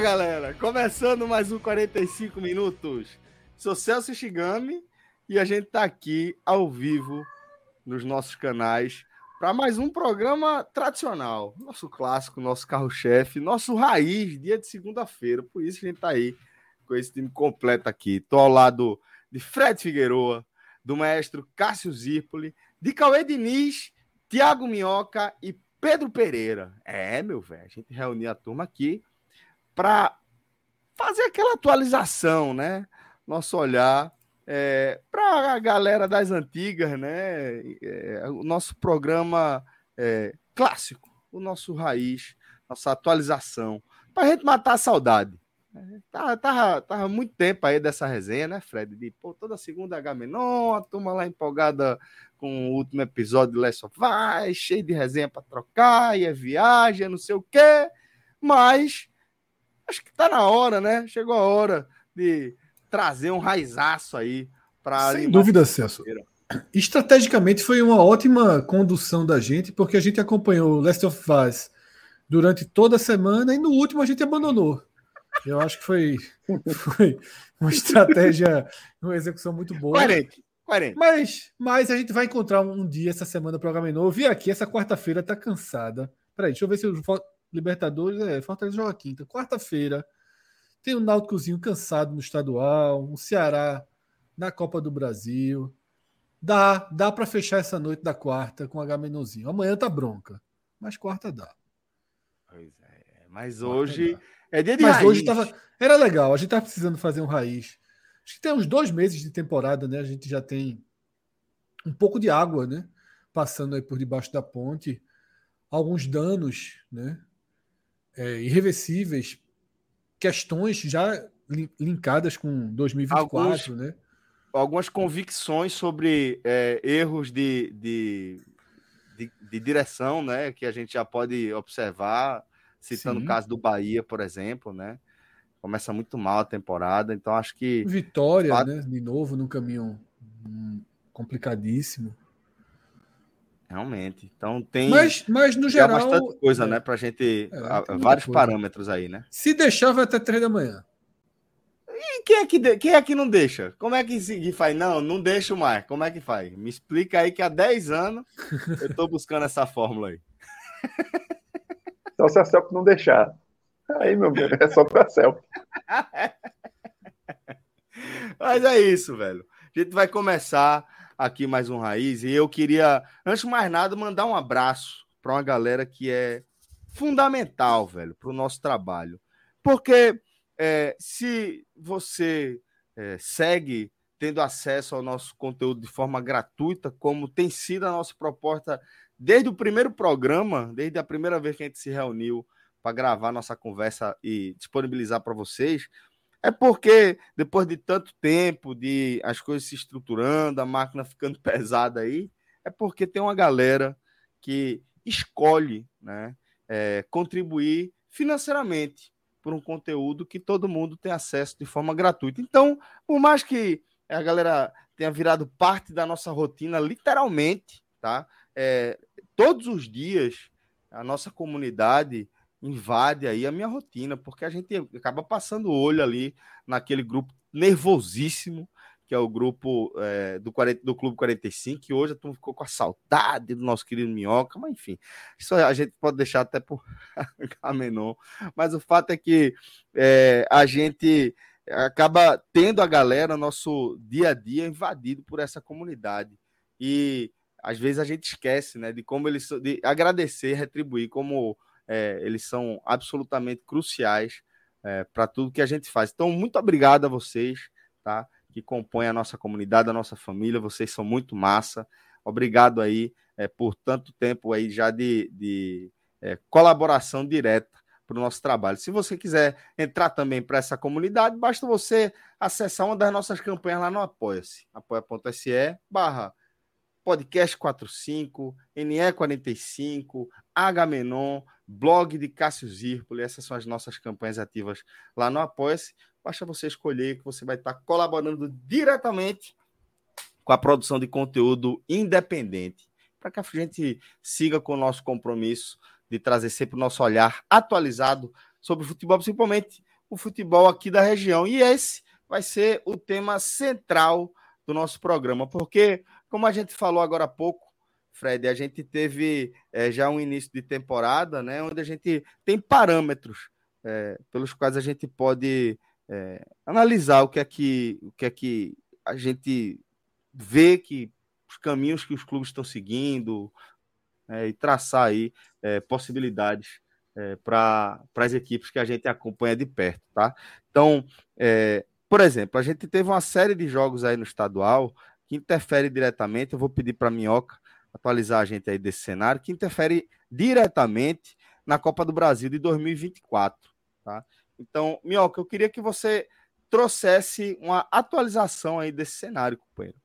Galera, começando mais um 45 minutos. Sou Celso Shigami e a gente tá aqui ao vivo nos nossos canais para mais um programa tradicional, nosso clássico, nosso carro-chefe, nosso raiz, dia de segunda-feira. Por isso que a gente tá aí com esse time completo aqui. Tô ao lado de Fred Figueroa, do maestro Cássio Zirpoli, de Cauê Diniz, Tiago Minhoca e Pedro Pereira. É, meu velho, a gente reuniu a turma aqui para fazer aquela atualização, né? Nosso olhar é, para a galera das antigas, né? É, o nosso programa é, clássico, o nosso raiz, nossa atualização, para a gente matar a saudade. Tava, tava, tava muito tempo aí dessa resenha, né, Fred? De, pô, toda segunda H-Menon, a turma lá empolgada com o último episódio de Last of Us, cheio de resenha para trocar, e é viagem, não sei o quê, mas acho que tá na hora, né? Chegou a hora de trazer um raizaço aí para Sem dúvida, Celso. Estrategicamente foi uma ótima condução da gente, porque a gente acompanhou Last of Us durante toda a semana e no último a gente abandonou. Eu acho que foi, foi uma estratégia, uma execução muito boa. 40, 40. Mas, mas a gente vai encontrar um dia essa semana programa novo. Vi aqui, essa quarta-feira tá cansada. Peraí, deixa eu ver se eu Libertadores, é, Fortaleza joga quinta. Quarta-feira, tem um Náuticozinho cansado no estadual, um Ceará na Copa do Brasil. Dá, dá para fechar essa noite da quarta com H menorzinho. Amanhã tá bronca, mas quarta dá. Pois é, mas hoje é dia de Mas raiz. hoje tava, era legal, a gente tá precisando fazer um raiz. Acho que tem uns dois meses de temporada, né? A gente já tem um pouco de água, né? Passando aí por debaixo da ponte. Alguns danos, né? É, irreversíveis, questões já linkadas com 2024, Alguns, né? Algumas convicções sobre é, erros de, de, de, de, direção, né? Que a gente já pode observar, citando Sim. o caso do Bahia, por exemplo, né? Começa muito mal a temporada, então acho que. Vitória, fato... né? De novo, num caminho hum, complicadíssimo. Realmente. Então tem. Mas, mas no geral. bastante coisa, é, né? Pra gente. É, vários coisa. parâmetros aí, né? Se deixar, vai até três da manhã. E quem é que, de... quem é que não deixa? Como é que, que faz? Não, não deixo mais. Como é que faz? Me explica aí que há 10 anos eu tô buscando essa fórmula aí. Só se a Celp não deixar. Aí, meu velho, é só pra Celp. Mas é isso, velho. A gente vai começar aqui mais um Raiz. E eu queria, antes de mais nada, mandar um abraço para uma galera que é fundamental, velho, para o nosso trabalho. Porque é, se você é, segue tendo acesso ao nosso conteúdo de forma gratuita, como tem sido a nossa proposta desde o primeiro programa, desde a primeira vez que a gente se reuniu para gravar nossa conversa e disponibilizar para vocês, é porque depois de tanto tempo, de as coisas se estruturando, a máquina ficando pesada aí, é porque tem uma galera que escolhe né, é, contribuir financeiramente por um conteúdo que todo mundo tem acesso de forma gratuita. Então, por mais que a galera tenha virado parte da nossa rotina, literalmente, tá? É, todos os dias a nossa comunidade invade aí a minha rotina, porque a gente acaba passando o olho ali naquele grupo nervosíssimo, que é o grupo é, do, 40, do Clube 45, que hoje a turma ficou com a saudade do nosso querido Minhoca, mas enfim, isso a gente pode deixar até por Camenon, mas o fato é que é, a gente acaba tendo a galera, nosso dia a dia invadido por essa comunidade. E às vezes a gente esquece, né, de como eles de agradecer, retribuir, como é, eles são absolutamente cruciais é, para tudo que a gente faz. Então, muito obrigado a vocês, tá? Que compõem a nossa comunidade, a nossa família. Vocês são muito massa. Obrigado aí é, por tanto tempo aí já de, de é, colaboração direta para o nosso trabalho. Se você quiser entrar também para essa comunidade, basta você acessar uma das nossas campanhas lá no Apoia-se, apoia.se barra podcast 45, NE45, H-Menon, blog de Cássio Zirpoli, essas são as nossas campanhas ativas lá no Apoia-se. Basta você escolher que você vai estar colaborando diretamente com a produção de conteúdo independente, para que a gente siga com o nosso compromisso de trazer sempre o nosso olhar atualizado sobre o futebol, principalmente o futebol aqui da região. E esse vai ser o tema central do nosso programa, porque como a gente falou agora há pouco, Fred, a gente teve é, já um início de temporada, né, onde a gente tem parâmetros é, pelos quais a gente pode é, analisar o que é que o que é que a gente vê que os caminhos que os clubes estão seguindo e traçar aí possibilidades para as equipes que a gente acompanha de perto, tá? Então, por exemplo, a gente teve uma série de jogos aí no estadual que interfere diretamente. Eu vou pedir para Minhoca atualizar a gente aí desse cenário, que interfere diretamente na Copa do Brasil de 2024. Tá? Então, Minhoca, eu queria que você trouxesse uma atualização aí desse cenário, companheiro.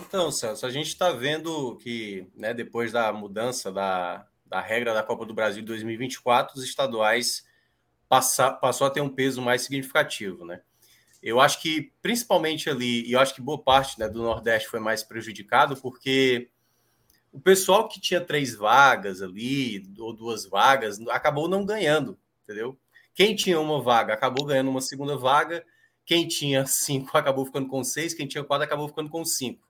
Então, Celso, a gente está vendo que né, depois da mudança da, da regra da Copa do Brasil de 2024, os estaduais passa, passou a ter um peso mais significativo, né? Eu acho que, principalmente ali, e eu acho que boa parte né, do Nordeste foi mais prejudicado, porque o pessoal que tinha três vagas ali, ou duas vagas, acabou não ganhando, entendeu? Quem tinha uma vaga acabou ganhando uma segunda vaga, quem tinha cinco acabou ficando com seis, quem tinha quatro acabou ficando com cinco.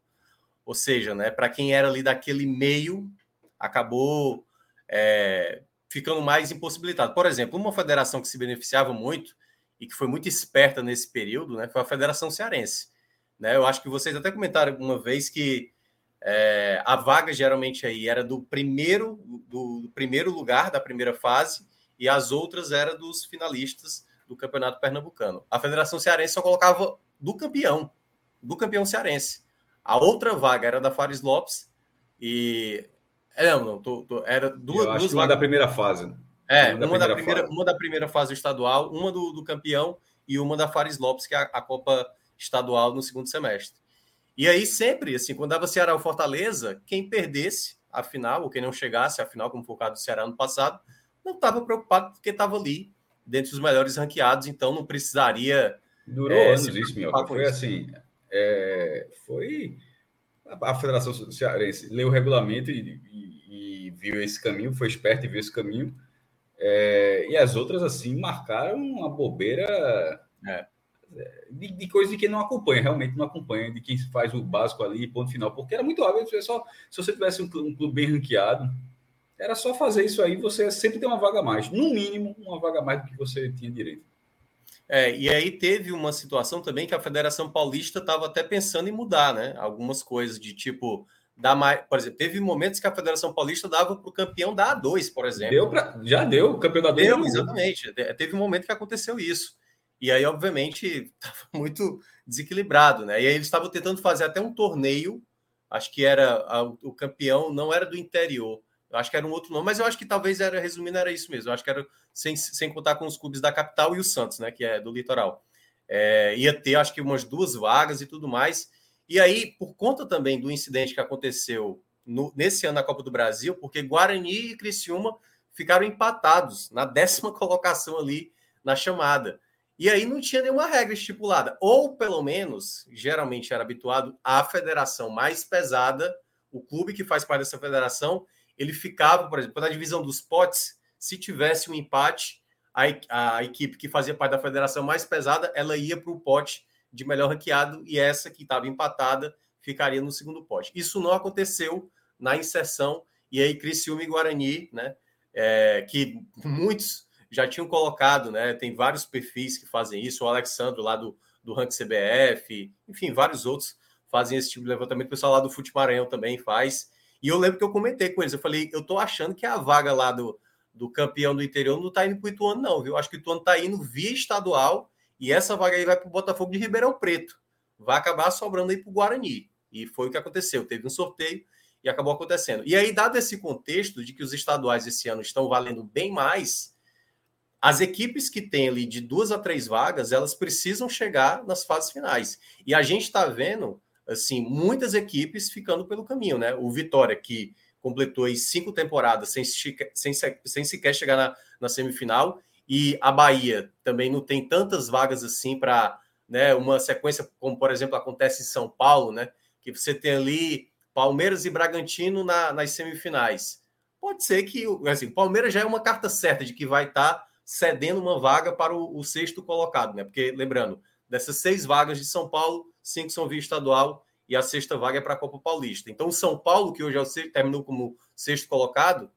Ou seja, né, para quem era ali daquele meio, acabou é, ficando mais impossibilitado. Por exemplo, uma federação que se beneficiava muito e que foi muito esperta nesse período, né, foi a Federação Cearense. Né? Eu acho que vocês até comentaram uma vez que é, a vaga geralmente aí era do primeiro do, do, primeiro lugar da primeira fase e as outras eram dos finalistas do Campeonato Pernambucano. A Federação Cearense só colocava do campeão, do campeão cearense. A outra vaga era da Fares Lopes e é, não, não tô, tô, era duas, duas vagas da primeira fase. É, uma, da, uma da, primeira, uma da primeira fase estadual, uma do, do, campeão e uma da Fares Lopes, que é a, a, Copa Estadual no segundo semestre. E aí, sempre, assim, quando dava Ceará ou Fortaleza, quem perdesse a final, ou quem não chegasse à final, como foi o caso do Ceará no passado, não estava preocupado porque estava ali, dentre os melhores ranqueados, então não precisaria. Durou é, anos isso, Minhoca. Foi isso. assim. É, foi. A Federação Cearense leu o regulamento e, e, e viu esse caminho, foi esperto e viu esse caminho é, e as outras, assim, marcaram uma bobeira é. de, de coisa de quem não acompanha, realmente não acompanha, de quem faz o básico ali, ponto final, porque era muito óbvio, é só, se você tivesse um, um clube bem ranqueado, era só fazer isso aí, você sempre tem uma vaga a mais, no mínimo, uma vaga a mais do que você tinha direito. É, e aí teve uma situação também que a Federação Paulista estava até pensando em mudar, né? Algumas coisas de tipo Dá mais, por exemplo, teve momentos que a Federação Paulista dava para o campeão da A2, por exemplo. Deu pra, já deu, o campeão da A2. Deu, exatamente. Teve um momento que aconteceu isso. E aí, obviamente, estava muito desequilibrado, né? E aí eles estavam tentando fazer até um torneio. Acho que era a, o campeão, não era do interior. Eu acho que era um outro nome, mas eu acho que talvez era, resumindo, era isso mesmo. Eu acho que era sem, sem contar com os clubes da capital e o Santos, né? Que é do litoral. É, ia ter, acho que, umas duas vagas e tudo mais. E aí, por conta também do incidente que aconteceu no, nesse ano na Copa do Brasil, porque Guarani e Criciúma ficaram empatados na décima colocação ali na chamada. E aí não tinha nenhuma regra estipulada. Ou, pelo menos, geralmente era habituado, a federação mais pesada, o clube que faz parte dessa federação, ele ficava, por exemplo, na divisão dos potes, se tivesse um empate, a, a equipe que fazia parte da federação mais pesada, ela ia para o pote de melhor ranqueado e essa que estava empatada ficaria no segundo pote. Isso não aconteceu na inserção e aí Criciúma e Guarani, né, é, que muitos já tinham colocado, né, tem vários perfis que fazem isso, o Alexandre lá do, do Rank CBF, enfim, vários outros fazem esse tipo de levantamento. O pessoal lá do Fute Maranhão também faz. E eu lembro que eu comentei com eles, eu falei, eu tô achando que a vaga lá do, do campeão do interior não tá indo pro Ituano, não, viu? Acho que o Ituano tá indo via estadual e essa vaga aí vai pro Botafogo de Ribeirão Preto. Vai acabar sobrando aí pro Guarani. E foi o que aconteceu. Teve um sorteio e acabou acontecendo. E aí, dado esse contexto de que os estaduais esse ano estão valendo bem mais, as equipes que têm ali de duas a três vagas, elas precisam chegar nas fases finais. E a gente está vendo, assim, muitas equipes ficando pelo caminho, né? O Vitória, que completou aí cinco temporadas sem, sem, sem sequer chegar na, na semifinal, e a Bahia também não tem tantas vagas assim para né, uma sequência, como por exemplo acontece em São Paulo, né? Que você tem ali Palmeiras e Bragantino na, nas semifinais. Pode ser que assim, o Palmeiras já é uma carta certa de que vai estar tá cedendo uma vaga para o, o, sexto colocado, né? Porque, lembrando, dessas seis vagas de São Paulo, cinco são via estadual e a sexta vaga é para a Copa Paulista. Então, o São Paulo, que hoje é o sexto, terminou como sexto colocado,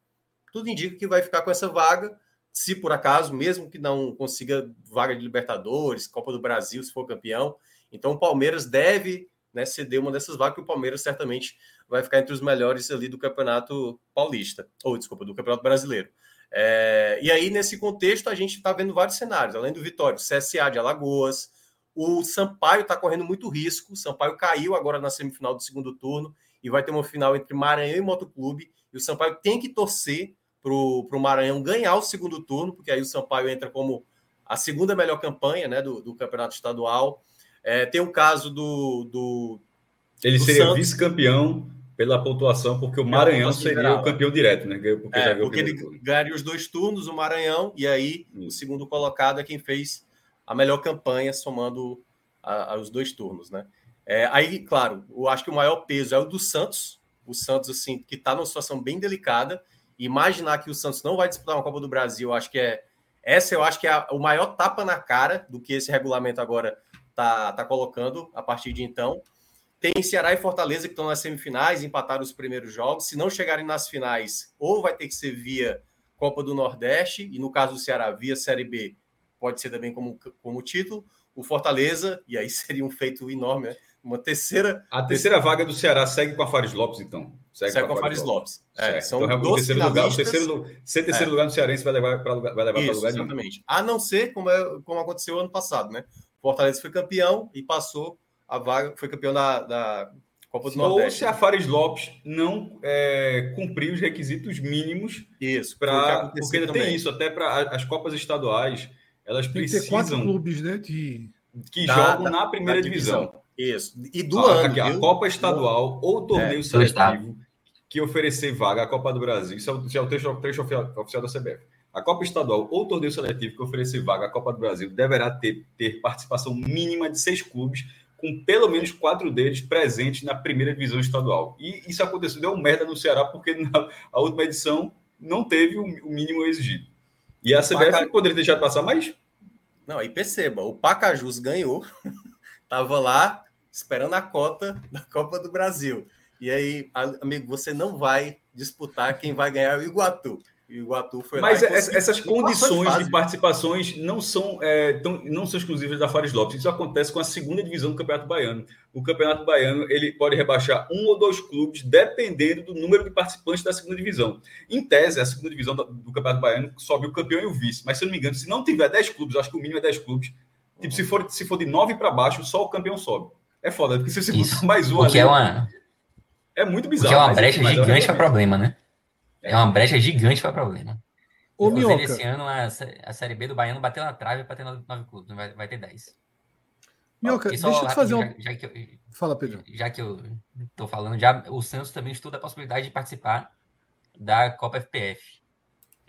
tudo indica que vai ficar com essa vaga, se por acaso, mesmo que não consiga vaga de Libertadores, Copa do Brasil, se for campeão. Então, o Palmeiras deve né, ceder uma dessas vagas, que o Palmeiras certamente vai ficar entre os melhores ali do Campeonato Paulista, ou desculpa, do Campeonato Brasileiro. É, e aí, nesse contexto, a gente está vendo vários cenários, além do Vitória, o CSA de Alagoas, o Sampaio está correndo muito risco. O Sampaio caiu agora na semifinal do segundo turno e vai ter uma final entre Maranhão e Motoclube. E o Sampaio tem que torcer para o Maranhão ganhar o segundo turno, porque aí o Sampaio entra como a segunda melhor campanha né, do, do campeonato estadual. É, tem o caso do. do Ele do seria vice-campeão pela pontuação, porque o Maranhão seria o campeão direto, né? Porque, é, porque ele turno. ganharia os dois turnos, o Maranhão, e aí o segundo colocado é quem fez a melhor campanha, somando a, a, os dois turnos, né? É, aí, claro, eu acho que o maior peso é o do Santos, o Santos, assim, que está numa situação bem delicada. Imaginar que o Santos não vai disputar uma Copa do Brasil, acho que é. Essa eu acho que é a, o maior tapa na cara do que esse regulamento agora tá, tá colocando a partir de então. Tem Ceará e Fortaleza que estão nas semifinais, empataram os primeiros jogos. Se não chegarem nas finais, ou vai ter que ser via Copa do Nordeste, e no caso do Ceará, via Série B, pode ser também como, como título. O Fortaleza, e aí seria um feito enorme, né? Uma terceira. A terceira vaga do Ceará segue com a Fares Lopes, então. Segue, segue com a Fares Lopes. Lopes. É, são então, o terceiro lugar. O terceiro, ser terceiro é. lugar no Cearense vai levar para vai levar Isso, lugar Exatamente. Nenhum. A não ser como, é, como aconteceu ano passado, né? Fortaleza foi campeão e passou a vaga, foi campeão da, da Copa do Nordeste. Ou se a Fares Lopes não é, cumprir os requisitos mínimos. Isso, pra, porque ainda tem isso, até para as Copas estaduais, elas tem precisam. Tem quatro clubes, né? De... Que da, jogam da, na primeira divisão. divisão. Isso. E do ah, ano. Aqui, a Copa Estadual ou torneio é, seletivo que oferecer vaga à Copa do Brasil. Isso é o, isso é o trecho, trecho oficial da CBF. A Copa Estadual ou torneio seletivo que oferecer vaga à Copa do Brasil deverá ter, ter participação mínima de seis clubes, com pelo menos quatro deles presentes na primeira divisão estadual. E isso aconteceu, deu merda no Ceará, porque na a última edição não teve o, o mínimo exigido. E a CBF Paca... poderia deixar passar mais? Não, aí perceba, o Pacajus ganhou, estava lá esperando a cota da Copa do Brasil. E aí, amigo, você não vai disputar quem vai ganhar o Iguatu. E o Iguatu foi Mas essas condições de, de participações não são, é, tão, não são exclusivas da Fares Lopes. Isso acontece com a segunda divisão do Campeonato Baiano. O Campeonato Baiano ele pode rebaixar um ou dois clubes, dependendo do número de participantes da segunda divisão. Em tese, a segunda divisão do, do Campeonato Baiano sobe o campeão e o vice. Mas se eu não me engano, se não tiver 10 clubes, acho que o mínimo é 10 clubes. Tipo, se for, se for de 9 para baixo, só o campeão sobe. É foda, porque se você botar mais um. O que ali, é uma. É muito bizarro. Que é uma brecha é gigante para problema, né? É uma brecha gigante para problema. Ô, Minhoca. Esse ano a, a Série B do Baiano bateu na trave para ter nove, nove clubes, vai, vai ter dez. Minhoca, deixa eu te fazer um... Já, já, que eu, Fala, Pedro. Já que eu estou falando, já o Santos também estuda a possibilidade de participar da Copa FPF.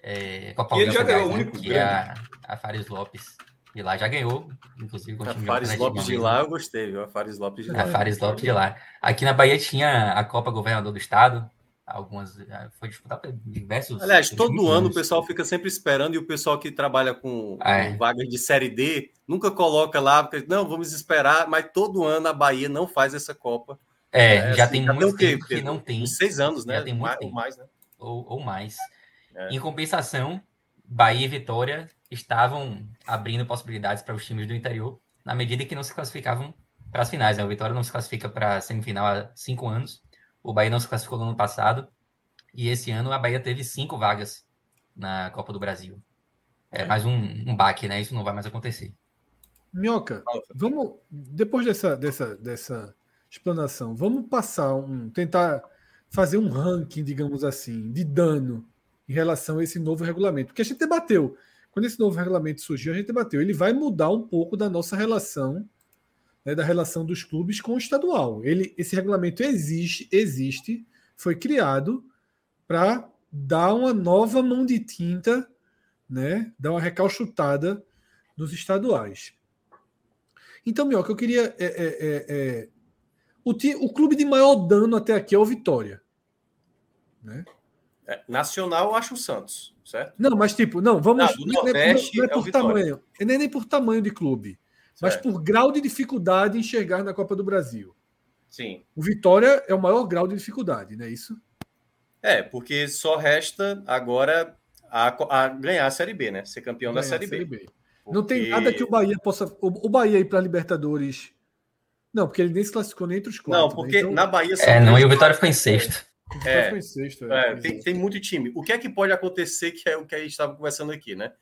É, Copa e ele já ganhou o único né, que é a, a Fares Lopes de lá já ganhou, inclusive com A Fares Lopes de lá eu gostei, viu? A Fares Lopes de lá. A Fares Lopes de lá. Aqui na Bahia tinha a Copa Governador do Estado, algumas foi disputada diversos. Aliás, todo ano o pessoal fica sempre esperando e o pessoal que trabalha com, é. com vagas de série D nunca coloca lá, porque não, vamos esperar, mas todo ano a Bahia não faz essa Copa. É, é já assim, tem já muito tem tempo que não tem. Seis anos, né? Já tem muito mais, mais né? Ou, ou mais. É. Em compensação, Bahia e Vitória estavam abrindo possibilidades para os times do interior, na medida que não se classificavam as finais. Né? O Vitória não se classifica para semifinal há cinco anos. O Bahia não se classificou no ano passado. E esse ano a Bahia teve cinco vagas na Copa do Brasil. É mais um, um baque, né? Isso não vai mais acontecer. Minhoca, vamos depois dessa, dessa, dessa explanação, vamos passar um tentar fazer um ranking, digamos assim, de dano em relação a esse novo regulamento, porque a gente debateu quando esse novo regulamento surgiu, a gente debateu. Ele vai mudar um pouco da nossa relação, né, da relação dos clubes com o estadual. Ele, esse regulamento existe, existe, foi criado para dar uma nova mão de tinta, né, dar uma recalchutada nos estaduais. Então, Mioca, eu queria. É, é, é, é o, o clube de maior dano até aqui é o Vitória. Né? É, nacional, eu acho o Santos, certo? Não, mas tipo, não, vamos. Não, não, é, não é por tamanho, nem, nem por tamanho de clube, certo. mas por grau de dificuldade em enxergar na Copa do Brasil. Sim. O Vitória é o maior grau de dificuldade, não é isso? É, porque só resta agora a, a ganhar a Série B, né? Ser campeão ganhar da Série, série B. B. Porque... Não tem nada que o Bahia possa. O, o Bahia ir para a Libertadores. Não, porque ele nem se classificou nem entre os quatro. Não, né? porque né? então... na Bahia. É, não, e o Vitória ficou em sexto. É, sexto, é, é tem, tem, muito time. O que é que pode acontecer, que é o que a gente estava conversando aqui, né?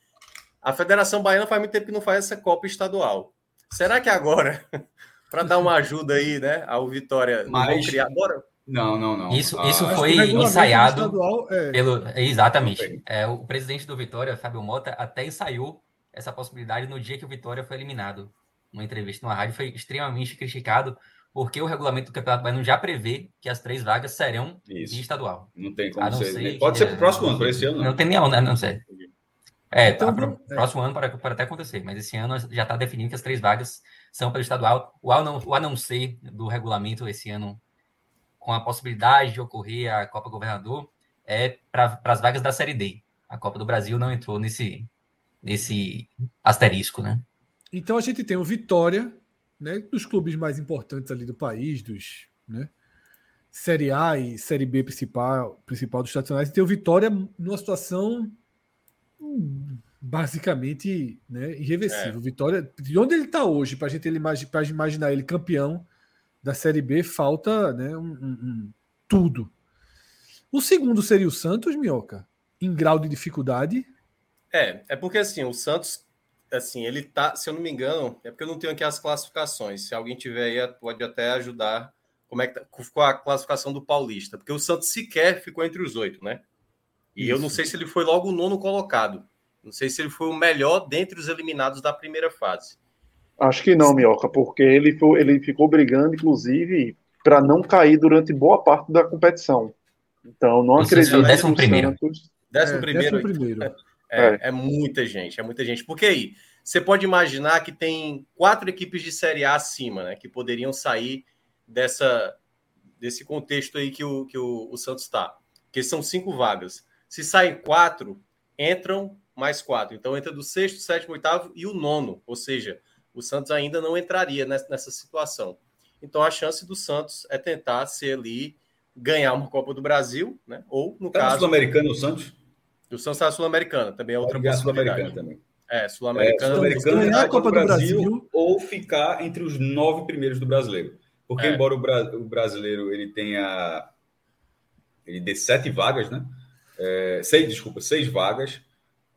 A Federação Baiana faz muito tempo que não faz essa Copa Estadual. Será que agora, para dar uma ajuda aí, né, ao Vitória, Mas... criar agora? Não, não, não. Isso, ah, isso foi ensaiado é... pelo. Exatamente. É, o presidente do Vitória, Fábio Mota, até ensaiou essa possibilidade no dia que o Vitória foi eliminado. Uma entrevista numa rádio foi extremamente criticado porque o regulamento do Campeonato Baiano já prevê que as três vagas serão Isso. em estadual. Não tem como ser. ser pode ser para o próximo ano, para esse ano. Não, não tem nenhum, né? Não sei. É, então, tá, é. próximo ano para, para até acontecer, mas esse ano já está definido que as três vagas são para o estadual. O a, não, o a não ser do regulamento esse ano, com a possibilidade de ocorrer a Copa Governador, é para as vagas da Série D. A Copa do Brasil não entrou nesse, nesse asterisco, né? Então a gente tem o Vitória, né, dos clubes mais importantes ali do país, dos né, Série A e Série B principal, principal dos estacionais, e tem o Vitória numa situação hum, basicamente né, irreversível. É. Vitória, de onde ele está hoje, para a gente ele, imaginar ele campeão da Série B, falta né, um, um, um, tudo. O segundo seria o Santos, Minhoca, em grau de dificuldade. É, é porque assim, o Santos assim, ele tá, se eu não me engano, é porque eu não tenho aqui as classificações. Se alguém tiver aí, pode até ajudar. Como é que tá, ficou a classificação do Paulista? Porque o Santos sequer ficou entre os oito, né? E Isso. eu não sei se ele foi logo o nono colocado. Não sei se ele foi o melhor dentre os eliminados da primeira fase. Acho que não, Mioca, porque ele, foi, ele ficou brigando, inclusive, para não cair durante boa parte da competição. Então, não acredito que o décimo primeiro. Santos... Décimo é, primeiro. Décimo primeiro. É, é, é. muita gente, é muita gente. Porque aí, você pode imaginar que tem quatro equipes de Série A acima, né? Que poderiam sair dessa, desse contexto aí que o, que o, o Santos está. Que são cinco vagas. Se saem quatro, entram mais quatro. Então entra do sexto, sétimo, oitavo e o nono. Ou seja, o Santos ainda não entraria nessa, nessa situação. Então a chance do Santos é tentar ser ali, ganhar uma Copa do Brasil, né? Ou no tá caso. Sul-Americano o Santos? O Santos está Sul-Americana, também é outra possibilidade. Sul-Americana também. É, Sul-Americana. É, Sul-Americana é a Copa do Brasil, Brasil, ou ficar entre os nove primeiros do brasileiro. Porque, é. embora o, bra o, brasileiro ele tenha. Ele dê sete vagas, né? É, seis, desculpa, seis vagas.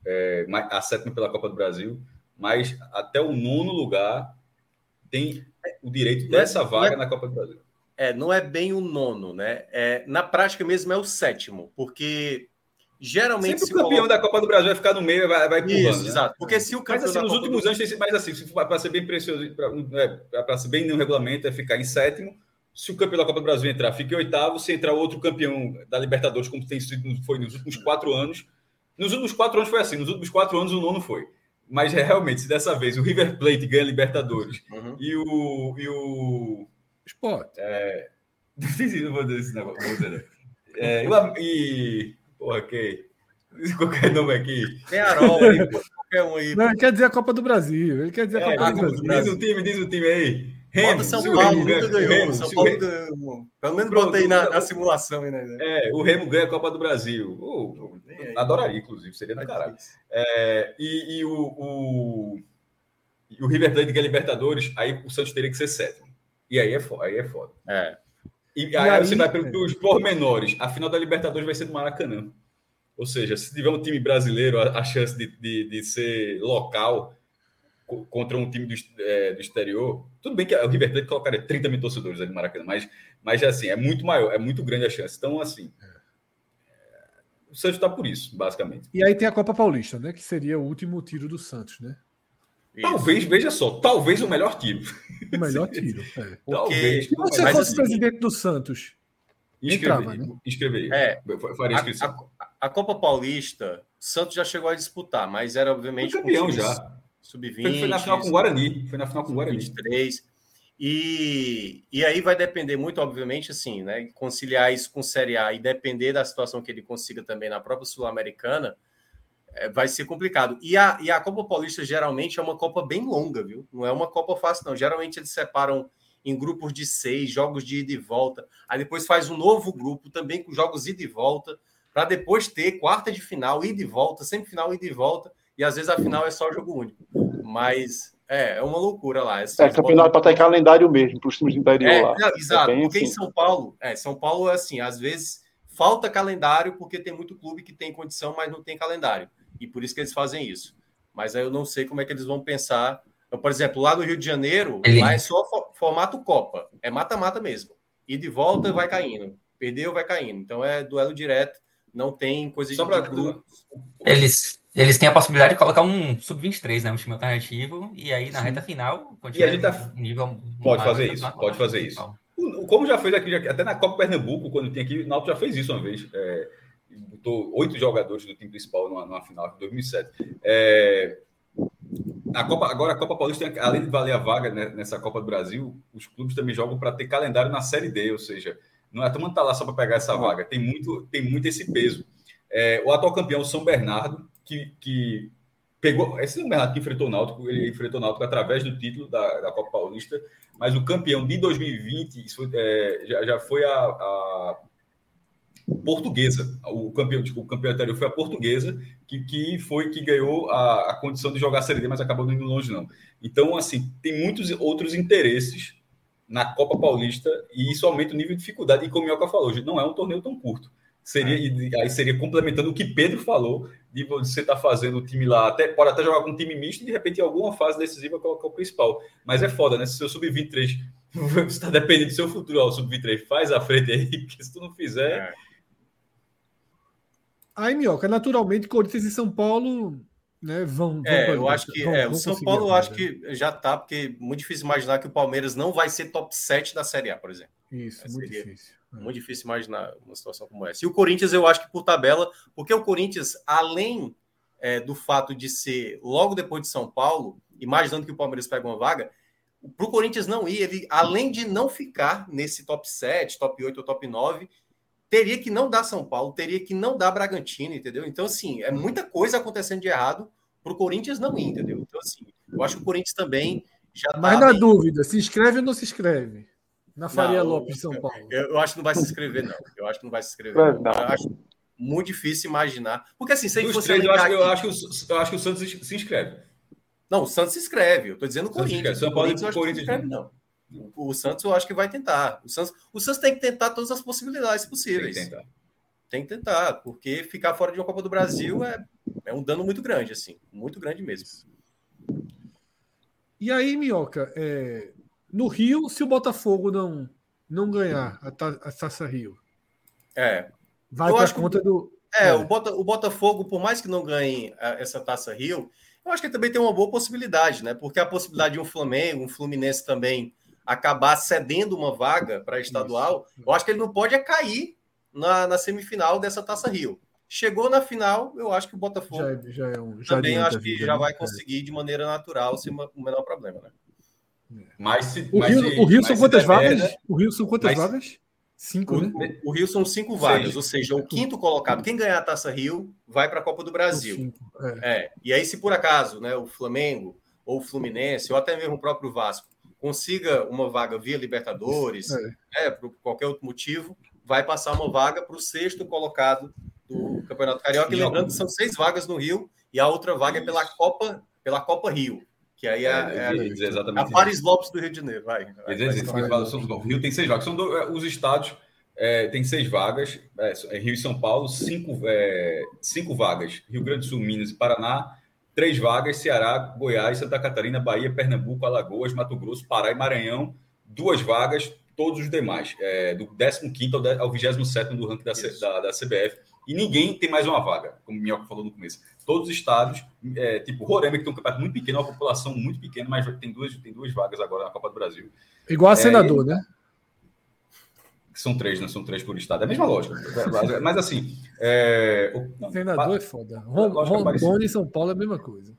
É, a sétima pela Copa do Brasil. Mas até o nono lugar tem o direito dessa é, vaga na Copa do Brasil. É, não é bem o nono, né? É, na prática mesmo é o sétimo, porque geralmente. Sempre o campeão coloca... da Copa do Brasil vai ficar no meio vai, vai pulando, Isso, né? exato. Porque se o campeão. Mas assim, nos últimos do... anos tem sido mais assim, para ser bem precioso, para ser bem no regulamento, é ficar em sétimo. Se o campeão da Copa do Brasil entrar, fica em oitavo. Se entrar outro campeão da Libertadores, como tem sido foi nos últimos quatro anos. Nos últimos quatro anos foi assim, nos últimos quatro anos o nono foi. Mas é, realmente, se dessa vez o River Plate ganha a Libertadores uhum. e o. E o Sport. É, não vou dizer esse negócio. Vou dizer, é, e Porra, que. Qualquer nome aqui. Tem Arol, qualquer um aí. Não, ele quer dizer a Copa do Brasil. Ele quer dizer a é, Copa do Brasil. Diz o time, diz o time aí. Remo, São Paulo, nunca ganhou. Remo, São Paulo ganhou. Pelo menos bota aí na, na simulação. Aí, né? É, o Remo ganha a Copa do Brasil. Oh, adoraria, inclusive, seria do caralho. É, e, e o, o, e o River Plate ganha Libertadores, aí o Santos teria que ser sétimo. E aí é foda. Aí é foda. É. E, e aí, aí, você vai para os pormenores. A final da Libertadores vai ser do Maracanã. Ou seja, se tiver um time brasileiro, a, a chance de, de, de, ser local contra um time do, é, do exterior, tudo bem que o River Plate colocaria 30 mil torcedores ali no Maracanã, mas, mas assim, é muito maior, é muito grande a chance. Então, assim, o Santos está por isso, basicamente. E aí tem a Copa Paulista, né? Que seria o último tiro do Santos, né? Talvez, veja só, talvez o melhor tiro. O melhor tiro. É. Talvez. Se você fosse assim, presidente do Santos, entrava, né? Inscreveria. É, faria inscrição. A, a, a, Copa Paulista, o Santos já chegou a disputar, mas era obviamente. Foi campeão já. Sub-20. Foi, foi, na final com o Guarani. Foi na final com o Guarani. 23. E, e aí vai depender muito, obviamente, assim, né? Conciliar isso com Série A e depender da situação que ele consiga também na própria Sul-Americana, vai ser complicado. E a, e a Copa Paulista geralmente é uma Copa bem longa, viu? Não é uma Copa fácil, não. Geralmente eles separam em grupos de seis, jogos de ida e volta. Aí depois faz um novo grupo também com jogos ida e volta, para depois ter quarta de final, ida e volta, semifinal, ida e volta. E às vezes a final é só jogo único. Mas é, é uma loucura lá. É, é campeonato para ter calendário mesmo, para os times do interior é, lá. É exato, é porque assim. em São Paulo, é, São Paulo é assim, às vezes falta calendário porque tem muito clube que tem condição, mas não tem calendário. E por isso que eles fazem isso. Mas aí eu não sei como é que eles vão pensar. Então, por exemplo, lá no Rio de Janeiro, Ele... lá é só formato Copa. É mata-mata mesmo. E de volta vai caindo. Perdeu, vai caindo. Então é duelo direto. Não tem coisa só de. Eles eles têm a possibilidade de colocar um sub-23, né? Um time alternativo, e aí na Sim. reta final, e a gente tá... nível. Pode fazer isso, pode fazer isso. Como já fez aqui, até na Copa Pernambuco, quando tinha aqui, o Náutico já fez isso uma vez. É, botou oito jogadores do time principal numa, numa final de 2007. É, a Copa, agora a Copa Paulista, além de valer a vaga né, nessa Copa do Brasil, os clubes também jogam para ter calendário na Série D, ou seja, não é todo mundo tá lá só para pegar essa vaga, tem muito, tem muito esse peso. É, o atual campeão São Bernardo que, que pegou. Esse é o Bernardo que enfrentou o Náutico, ele enfrentou o Náutico através do título da, da Copa Paulista, mas o campeão de 2020 foi, é, já, já foi a, a, portuguesa. O campeão, tipo, o campeão anterior foi a portuguesa, que, que foi que ganhou a, a condição de jogar a Série D, mas acabou não indo longe, não. Então, assim, tem muitos outros interesses na Copa Paulista e isso aumenta o nível de dificuldade. E como o Mioca falou, não é um torneio tão curto. Seria, é. aí seria complementando o que Pedro falou, de você estar tá fazendo o time lá, até, pode até jogar com um time misto e de repente em alguma fase decisiva colocar o principal. Mas é foda, né? Se seu sub-23 está dependendo do seu futuro, ó, o sub-23 faz a frente aí, porque se tu não fizer. É. Aí, Minhoca, naturalmente, Corinthians e São Paulo né, vão, vão. É, eu acho que vão, é, vão o São Paulo eu acho que já tá, porque é muito difícil imaginar que o Palmeiras não vai ser top 7 da Série A, por exemplo. Isso, é, muito difícil. Muito difícil imaginar uma situação como essa. E o Corinthians, eu acho que por tabela, porque o Corinthians, além é, do fato de ser logo depois de São Paulo, imaginando que o Palmeiras pega uma vaga, para o Corinthians não ir, ele, além de não ficar nesse top 7, top 8 ou top 9, teria que não dar São Paulo, teria que não dar Bragantino, entendeu? Então, assim, é muita coisa acontecendo de errado para o Corinthians não ir, entendeu? Então, assim, eu acho que o Corinthians também já. Mas tá na bem... dúvida, se inscreve ou não se inscreve? Na Faria não, Lopes, São Paulo. Eu, eu, acho que não vai se inscrever, não. Eu acho que não vai se inscrever. É, não. Eu acho muito difícil imaginar. Porque assim, se Dos fosse. Três, eu, acho, aqui... eu, acho que o, eu acho que o Santos se inscreve. Não, o Santos se inscreve. Eu estou dizendo o Corinthians. São Paulo e o Corinthians. Inscreve, não. O Santos eu acho que vai tentar. O Santos, o Santos tem que tentar todas as possibilidades possíveis. Tem que tentar. Tem que tentar, porque ficar fora de uma Copa do Brasil é, é um dano muito grande, assim. Muito grande mesmo. E aí, Minhoca, é... no Rio, se o Botafogo não não ganhar a, ta a Taça Rio. É. Vai para conta que, do. É, é, O, Bota, o Botafogo, por mais que não ganhe a, essa Taça Rio, eu acho que também tem uma boa possibilidade, né? Porque a possibilidade de um Flamengo, um Fluminense também acabar cedendo uma vaga para estadual, Isso. eu acho que ele não pode é cair na, na, semifinal dessa Taça Rio. Chegou na final, eu acho que o Botafogo já, é, já é um, já também acho que já né? vai é. conseguir de maneira natural, sem o menor problema, né? Mas, se, o, mas Rio, se, o Rio são quantas vagas? o Rio são quantas mas, vagas? Cinco, o, né? O Rio são cinco vagas, ou seja, o quinto colocado, quem ganhar a Taça Rio, vai para a Copa do Brasil. Cinco, é. é. E aí, se por acaso né, o Flamengo ou o Fluminense, ou até mesmo o próprio Vasco, consiga uma vaga via Libertadores, é. né, por qualquer outro motivo, vai passar uma vaga para o sexto colocado do Campeonato Carioca. E lembrando que são seis vagas no Rio e a outra vaga é pela Copa, pela Copa Rio Que aí é, é, é exatamente a Paris Lopes do Rio de Janeiro. Vai. vai, vai o Rio tem seis vagas. São do, é, os estados é, tem seis vagas. É, Rio e São Paulo, cinco, é, cinco vagas. Rio Grande do Sul, Minas e Paraná. Três vagas, Ceará, Goiás, Santa Catarina, Bahia, Pernambuco, Alagoas, Mato Grosso, Pará e Maranhão. Duas vagas, todos os demais. É, do 15 ao 27 do ranking da, da, da, CBF. E ninguém tem mais uma vaga, como o Minhoca falou no começo. Todos os estados, é, tipo Roraima, que tem um campeonato muito pequeno, uma população muito pequena, mas tem duas, tem duas vagas agora na Copa do Brasil. Igual a é, senador, né? São três, né? São três por estado. É a mesma lógica. Mas assim. É... Não, Senador é foda. Rondônia e São Paulo é a mesma coisa.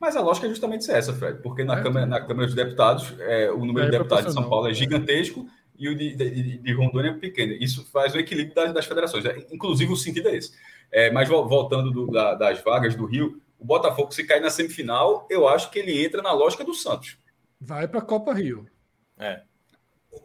Mas a lógica é justamente essa, Fred, porque na, é, Câmara, na Câmara dos Deputados, é, o número é de deputados de São Paulo é gigantesco e o de, de, de, Rondônia é pequeno. Isso faz o equilíbrio das, das federações. É, inclusive, o sentido é esse. É, mas voltando do, da, das vagas do Rio, o Botafogo, se cair na semifinal, eu acho que ele entra na lógica do Santos. Vai para a Copa Rio. É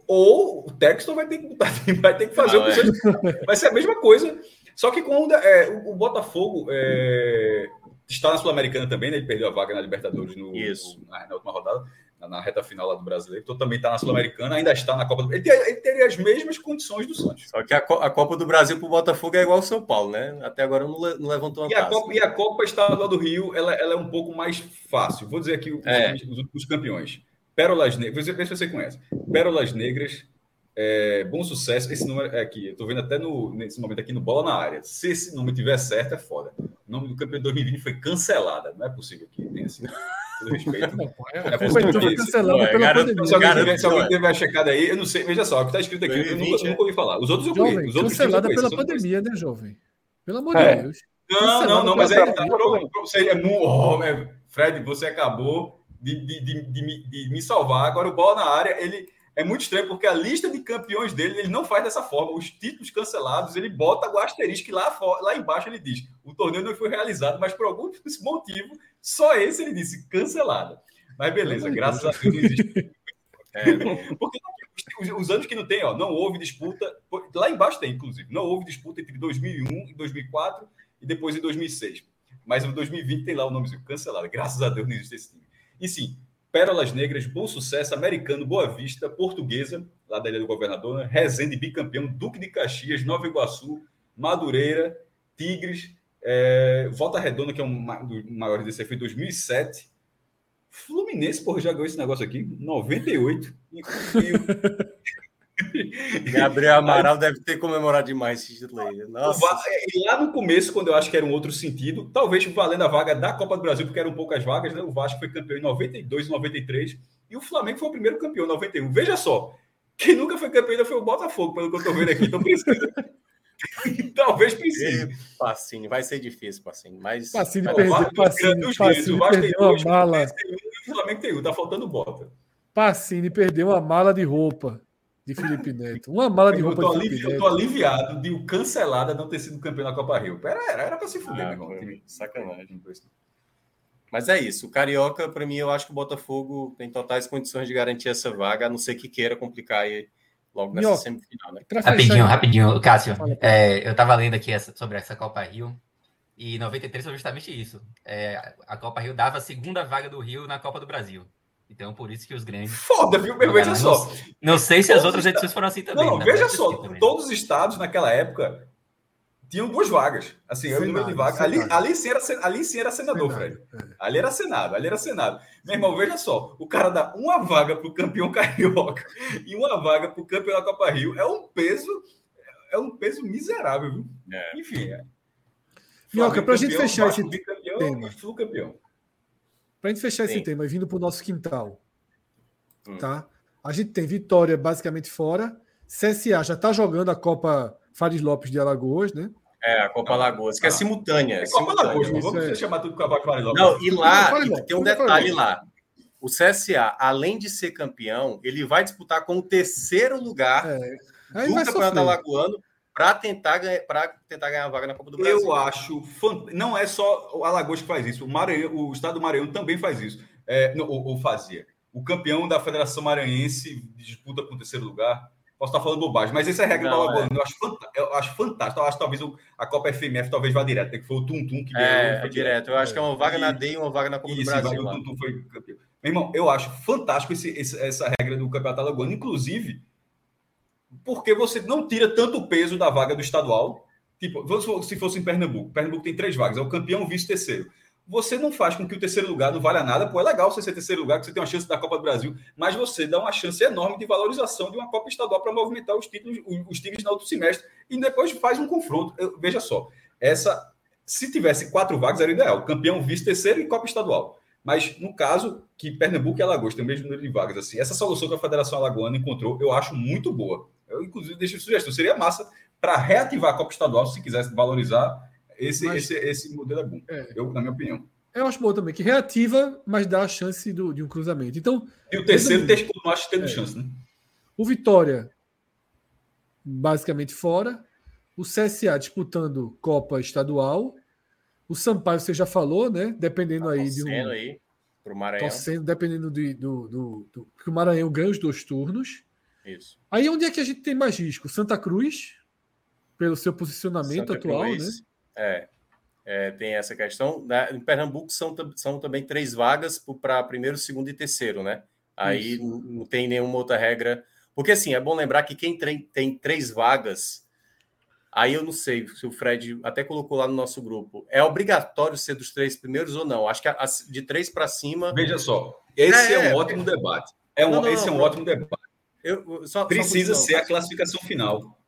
ou o Texton vai ter que, vai ter que fazer Não, o que é. vai ser a mesma coisa. Só que quando é, o, o, Botafogo é, está na Sul-Americana também, né? Ele perdeu a vaga na Libertadores no, no na, na, última rodada, na, na, reta final lá do brasileiro. Então também está na Sul-Americana, ainda está na Copa do ele, ele teria as mesmas condições do Santos. Só que a, a Copa do Brasil para o Botafogo é igual ao São Paulo, né? Até agora não, não levantou uma e a, Copa, e a Copa Estadual do Rio ela, ela, é um pouco mais fácil. Vou dizer aqui os, é. os, os campeões. Pérolas Negras, vê se você conhece. Pérolas Negras, é, bom sucesso. Esse número é aqui, eu estou vendo até no, nesse momento aqui no Bola na Área. Se esse número tiver certo, é foda. O nome do campeão de 2020 foi cancelada. Não é possível que tenha assim. Todo respeito. É, é possível foi cancelada pela garanto, pandemia. Se alguém, tiver, se alguém tiver checado aí, eu não sei. Veja só, o que está escrito aqui, 2020, eu nunca, é. nunca, ouvi falar. Os outros eu conheço. Os outros cancelada pela pandemia, né, jovem? Pelo amor é. de Deus. Não, não, não, mas é, tá, é, oh, Fred, você acabou de, de, de, de, me salvar. Agora, o bola na área, ele é muito estranho, porque a lista de campeões dele, ele não faz dessa forma. Os títulos cancelados, ele bota o asterisco lá, lá embaixo ele diz: o torneio não foi realizado, mas por algum motivo, só esse ele disse cancelado. Mas beleza, graças a Deus não existe. É, porque os, anos que não tem, ó, não houve disputa. Lá embaixo tem, inclusive, não houve disputa entre 2001 e 2004 e depois em 2006. Mas em 2020 tem lá o nomezinho cancelado. Graças a Deus não existe esse time. E sim, Pérolas Negras, Bom Sucesso, Americano, Boa Vista, Portuguesa, lá da Ilha do Governador, né? Resende, bicampeão, Duque de Caxias, Nova Iguaçu, Madureira, Tigres, é, Volta Redonda, que é um dos maiores desse aí, foi 2007. Fluminense, porra, já ganhou esse negócio aqui, 98. E, e, Gabriel Amaral deve ter comemorado demais esse título aí. Nossa. E lá no começo, quando eu acho que era um outro sentido, talvez valendo a vaga da Copa do Brasil, porque eram poucas vagas, né? O Vasco foi campeão em 92 e 93, e o Flamengo foi o primeiro campeão em 91. Veja só, quem nunca foi campeão ainda foi o Botafogo, pelo que eu estou vendo aqui. Então precisa. Talvez precise. Passinho, vai ser difícil, Passinho. Mas. Passinho perdeu, Passinho, Passinho, o Vasco tem dois, mala. o Flamengo tem um, tá faltando bota. Passinho perdeu uma mala de roupa de Felipe Neto. Uma mala de roupa eu tô, alivi eu tô aliviado de o cancelada não ter sido campeão da Copa Rio. Era, era, era pra se fuder, ah, meu irmão. Sacanagem. Mas é isso. O Carioca, para mim, eu acho que o Botafogo tem totais condições de garantir essa vaga, a não ser que queira complicar aí logo nessa semifinal. Né? Rapidinho, rapidinho, Cássio. É, eu estava lendo aqui essa, sobre essa Copa Rio. E 93 foi justamente isso. É, a Copa Rio dava a segunda vaga do Rio na Copa do Brasil. Então, por isso que os grandes. Foda, viu? Veja só. Não, não sei se as outras edições foram assim também. Não, veja só. Todos os estados naquela época tinham duas vagas. Assim, eu número de vagas. Ali, ali, sim era, ali sim era senador, Fred. É. Ali era Senado, ali era Senado. Meu irmão, veja só. O cara dá uma vaga para o campeão carioca e uma vaga para o campeão da Copa Rio. É um peso. É um peso miserável, viu? É. Enfim. É. Minhoca, para a gente fechar esse tema. E campeão. Para a gente fechar Sim. esse tema, vindo para o nosso quintal, hum. tá? A gente tem Vitória basicamente fora. CSA já está jogando a Copa Fares Lopes de Alagoas, né? É, a Copa Alagoas, que é ah. simultânea. É Copa Alagoas, não vamos é. chamar tudo Copa Fares Lopes. Não, e lá tem um detalhe lá. O CSA, além de ser campeão, ele vai disputar com o terceiro lugar é. do Campeonato Alagoano para tentar, ganhar, tentar ganhar a vaga na Copa do Brasil. Eu acho. Não é só o Alagoas que faz isso. O, Maranhão, o estado do Maranhão também faz isso. É, não, ou, ou, fazia. O campeão da Federação Maranhense disputa com o terceiro lugar. Posso estar falando bobagem, mas essa é a regra não, do Alagoano. É. Eu, acho eu acho fantástico. Eu acho que talvez a Copa FMF talvez vá direto, que foi o Tum Tum que É, é direto. Eu acho que é uma vaga na D e uma vaga na Copa do Brasil. O Tum Tum foi campeão. Meu irmão, eu acho fantástico esse, esse, essa regra do Campeonato Alagoano, inclusive porque você não tira tanto peso da vaga do estadual. Tipo, se fosse em Pernambuco, Pernambuco tem três vagas, é o campeão, vice terceiro você não faz com que o terceiro lugar não valha nada. Pô, é legal você ser terceiro lugar, que você tem uma chance da Copa do Brasil, mas você dá uma chance enorme de valorização de uma Copa Estadual para movimentar os títulos, os times no outro semestre e depois faz um confronto. Eu, veja só, essa, se tivesse quatro vagas era ideal, campeão, vice, terceiro e Copa Estadual. Mas no caso que Pernambuco e Alagoas têm o mesmo número de vagas, assim, essa solução que a Federação Alagoana encontrou, eu acho muito boa. Eu, inclusive, deixo sugestão, seria massa para reativar a Copa Estadual, se quisesse valorizar esse, mas, esse, esse modelo é bom, é, eu, na minha opinião. Eu acho bom também, que reativa, mas dá a chance do, de um cruzamento. Então, e o terceiro, ter, não acho tendo é, chance, né? O Vitória, basicamente fora. O CSA disputando Copa Estadual. O Sampaio, você já falou, né? Dependendo tá aí de um. aí pro Maranhão. Torcendo, dependendo do, do, do, do. Que o Maranhão ganha os dois turnos. Isso. Aí onde é que a gente tem mais risco? Santa Cruz, pelo seu posicionamento Santa atual, Cruz, né? É. É, tem essa questão. Né? Em Pernambuco são, são também três vagas para primeiro, segundo e terceiro, né? Aí não, não tem nenhuma outra regra. Porque assim, é bom lembrar que quem tem, tem três vagas, aí eu não sei se o Fred até colocou lá no nosso grupo, é obrigatório ser dos três primeiros ou não? Acho que a, a, de três para cima. Veja só, esse é, é um ótimo debate. É um, não, não, esse não, é um ótimo debate. Eu, só, Precisa só ser a classificação final.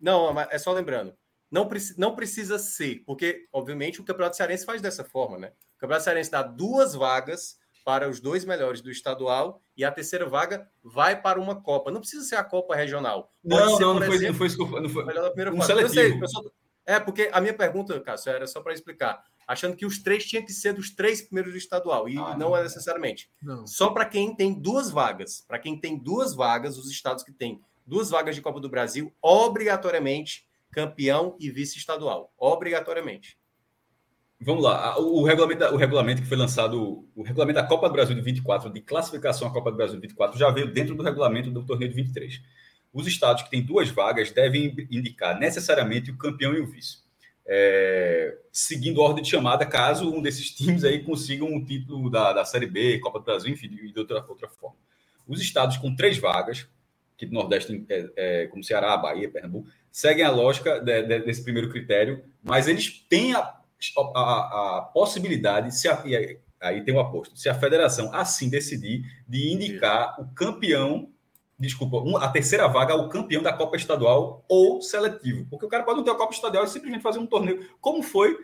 Não, é só lembrando. Não, não precisa ser, porque, obviamente, o Campeonato Cearense faz dessa forma, né? O Campeonato Cearense dá duas vagas para os dois melhores do estadual e a terceira vaga vai para uma Copa. Não precisa ser a Copa regional. Pode não, ser, não, não, exemplo, foi, não foi, não foi, não foi um seletivo. Eu sei, é, porque a minha pergunta, Cássio, era só para explicar. Achando que os três tinham que ser dos três primeiros do estadual. E ah, não, não é necessariamente. Não. Só para quem tem duas vagas. Para quem tem duas vagas, os estados que têm duas vagas de Copa do Brasil, obrigatoriamente campeão e vice-estadual, obrigatoriamente. Vamos lá, o regulamento, o regulamento que foi lançado, o regulamento da Copa do Brasil de 24, de classificação à Copa do Brasil de 24, já veio dentro do regulamento do torneio de 23. Os estados que têm duas vagas devem indicar necessariamente o campeão e o vice. É, seguindo ordem de chamada, caso um desses times aí consigam um título da, da Série B, Copa do Brasil, enfim, de outra, outra forma. Os estados com três vagas, que do Nordeste, é, é, como Ceará, Bahia, Pernambuco, seguem a lógica de, de, desse primeiro critério, mas eles têm a, a, a possibilidade, se a, aí tem o aposto, se a federação assim decidir, de indicar o campeão, desculpa, a terceira vaga ao campeão da Copa Estadual ou seletivo. Porque o cara pode não ter a Copa Estadual e simplesmente fazer um torneio, como foi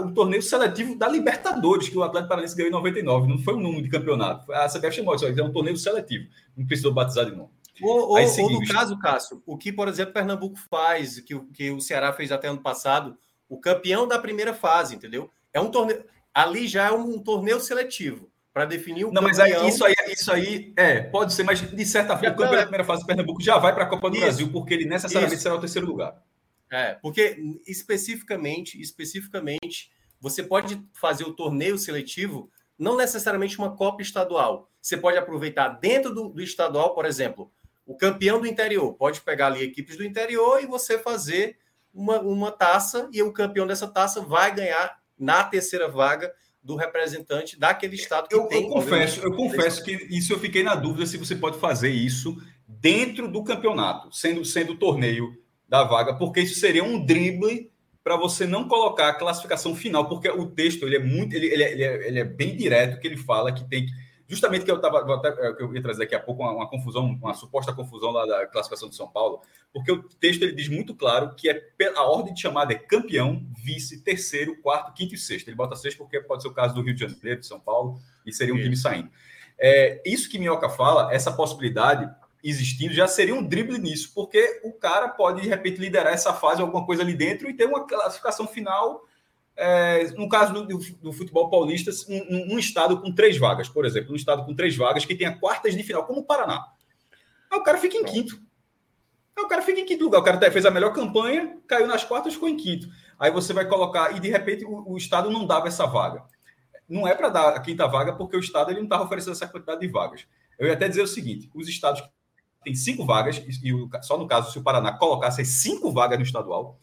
o torneio seletivo da Libertadores, que o Atlético Paranaense ganhou em 99, não foi um número de campeonato. A CBF chamou isso, é um torneio seletivo, não precisou batizar de novo. Ou, ou, ou, no caso, Cássio, o que, por exemplo, Pernambuco faz, que, que o Ceará fez até ano passado, o campeão da primeira fase, entendeu? É um torneio. Ali já é um torneio seletivo para definir o Não, campeão. mas aí, isso aí, isso aí é, pode ser, mas de certa forma, o campeão da primeira fase do Pernambuco já vai para a Copa do isso, Brasil, porque ele necessariamente isso. será o terceiro lugar. É, porque especificamente, especificamente, você pode fazer o torneio seletivo, não necessariamente uma Copa estadual. Você pode aproveitar dentro do, do estadual, por exemplo, o campeão do interior. Pode pegar ali equipes do interior e você fazer uma, uma taça, e o campeão dessa taça vai ganhar na terceira vaga do representante daquele estado que eu, tem. Eu confesso, eu confesso que isso eu fiquei na dúvida se você pode fazer isso dentro do campeonato, sendo sendo o torneio da vaga, porque isso seria um drible para você não colocar a classificação final, porque o texto ele é muito ele, ele, é, ele, é, ele é bem direto que ele fala que tem que justamente que eu estava é, que eu ia trazer daqui a pouco uma, uma, confusão, uma suposta confusão lá da classificação de São Paulo, porque o texto ele diz muito claro que é a ordem de chamada é campeão, vice, terceiro, quarto, quinto e sexto. Ele bota sexto porque pode ser o caso do Rio de Janeiro, de São Paulo, e seria um time saindo. É, isso que Minhoca fala, essa possibilidade existindo, já seria um drible nisso, porque o cara pode, de repente, liderar essa fase, alguma coisa ali dentro, e ter uma classificação final é, no caso do, do, futebol paulista, um, um, estado com três vagas, por exemplo, um estado com três vagas que tenha quartas de final, como o Paraná. Aí o cara fica em quinto. Aí o cara fica em quinto lugar. O cara fez a melhor campanha, caiu nas quartas, ficou em quinto. Aí você vai colocar, e de repente o, o estado não dava essa vaga. Não é para dar a quinta vaga, porque o estado ele não estava oferecendo essa quantidade de vagas. Eu ia até dizer o seguinte: os estados tem cinco vagas, e só no caso, se o Paraná colocasse as cinco vagas no estadual,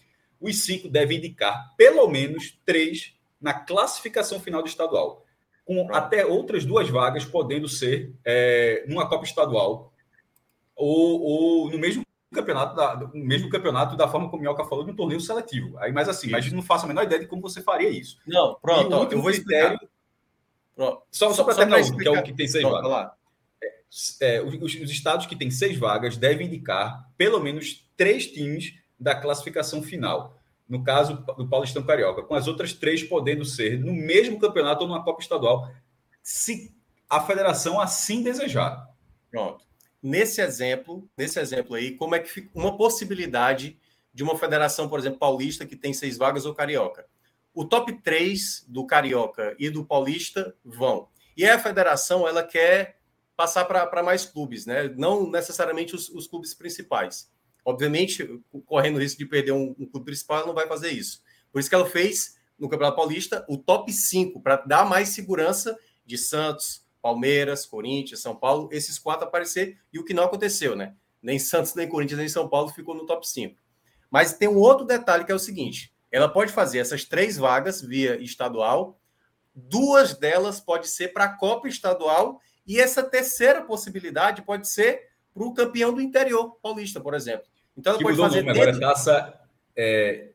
os cinco devem indicar pelo menos três na classificação final do estadual, com até outras duas vagas podendo ser é, numa Copa Estadual ou, ou no mesmo campeonato da, no mesmo campeonato da forma como o Mioca falou, no torneio seletivo. Aí, mas assim, mas não faço a menor ideia de como você faria isso. Não, pronto, ó, eu vou explicar. Pronto. Só, só, só para terminar um, que é o que tem seis pronto, vagas. É, os, os, estados que têm seis vagas devem indicar pelo menos três times da classificação final. No caso do Paulistão Carioca, com as outras três podendo ser no mesmo campeonato ou numa Copa Estadual, se a federação assim desejar. Pronto. Nesse exemplo, nesse exemplo aí, como é que fica uma possibilidade de uma federação, por exemplo, paulista que tem seis vagas ou carioca? O top 3 do carioca e do paulista vão. E a federação, ela quer passar para mais clubes, né? Não necessariamente os, os, clubes principais. Obviamente, correndo o risco de perder um, um, clube principal, ela não vai fazer isso. Por isso que ela fez no Campeonato Paulista o top 5, para dar mais segurança de Santos, Palmeiras, Corinthians, São Paulo, esses quatro aparecer, e o que não aconteceu, né? Nem Santos, nem Corinthians, nem São Paulo ficou no top 5. Mas tem um outro detalhe que é o seguinte: ela pode fazer essas três vagas via estadual, duas delas pode ser para a Copa Estadual e essa terceira possibilidade pode ser para o campeão do interior paulista, por exemplo. Então ela que pode fazer. Nome, dentro... Agora taça. É...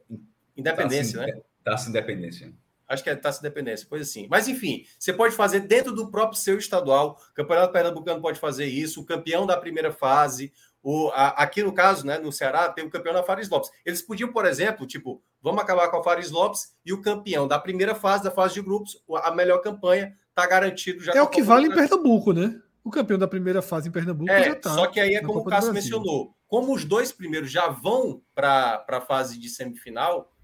Independência, taça, né? Taça Independência. Acho que é taça independência, coisa assim. Mas enfim, você pode fazer dentro do próprio seu estadual. O Campeonato Pernambucano pode fazer isso. O campeão da primeira fase, o, a, aqui no caso, né, no Ceará, tem o campeão da Fares Lopes. Eles podiam, por exemplo, tipo, vamos acabar com a Fares Lopes e o campeão da primeira fase, da fase de grupos, a melhor campanha, está garantido já. É o que vale em Pernambuco, né? O campeão da primeira fase em Pernambuco é, já está. Só que aí é como o Cássio mencionou. Como os dois primeiros já vão para a fase de semifinal.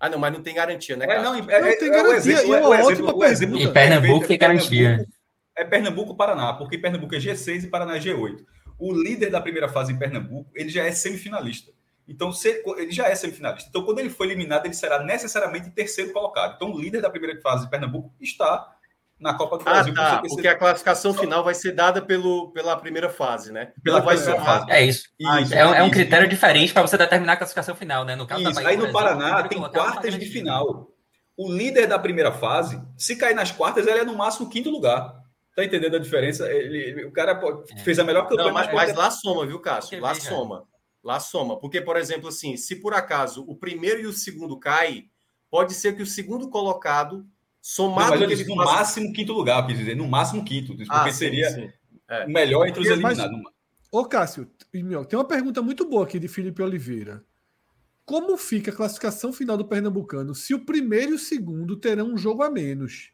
Ah, não, mas não tem garantia, né? É, não, é, não tem é, garantia. É, e uma ótima pergunta. Em Pernambuco tem garantia. É Pernambuco-Paraná, porque Pernambuco é G6 e Paraná é G8. O líder da primeira fase em Pernambuco, ele já é semifinalista. Então, se, ele já é semifinalista. Então, quando ele for eliminado, ele será necessariamente terceiro colocado. Então, o líder da primeira fase em Pernambuco está na Copa do ah, Brasil. Tá, porque a classificação final vai ser dada pelo, pela primeira fase, né? Pela primeira fase. É isso. Ah, isso é, é, um critério diferente para você determinar a classificação final, né? No caso isso. Bahia, Aí no exemplo, Paraná tem quartas de final. O líder da primeira fase, se cair nas quartas, ele é no máximo quinto lugar. Tá entendendo a diferença? Ele, ele o cara é. fez a melhor campanha. Não, mas, mas lá soma, viu, Cássio? Lá soma. Lá soma. Porque, por exemplo, assim, se por acaso o primeiro e o segundo caem, pode ser que o segundo colocado Somado não, mas eu disse, no máximo quinto lugar, quis dizer, no máximo quinto, porque ah, sim, seria sim. É. o melhor entre os eliminados. Mas, ô, Cássio, tem uma pergunta muito boa aqui de Felipe Oliveira. Como fica a classificação final do Pernambucano se o primeiro e o segundo terão um jogo a menos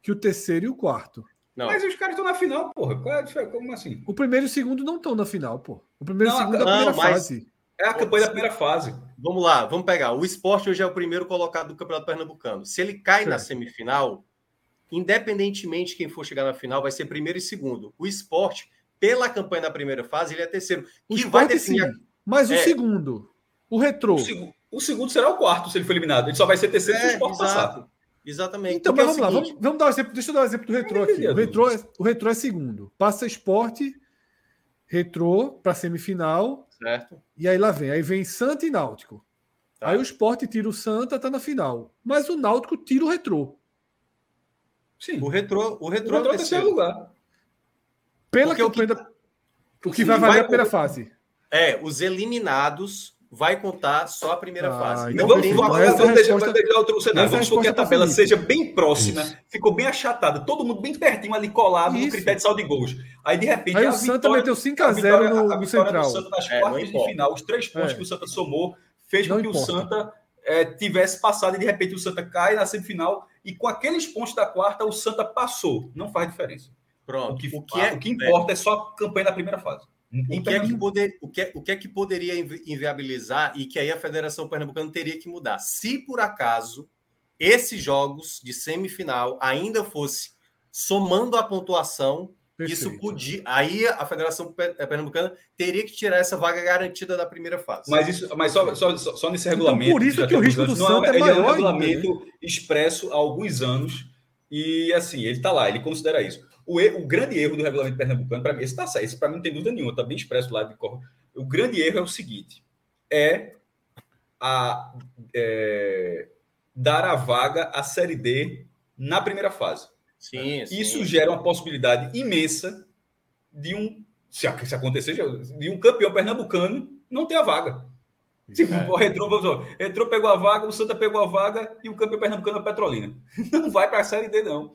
que o terceiro e o quarto? Não. Mas os caras estão na final, porra. É como assim? O primeiro e o segundo não estão na final, pô. O primeiro e o segundo é a primeira fase. É a campanha da primeira fase. Vamos lá, vamos pegar. O esporte hoje é o primeiro colocado do Campeonato Pernambucano. Se ele cai certo. na semifinal, independentemente de quem for chegar na final, vai ser primeiro e segundo. O esporte, pela campanha da primeira fase, ele é terceiro. O que vai definir. Sim. Mas é... o segundo, o retrô. O, seg... o, segundo será o quarto se ele for eliminado. Ele só vai ser terceiro é, se o esporte exato. passar. Exatamente. Então, mas é vamos lá, vamos, vamos, dar um exemplo. Deixa eu dar um exemplo do retrô aqui. O retrô, é, o retrô é segundo. Passa esporte, retrô para semifinal Certo. E aí lá vem. Aí vem Santa e Náutico. Tá. Aí o esporte tira o Santa, tá na final. Mas o Náutico tira o retrô. Sim. O retrô, o retrô, o retrô é terceiro lugar. Pela Porque campanha o que, da... o que vai valer vai, a primeira fase. É, os eliminados vai contar só a primeira ah, fase. Então vamos, vamos, vamos, vamos deixar, deixar outro cenário. Vamos supor que a tabela seja bem próxima, Isso. ficou bem achatada, todo mundo bem pertinho ali colado Isso. no critério de saldo de gols. Aí de repente. Aí o Santa meteu 5x0 no, no Central. Santa nas é, quartas de final, os três pontos é. que o Santa somou, fez com que importa. o Santa é, tivesse passado e de repente o Santa cai na semifinal e com aqueles pontos da quarta o Santa passou. Não faz diferença. Pronto. O que, o que, é, o que importa é só a campanha da primeira fase. O que, é que poder, o, que é, o que é que poderia inviabilizar e que aí a Federação Pernambucana teria que mudar? Se por acaso esses jogos de semifinal ainda fosse somando a pontuação, Perfeito. isso podia. Aí a Federação Pernambucana teria que tirar essa vaga garantida da primeira fase. Mas, isso, mas só, só, só nesse então, regulamento. Então, por isso que o risco do Santa é, é maior. É um regulamento ainda, né? expresso há alguns anos. E assim, ele está lá, ele considera isso. O, o grande erro do regulamento pernambucano, para mim, esse está certo, esse para mim não tem dúvida nenhuma, está bem expresso lá de cor. O grande erro é o seguinte: é, a, é dar a vaga à Série D na primeira fase. Sim, sim. Isso gera uma possibilidade imensa de um, se, se acontecer, de um campeão pernambucano não ter a vaga. Tipo, é. entrou, entrou, pegou a vaga, o Santa pegou a vaga e o campeão pernambucano é Petrolina. Não vai para a Série D, não.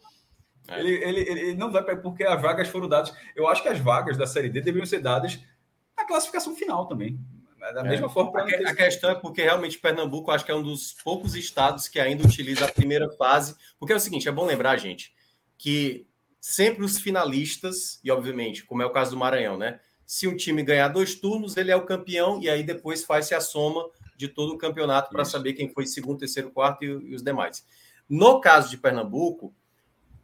É. Ele, ele, ele não vai porque as vagas foram dadas. Eu acho que as vagas da Série D deveriam ser dadas na classificação final também. Da é. mesma forma. A, a questão é porque realmente Pernambuco acho que é um dos poucos estados que ainda utiliza a primeira fase. Porque é o seguinte: é bom lembrar, gente, que sempre os finalistas, e obviamente, como é o caso do Maranhão, né? Se um time ganhar dois turnos, ele é o campeão, e aí depois faz-se a soma de todo o campeonato para saber quem foi segundo, terceiro, quarto e, e os demais. No caso de Pernambuco,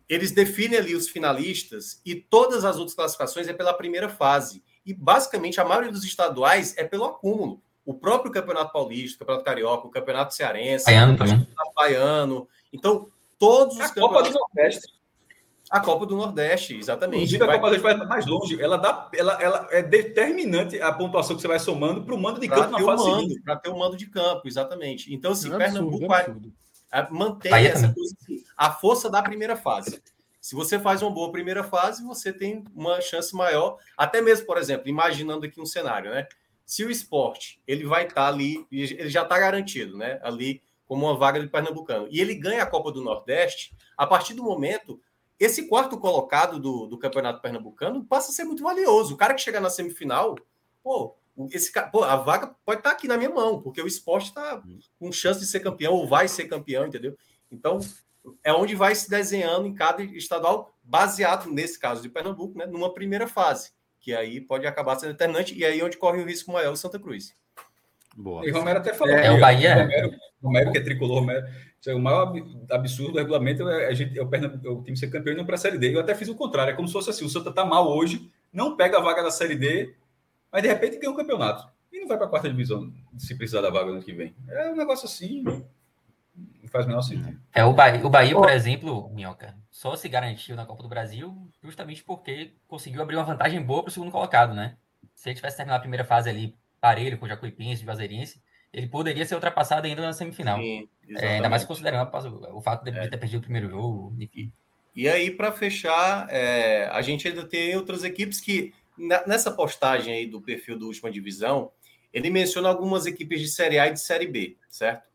eles definem ali os finalistas e todas as outras classificações é pela primeira fase. E basicamente a maioria dos estaduais é pelo acúmulo. O próprio Campeonato Paulista, o Campeonato Carioca, o Campeonato Cearense, Baiano o Campeonato Baiano. Então, todos os a Copa do Nordeste. A Copa do Nordeste, exatamente. Inclusive, a Copa do Nordeste vai mais longe. Ela, dá, ela, ela é determinante a pontuação que você vai somando para o mando de campo na fase. Para ter o mando de campo, exatamente. Então, assim, é Pernambuco absurdo, é mantém Bahia essa coisa assim, a força da primeira fase. Se você faz uma boa primeira fase, você tem uma chance maior. Até mesmo, por exemplo, imaginando aqui um cenário, né? Se o esporte ele vai estar tá ali, ele já está garantido, né? Ali como uma vaga de Pernambucano, e ele ganha a Copa do Nordeste, a partir do momento esse quarto colocado do, do Campeonato Pernambucano passa a ser muito valioso. O cara que chegar na semifinal, pô, esse, pô, a vaga pode estar tá aqui na minha mão, porque o esporte está com chance de ser campeão ou vai ser campeão, entendeu? Então, é onde vai se desenhando em cada estadual, baseado, nesse caso de Pernambuco, né, numa primeira fase, que aí pode acabar sendo determinante, e aí é onde corre o risco maior o Santa Cruz. Boa. E Romero até falou. É, é o Bahia. Romero, Romero, que é tricolor, Romero, o maior absurdo do regulamento é a gente, é o, é o time ser campeão e não para a Série D. Eu até fiz o contrário, é como se fosse assim: o Santa está mal hoje, não pega a vaga da Série D, mas de repente ganha o um campeonato. E não vai para a quarta divisão se precisar da vaga no que vem. É um negócio assim. Não faz o menor sentido. É, o Bahia, o Bahia por exemplo, Minhoca, só se garantiu na Copa do Brasil justamente porque conseguiu abrir uma vantagem boa para o segundo colocado, né? Se ele tivesse terminado a primeira fase ali parelho com o Jacuipense e Juazeirense, ele poderia ser ultrapassado ainda na semifinal. Sim, é, ainda mais considerando o fato de, é. ter perdido o primeiro jogo. E, e aí, para fechar, é, a gente ainda tem outras equipes que, nessa postagem aí do perfil do Última Divisão, ele menciona algumas equipes de Série A e de Série B, certo?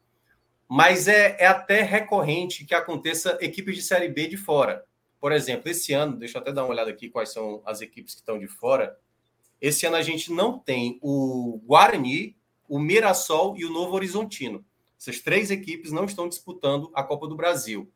Mas é, é até recorrente que aconteça equipes de Série B de fora. Por exemplo, esse ano, deixa eu até dar uma olhada aqui quais são as equipes que estão de fora. Esse ano a gente não tem o Guarani, o Mirassol e o Novo Horizontino. Essas três equipes não estão disputando a Copa do Brasil.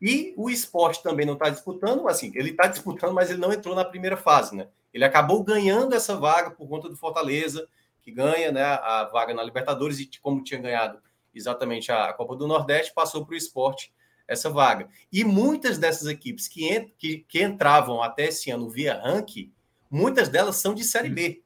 E o esporte também não está disputando, assim, ele está disputando, mas ele não entrou na primeira fase, né? Ele acabou ganhando essa vaga por conta do Fortaleza, que ganha né, a vaga na Libertadores, e como tinha ganhado exatamente a Copa do Nordeste, passou para o esporte essa vaga. E muitas dessas equipes que, que, que entravam até esse ano via ranking, muitas delas são de Série B.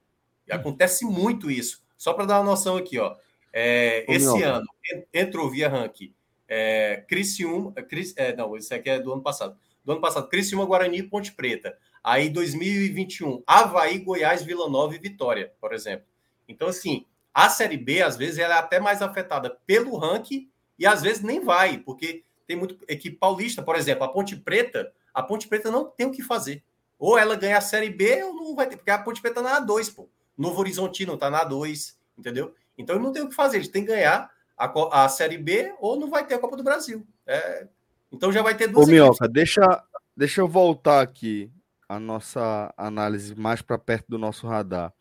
E acontece muito isso. Só para dar uma noção aqui, ó. É, esse ano entrou via ranking é, Criciúma, Cris, é, não, esse aqui é do ano passado. Do ano passado, Criciúma, Guarani e Ponte Preta. Aí, 2021, Havaí, Goiás, Vila Nova e Vitória, por exemplo. Então, assim, a Série B, às vezes, ela é até mais afetada pelo ranking e às vezes nem vai, porque tem muito equipe paulista, por exemplo, a Ponte Preta, a Ponte Preta não tem o que fazer. Ou ela ganha a Série B ou não vai ter, porque a Ponte Preta tá na A2, pô. Novo Horizontino está na 2, entendeu? Então ele não tem o que fazer, ele tem que ganhar a, a Série B ou não vai ter a Copa do Brasil. É, então já vai ter duas. Ô, Minhoca, deixa, deixa eu voltar aqui a nossa análise mais para perto do nosso radar.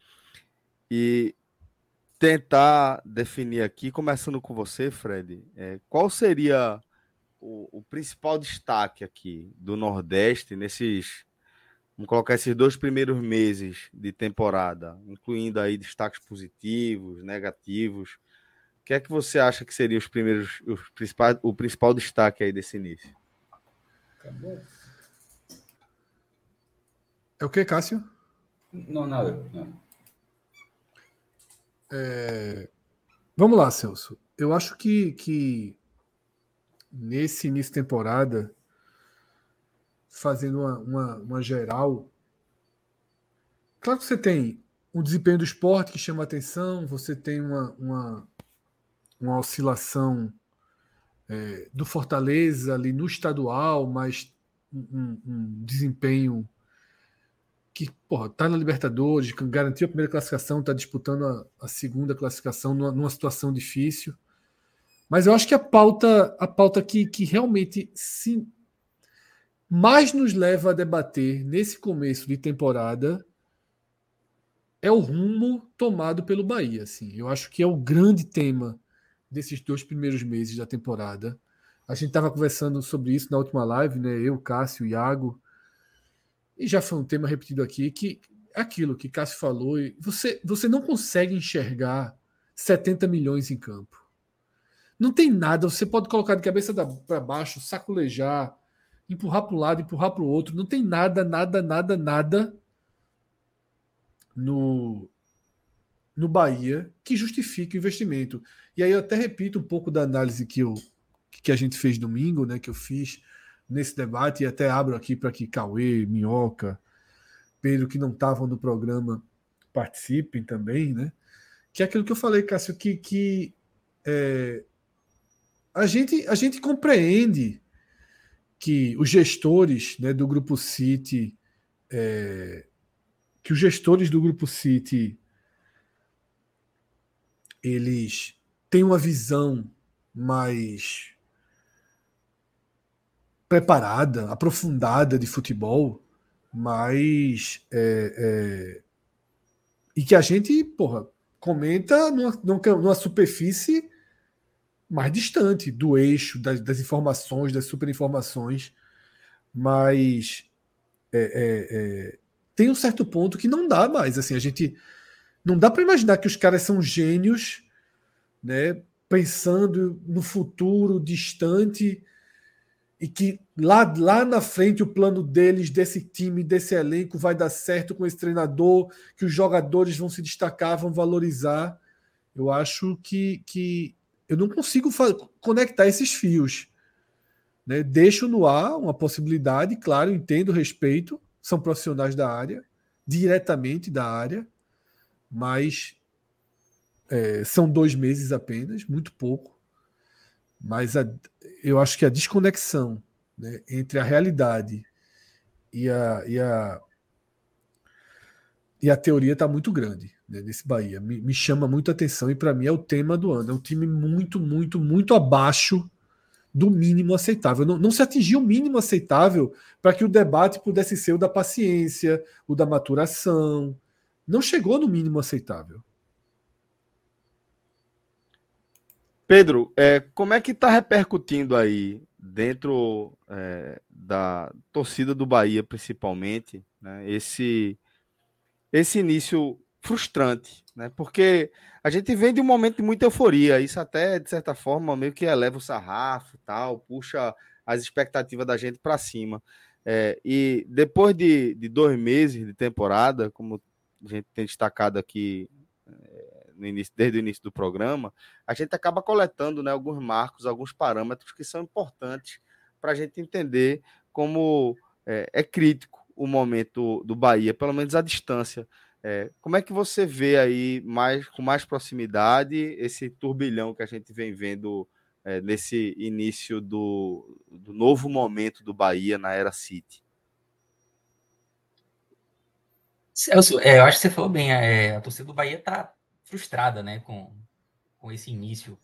E tentar definir aqui, começando com você, Fred, é, qual seria o, o, principal destaque aqui do Nordeste nesses Vamos colocar esses dois primeiros meses de temporada, incluindo aí destaques positivos, negativos. O que é que você acha que seria os primeiros, os principais, o principal destaque aí desse início? Acabou. É o que, Cássio? Não, nada. Não. É... Vamos lá, Celso. Eu acho que, que nesse início de temporada fazendo uma, uma, uma geral. Claro que você tem um desempenho do esporte que chama atenção, você tem uma, uma, uma oscilação é, do Fortaleza ali no estadual, mas um, um desempenho que porra, tá na Libertadores, garantiu a primeira classificação, está disputando a, a, segunda classificação numa, numa, situação difícil. Mas eu acho que a pauta, a pauta que, que realmente mais nos leva a debater nesse começo de temporada é o rumo tomado pelo Bahia. Assim. Eu acho que é o grande tema desses dois primeiros meses da temporada. A gente estava conversando sobre isso na última live, né? Eu, Cássio, Iago. E já foi um tema repetido aqui que aquilo que Cássio falou, você, você não consegue enxergar 70 milhões em campo. Não tem nada, você pode colocar de cabeça para baixo, saculejar, empurrar para um lado, empurrar para o outro. Não tem nada, nada, nada, nada no, no Bahia que justifique o investimento. E aí eu até repito um pouco da análise que, eu, que a gente fez domingo, né, que eu fiz nesse debate, e até abro aqui para que Cauê, Minhoca, Pedro, que não estavam no programa, participem também, né? Que é aquilo que eu falei, Cássio, que, que é, a, gente, a gente compreende que os gestores né, do Grupo City, é, que os gestores do Grupo City eles têm uma visão mais preparada, aprofundada de futebol, mas é, é, e que a gente, porra, comenta numa, numa superfície mais distante do eixo das, das informações, das superinformações, mas é, é, é, tem um certo ponto que não dá mais. Assim, a gente não dá para imaginar que os caras são gênios, né? Pensando no futuro distante e que lá, lá na frente o plano deles, desse time, desse elenco, vai dar certo com esse treinador, que os jogadores vão se destacar, vão valorizar. Eu acho que, que eu não consigo conectar esses fios. Né? Deixo no ar uma possibilidade, claro, entendo, respeito, são profissionais da área, diretamente da área, mas é, são dois meses apenas, muito pouco. Mas a, eu acho que a desconexão né, entre a realidade e a, e a, e a teoria está muito grande né, nesse Bahia. Me, me chama a atenção e para mim é o tema do ano. É um time muito, muito, muito abaixo do mínimo aceitável. Não, não se atingiu o mínimo aceitável para que o debate pudesse ser o da paciência, o da maturação. Não chegou no mínimo aceitável. Pedro, é, como é que está repercutindo aí dentro é, da torcida do Bahia, principalmente, né, esse esse início frustrante, né? Porque a gente vem de um momento de muita euforia, isso até de certa forma meio que eleva o sarrafo, tal, puxa as expectativas da gente para cima. É, e depois de, de dois meses de temporada, como a gente tem destacado aqui início, desde o início do programa, a gente acaba coletando né, alguns marcos, alguns parâmetros que são importantes para a gente entender como é, é, crítico o momento do Bahia, pelo menos a distância. É, como é que você vê aí mais com mais proximidade esse turbilhão que a gente vem vendo é, nesse início do, do novo momento do Bahia na era City? Celso, é, eu acho que você falou bem, é, a torcida do Bahia está frustrada, né, com, com esse início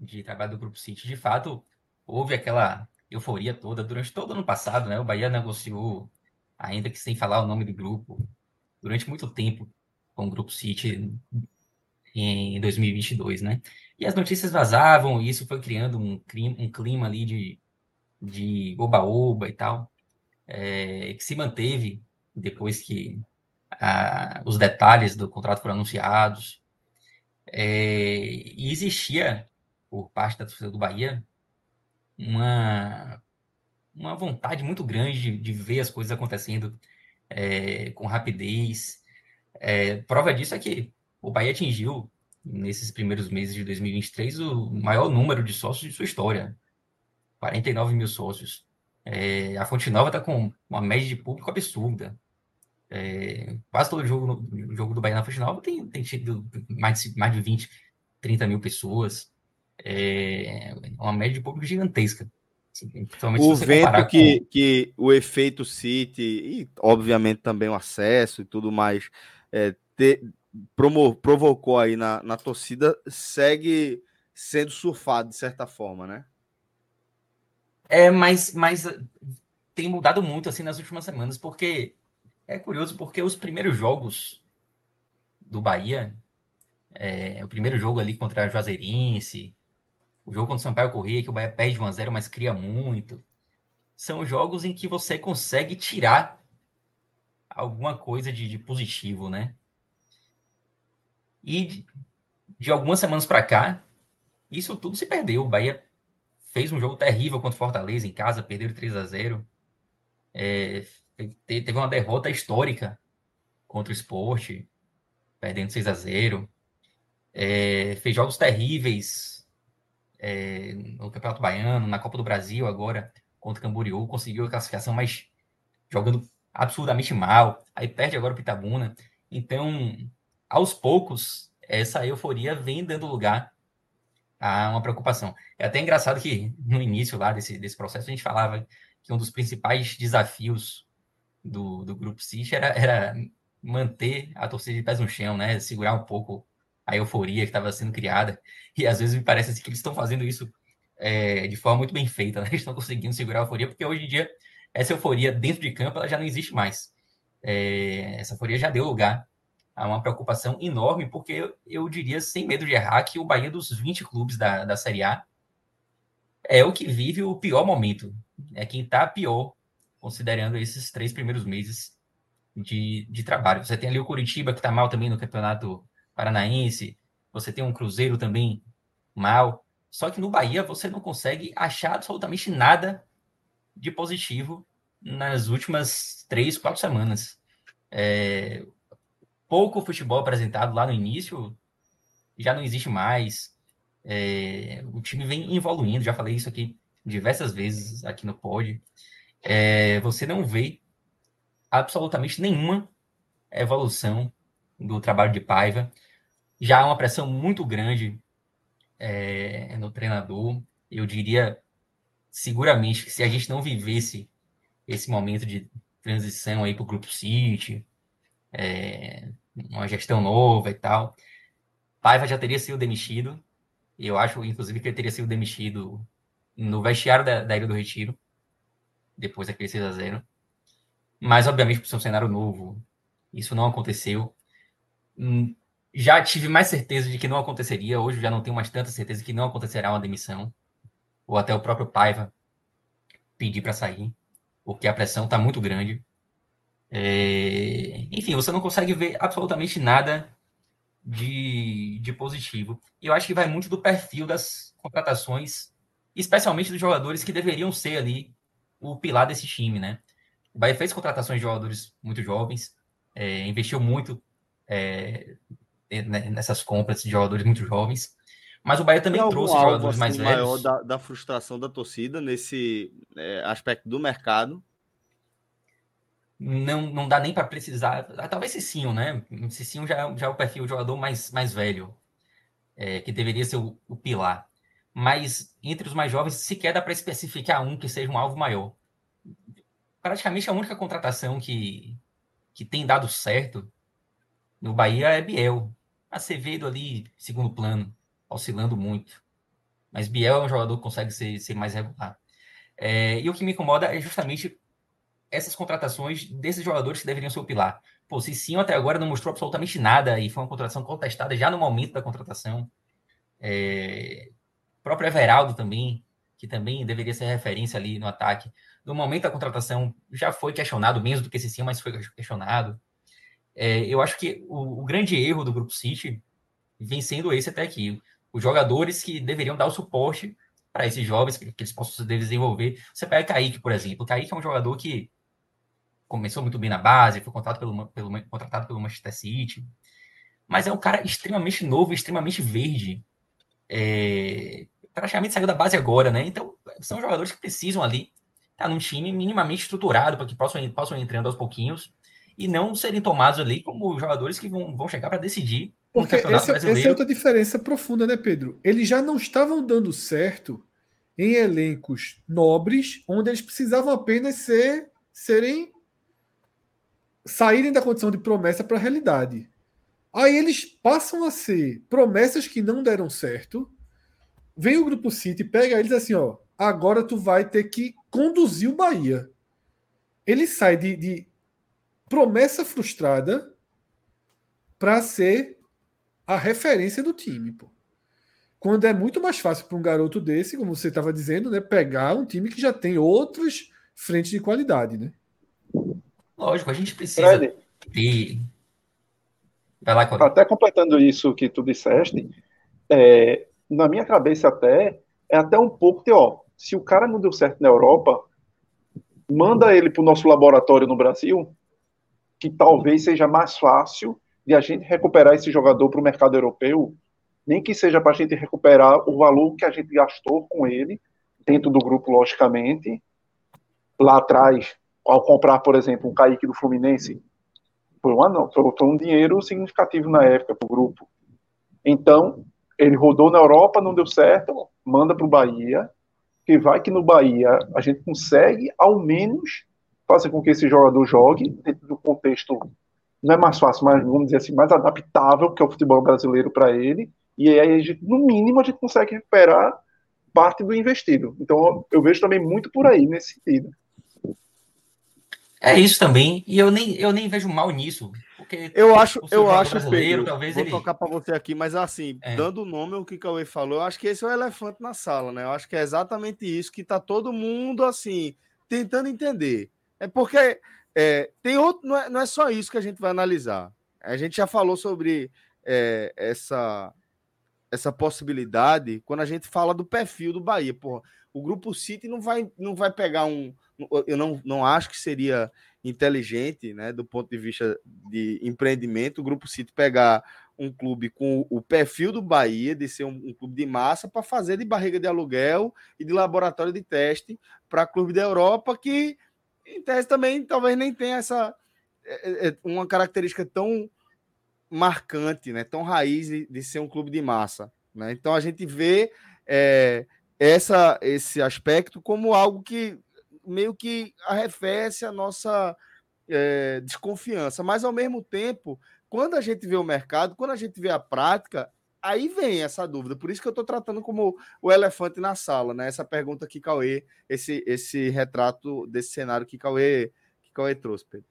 de trabalho do Grupo City. De fato, houve aquela euforia toda durante todo o ano passado, né? O Bahia negociou, ainda que sem falar o nome do grupo, durante muito tempo com o Grupo City em 2022, né? E as notícias vazavam, e isso foi criando um clima, um clima ali de, de oba-oba e tal, é, que se manteve depois que a, os detalhes do contrato foram anunciados, é, existia, por parte da torcida do Bahia, uma, uma vontade muito grande de, de ver as coisas acontecendo é, com rapidez. É, prova disso é que o Bahia atingiu, nesses primeiros meses de 2023, o maior número de sócios de sua história 49 mil sócios. É, a Fonte Nova está com uma média de público absurda. É, quase todo jogo, jogo do Bahia na Fonte Nova tem, tem tido mais de, mais de 20, 30 mil pessoas. É uma média de público gigantesca. O vento que, com... que o efeito City e, obviamente, também o acesso e tudo mais é, te, promo, provocou aí na, na torcida segue sendo surfado de certa forma, né? É, mas, mas eh, tem mudado muito assim nas últimas semanas, porque é curioso porque os primeiros jogos do Bahia, é, o primeiro jogo ali contra a Juazeirense, o jogo contra o Sampaio Corrêa, que o Bahia perde 1x0, mas cria muito, são jogos em que você consegue tirar alguma coisa de, de positivo, né? E de, de algumas semanas para cá, isso tudo se perdeu. O Bahia fez um jogo terrível contra o Fortaleza em casa, perdeu 3 a 0 é, Teve uma derrota histórica contra o esporte, perdendo 6 a 0 é, Fez jogos terríveis é, no Campeonato Baiano, na Copa do Brasil agora, contra o Camboriú, conseguiu a classificação, mas jogando absurdamente mal. Aí perde agora o Pitabuna. Então, aos poucos, essa euforia vem dando lugar a uma preocupação. É até engraçado que no início lá desse, desse processo a gente falava que um dos principais desafios do, do Grupo City era, era manter a torcida de pés no chão, né? Segurar um pouco a euforia que estava sendo criada. E às vezes me parece assim, que eles estão fazendo isso é, de forma muito bem feita, né? Eles estão conseguindo segurar a euforia, porque hoje em dia essa euforia dentro de campo ela já não existe mais. É, essa euforia já deu lugar há uma preocupação enorme, porque eu, eu, diria, sem medo de errar, que o Bahia dos 20 clubes da, da Série A é o que vive o pior momento. É quem está pior, considerando esses três primeiros meses de, de trabalho. Você tem ali o Curitiba, que está mal também no Campeonato Paranaense, você tem um Cruzeiro também mal. Só que no Bahia você não consegue achar absolutamente nada de positivo nas últimas três, quatro semanas. É, pouco futebol apresentado lá no início já não existe mais. É, o time vem evoluindo, já falei isso aqui diversas vezes aqui no pod. É, você não vê absolutamente nenhuma evolução do trabalho de Paiva. Já há uma pressão muito grande é, no treinador. Eu diria seguramente que se a gente não vivesse esse momento de transição aí para o Grupo City, é, uma gestão nova e tal. Paiva já teria sido demitido. Eu acho, inclusive, que ele teria sido demitido no vestiário da, da Ilha do Retiro, depois daquele 6 a 0 Mas, obviamente, ser um cenário novo, isso não aconteceu. Hum, já tive mais certeza de que não aconteceria. Hoje já não tenho mais tanta certeza que não acontecerá uma demissão. Ou até o próprio Paiva pedir para sair, porque a pressão está muito grande. É... Enfim, você não consegue ver absolutamente nada de, de positivo. E eu acho que vai muito do perfil das contratações, especialmente dos jogadores que deveriam ser ali o pilar desse time, né? O Bahia fez contratações de jogadores muito jovens, é, investiu muito é, nessas compras de jogadores muito jovens, mas o Bahia também trouxe jogadores assim, mais velhos. maior da, da, frustração da torcida nesse é, aspecto do mercado não, não dá nem para precisar. Ah, talvez Cicinho, né? Cicinho já, já é o perfil de jogador mais, mais velho, é, que deveria ser o, o, pilar. Mas entre os mais jovens, sequer dá para especificar um que seja um alvo maior. Praticamente a única contratação que, que tem dado certo no Bahia é Biel. Acevedo ali, segundo plano, oscilando muito. Mas Biel é um jogador que consegue ser, ser mais regular. É, e o que me incomoda é justamente essas contratações desses jogadores que deveriam ser o pilar. Pô, Cicinho até agora não mostrou absolutamente nada e foi uma contratação contestada já no momento da contratação. É... Próprio Everaldo também, que também deveria ser referência ali no ataque. No momento da contratação já foi questionado, menos do que Cicinho, mas foi questionado. É, eu acho que o, o, grande erro do Grupo City vem sendo esse até aqui. Os jogadores que deveriam dar o suporte para esses jovens, que, que eles possam se desenvolver. Você pega Kaique, por exemplo. Kaique é um jogador que começou muito bem na base, foi contratado pelo, pelo, contratado pelo Manchester City, mas é um cara extremamente novo, extremamente verde. É, praticamente saiu da base agora, né? Então, são jogadores que precisam ali tá num time minimamente estruturado para que possam, possam entrando aos pouquinhos e não serem tomados ali como jogadores que vão, vão chegar para decidir porque essa, essa, é outra diferença profunda, né, Pedro? Eles já não estavam dando certo em elencos nobres, onde eles precisavam apenas ser, serem saírem da condição de promessa para a realidade. Aí eles passam a ser promessas que não deram certo. Vem o grupo City, pega eles assim, ó. Agora tu vai ter que conduzir o Bahia. Ele sai de, de promessa frustrada para ser a referência do time, pô. Quando é muito mais fácil para um garoto desse, como você estava dizendo, né, pegar um time que já tem outras frentes de qualidade, né? Lógico, a gente precisa Fred, ter. Vai lá, Até completando isso que tu disseste, é, na minha cabeça até é até um pouco ó, se o cara não deu certo na Europa, manda ele para o nosso laboratório no Brasil, que talvez seja mais fácil de a gente recuperar esse jogador para o mercado europeu, nem que seja para a gente recuperar o valor que a gente gastou com ele, dentro do grupo, logicamente, lá atrás, ao comprar, por exemplo, um Kaique do Fluminense, foi, foi, foi um dinheiro significativo na época para o grupo. Então, ele rodou na Europa, não deu certo, manda para o Bahia, que vai que no Bahia a gente consegue, ao menos, fazer com que esse jogador jogue dentro do contexto não é mais fácil, mas vamos dizer assim, mais adaptável que é o futebol brasileiro para ele. E aí, gente, no mínimo, a gente consegue recuperar parte do investido. Então, eu vejo também muito por aí nesse sentido. É isso também, e eu nem, eu nem vejo mal nisso. Porque eu acho, eu acho, Pedro, talvez vou ele... tocar para você aqui, mas assim, é. dando o nome ao que o Cauê falou, eu acho que esse é o elefante na sala, né? Eu acho que é exatamente isso que tá todo mundo assim tentando entender. É porque é, tem outro, não é, não é, só isso que a gente vai analisar. A gente já falou sobre é, essa, essa possibilidade quando a gente fala do perfil do Bahia. Porra, o grupo City não vai, não vai pegar um. Eu não, não acho que seria inteligente, né, do ponto de vista de empreendimento, o grupo City pegar um clube com o perfil do Bahia, de ser um, um clube de massa, para fazer de barriga de aluguel e de laboratório de teste para clube da Europa que em tese também talvez nem tenha essa é, é, é, uma característica tão marcante, né? Tão raiz de, de ser um clube de massa, né? Então a gente vê é, essa esse aspecto como algo que meio que arrefece a nossa é, desconfiança, mas ao mesmo tempo, quando a gente vê o mercado, quando a gente vê a prática, aí vem essa dúvida. Por isso que eu estou tratando como o elefante na sala, né? Essa pergunta que Cauê, esse, esse retrato desse cenário que Cauê, que Cauê trouxe, Pedro.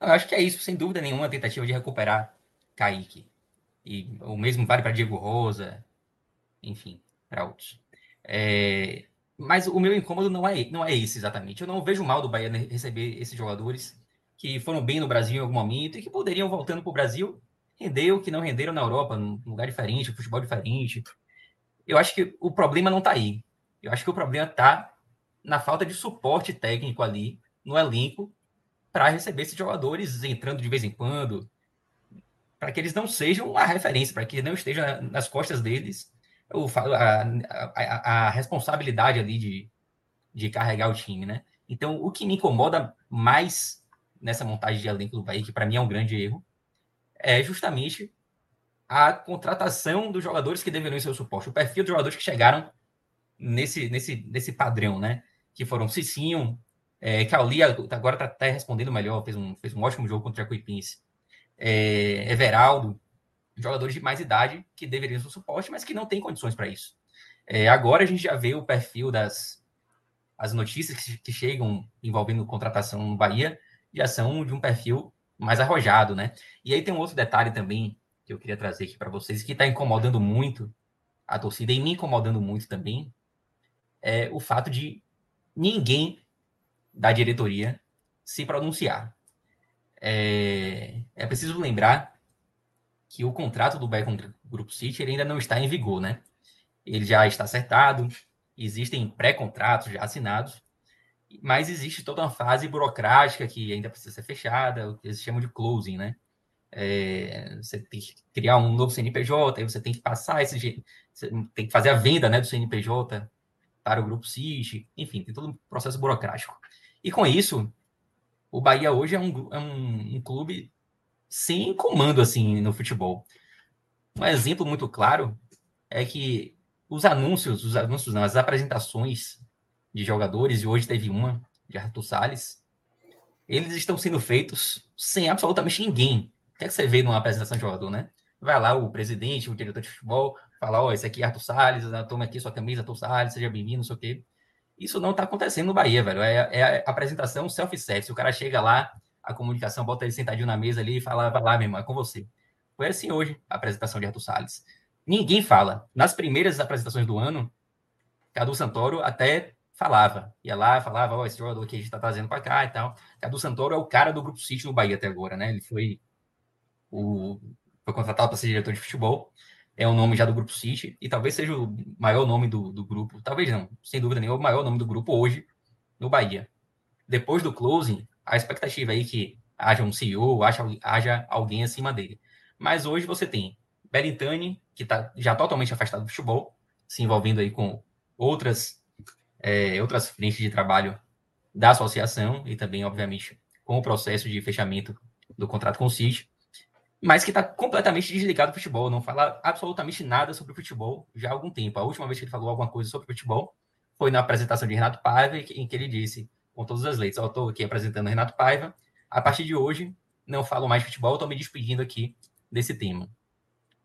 Eu acho que é isso, sem dúvida nenhuma, a tentativa de recuperar Kaique. E o mesmo vale para Diego Rosa, enfim, para outros. É... Mas o meu incômodo não é, não é esse exatamente. Eu não vejo mal do Bahia receber esses jogadores que foram bem no Brasil em algum momento e que poderiam, voltando para o Brasil, rendeu, que não renderam na Europa, num lugar diferente, futebol diferente. Eu acho que o problema não está aí. Eu acho que o problema está na falta de suporte técnico ali no elenco para receber esses jogadores entrando de vez em quando, para que eles não sejam a referência, para que não esteja nas costas deles a, a, a, responsabilidade ali de, de carregar o time, né? Então, o que me incomoda mais nessa montagem de elenco do Bahia, que para mim é um grande erro, é justamente a contratação dos jogadores que deveriam ser o suporte, o perfil dos jogadores que chegaram nesse, nesse, nesse padrão, né? Que foram Cicinho, é, Cauli agora está tá respondendo melhor, fez um, fez um ótimo jogo contra o Jacuipense. É, Everaldo, jogadores de mais idade que deveriam ser suporte, mas que não têm condições para isso. É, agora a gente já vê o perfil das as notícias que, que chegam envolvendo contratação no Bahia já são de um perfil mais arrojado, né? E aí tem um outro detalhe também que eu queria trazer aqui para vocês, que está incomodando muito a torcida e me incomodando muito também, é o fato de ninguém da diretoria se pronunciar. É, é preciso lembrar que o contrato do Bahia Grupo City ainda não está em vigor, né? Ele já está acertado, existem pré-contratos já assinados, mas existe toda uma fase burocrática que ainda precisa ser fechada, o que eles chamam de closing, né? É, você tem que criar um novo CNPJ, aí você tem que passar esse, tem que fazer a venda, né, do CNPJ para o Grupo City, enfim, tem todo um processo burocrático. E com isso, o Bahia hoje é um, é um, um clube sem comando assim no futebol. Um exemplo muito claro é que os anúncios, os anúncios não, as apresentações de jogadores, e hoje teve uma de Arthur Salles, eles estão sendo feitos sem absolutamente ninguém. O que, é que você vê numa apresentação de jogador, né? Vai lá o presidente, o diretor de futebol, fala, ó, oh, esse aqui é Arthur Salles, toma aqui sua camisa, Arthur Salles, seja bem-vindo, não sei o quê. Isso não está acontecendo no Bahia, velho. É, é apresentação self-service. O cara chega lá, a comunicação bota ele sentadinho na mesa ali e fala, vai lá, meu irmão, é com você. Foi assim hoje, a apresentação de Arthur Salles. Ninguém fala. Nas primeiras apresentações do ano, Cadu Santoro até falava. Ia lá, falava, ó, oh, esse jogador que a gente está trazendo para cá e tal. Cadu Santoro é o cara do Grupo City no Bahia até agora, né? Ele foi o foi contratado para ser diretor de futebol. É o nome já do Grupo City e talvez seja o maior nome do, do grupo. Talvez não, sem dúvida nenhuma, o maior nome do grupo hoje no Bahia. Depois do closing, a expectativa aí que haja um CEO, haja, haja alguém acima dele. Mas hoje você tem Belintani, que está já totalmente afastado do futebol, se envolvendo aí com outras, é, outras frentes de trabalho da associação e também, obviamente, com o processo de fechamento do contrato com o City, mas que está completamente desligado do futebol, não fala absolutamente nada sobre o futebol já há algum tempo. A última vez que ele falou alguma coisa sobre futebol foi na apresentação de Renato Paiva, em que ele disse, com todas as letras, eu estou aqui apresentando Renato Paiva, a partir de hoje não falo mais futebol, estou me despedindo aqui desse tema.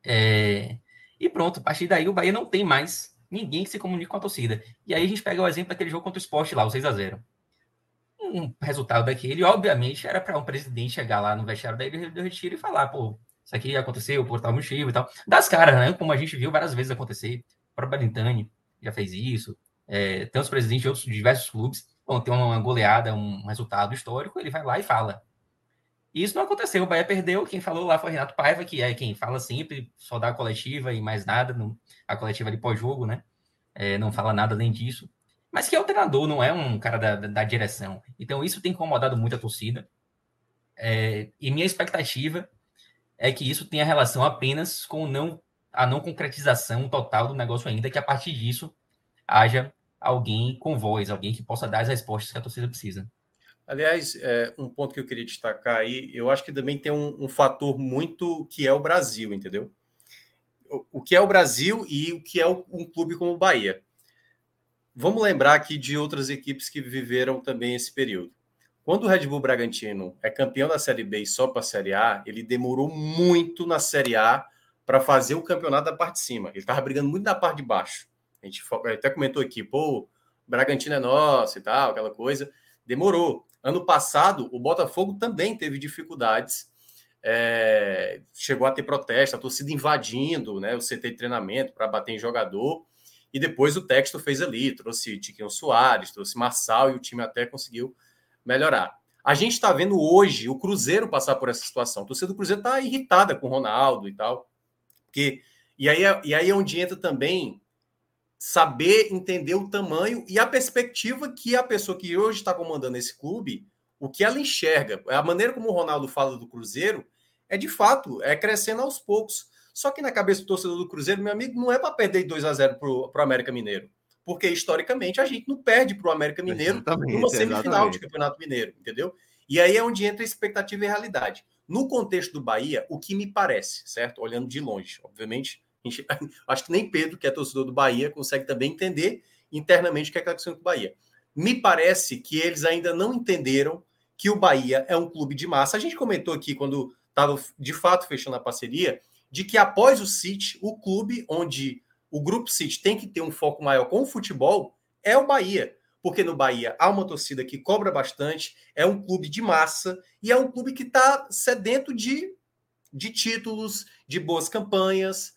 É... E pronto, a partir daí o Bahia não tem mais ninguém que se comunique com a torcida. E aí a gente pega o exemplo daquele jogo contra o esporte lá, o 6 a 0 Um resultado daquele, obviamente, era para um presidente chegar lá no vestiário da Ilha do Retiro e falar, pô, isso aqui aconteceu por tal motivo e tal. Das caras, né? Como a gente viu várias vezes acontecer. O próprio Belintani já fez isso. É, tem os presidentes de outros diversos clubes, vão ter uma goleada, um resultado histórico, ele vai lá e fala. E isso não aconteceu. O Bahia perdeu. Quem falou lá foi Renato Paiva, que é quem fala sempre, só dá a coletiva e mais nada. Não, a coletiva de pós-jogo, né? É, não fala nada além disso. Mas que é o treinador, não é um cara da, da, da direção. Então isso tem incomodado muito a torcida. É, e minha expectativa é que isso tenha relação apenas com não, a não concretização total do negócio ainda, que a partir disso haja alguém com voz, alguém que possa dar as respostas que a torcida precisa. Aliás, é, um ponto que eu queria destacar aí, eu acho que também tem um, um fator muito que é o Brasil, entendeu? O, o, que é o Brasil e o que é o, um clube como o Bahia. Vamos lembrar aqui de outras equipes que viveram também esse período. Quando o Red Bull Bragantino é campeão da Série B e só para a Série A, ele demorou muito na Série A para fazer o campeonato da parte de cima. Ele estava brigando muito na parte de baixo. A gente até comentou aqui, pô, Bragantino é nosso e tal, aquela coisa. Demorou. Ano passado, o Botafogo também teve dificuldades. É, chegou a ter protesto, a torcida invadindo né, o CT de treinamento para bater em jogador. E depois o texto fez ali, trouxe Tiquinho Soares, trouxe Marçal e o time até conseguiu melhorar. A gente está vendo hoje o Cruzeiro passar por essa situação. A torcida do Cruzeiro está irritada com o Ronaldo e tal. Porque, e, aí, é, e aí é onde entra também saber entender o tamanho e a perspectiva que a pessoa que hoje está comandando esse clube, o que ela enxerga. A maneira como o Ronaldo fala do Cruzeiro é de fato, é crescendo aos poucos. Só que na cabeça do torcedor do Cruzeiro, meu amigo, não é para perder 2 a 0 para o América Mineiro. Porque historicamente a gente não perde para o América Mineiro exatamente, numa semifinal exatamente. de Campeonato Mineiro, entendeu? E aí é onde entra a expectativa e a realidade. No contexto do Bahia, o que me parece, certo? Olhando de longe, obviamente, gente, acho que nem Pedro, que é torcedor do Bahia, consegue também entender internamente o que é que está com o Bahia. Me parece que eles ainda não entenderam que o Bahia é um clube de massa. A gente comentou aqui, quando estava de fato fechando a parceria, de que após o City, o clube onde o Grupo City tem que ter um foco maior com o futebol é o Bahia. Porque no Bahia há uma torcida que cobra bastante, é um clube de massa e é um clube que está sedento de, de títulos, de boas campanhas,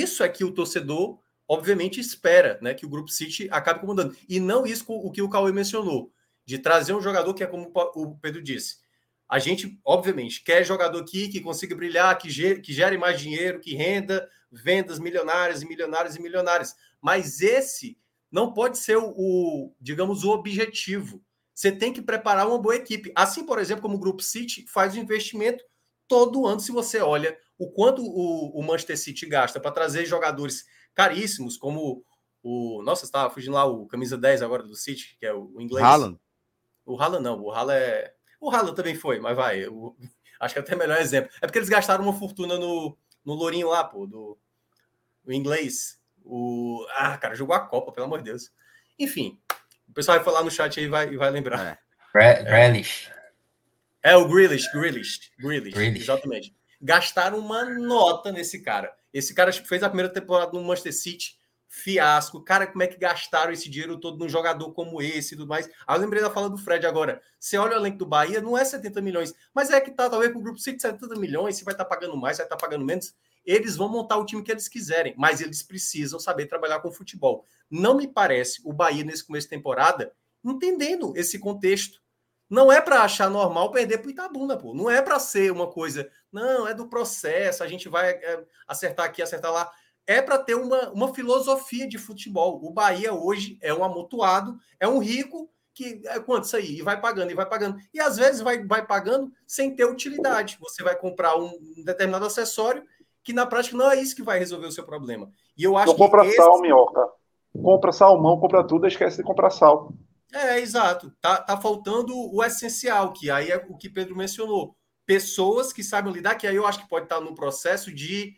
isso é que o torcedor, obviamente, espera, né? Que o Grupo City acabe comandando. E não isso o que o Cauê mencionou, de trazer um jogador que é como o Pedro disse. A gente, obviamente, quer jogador aqui que consiga brilhar, que gere, que gere mais dinheiro, que renda vendas milionárias e milionárias e milionárias. Mas esse não pode ser o, o, digamos, o objetivo. Você tem que preparar uma boa equipe. Assim, por exemplo, como o Grupo City faz o investimento todo ano, se você olha o quanto o, o Manchester City gasta para trazer jogadores caríssimos, como o. Nossa, estava fugindo lá o camisa 10 agora do City, que é o, o inglês. Haaland. O Haaland não, o Haaland é. O Haaland também foi, mas vai. O... Acho que é até melhor exemplo. É porque eles gastaram uma fortuna no, no Lourinho lá, pô, do o inglês. O... Ah, cara, jogou a Copa, pelo amor de Deus. Enfim, o pessoal vai falar no chat aí e vai, vai lembrar. É. É, o Grealish, Grealish, Grealish, Grealish, exatamente. Gastaram uma nota nesse cara. Esse cara fez a primeira temporada no Manchester City, fiasco. Cara, como é que gastaram esse dinheiro todo num jogador como esse e tudo mais? Aí eu lembrei da fala do Fred agora. Você olha o elenco do Bahia, não é 70 milhões, mas é que tá, talvez com o grupo City 70 milhões, se vai estar tá pagando mais, vai estar tá pagando menos. Eles vão montar o time que eles quiserem, mas eles precisam saber trabalhar com futebol. Não me parece o Bahia, nesse começo de temporada, entendendo esse contexto. Não é para achar normal perder para o Itabuna, pô. Não é para ser uma coisa. Não, é do processo, a gente vai é, acertar aqui, acertar lá. É para ter uma, uma filosofia de futebol. O Bahia hoje é um amontoado, é um rico que é quanto isso aí? E vai pagando, e vai pagando. E às vezes vai, vai pagando sem ter utilidade. Você vai comprar um determinado acessório que na prática não é isso que vai resolver o seu problema. E eu acho então, compra esse... sal, minhoca. Compra salmão, compra tudo, esquece de comprar sal. É, exato. Tá, tá faltando o essencial, que aí é o que Pedro mencionou. Pessoas que sabem lidar, que aí eu acho que pode estar no processo de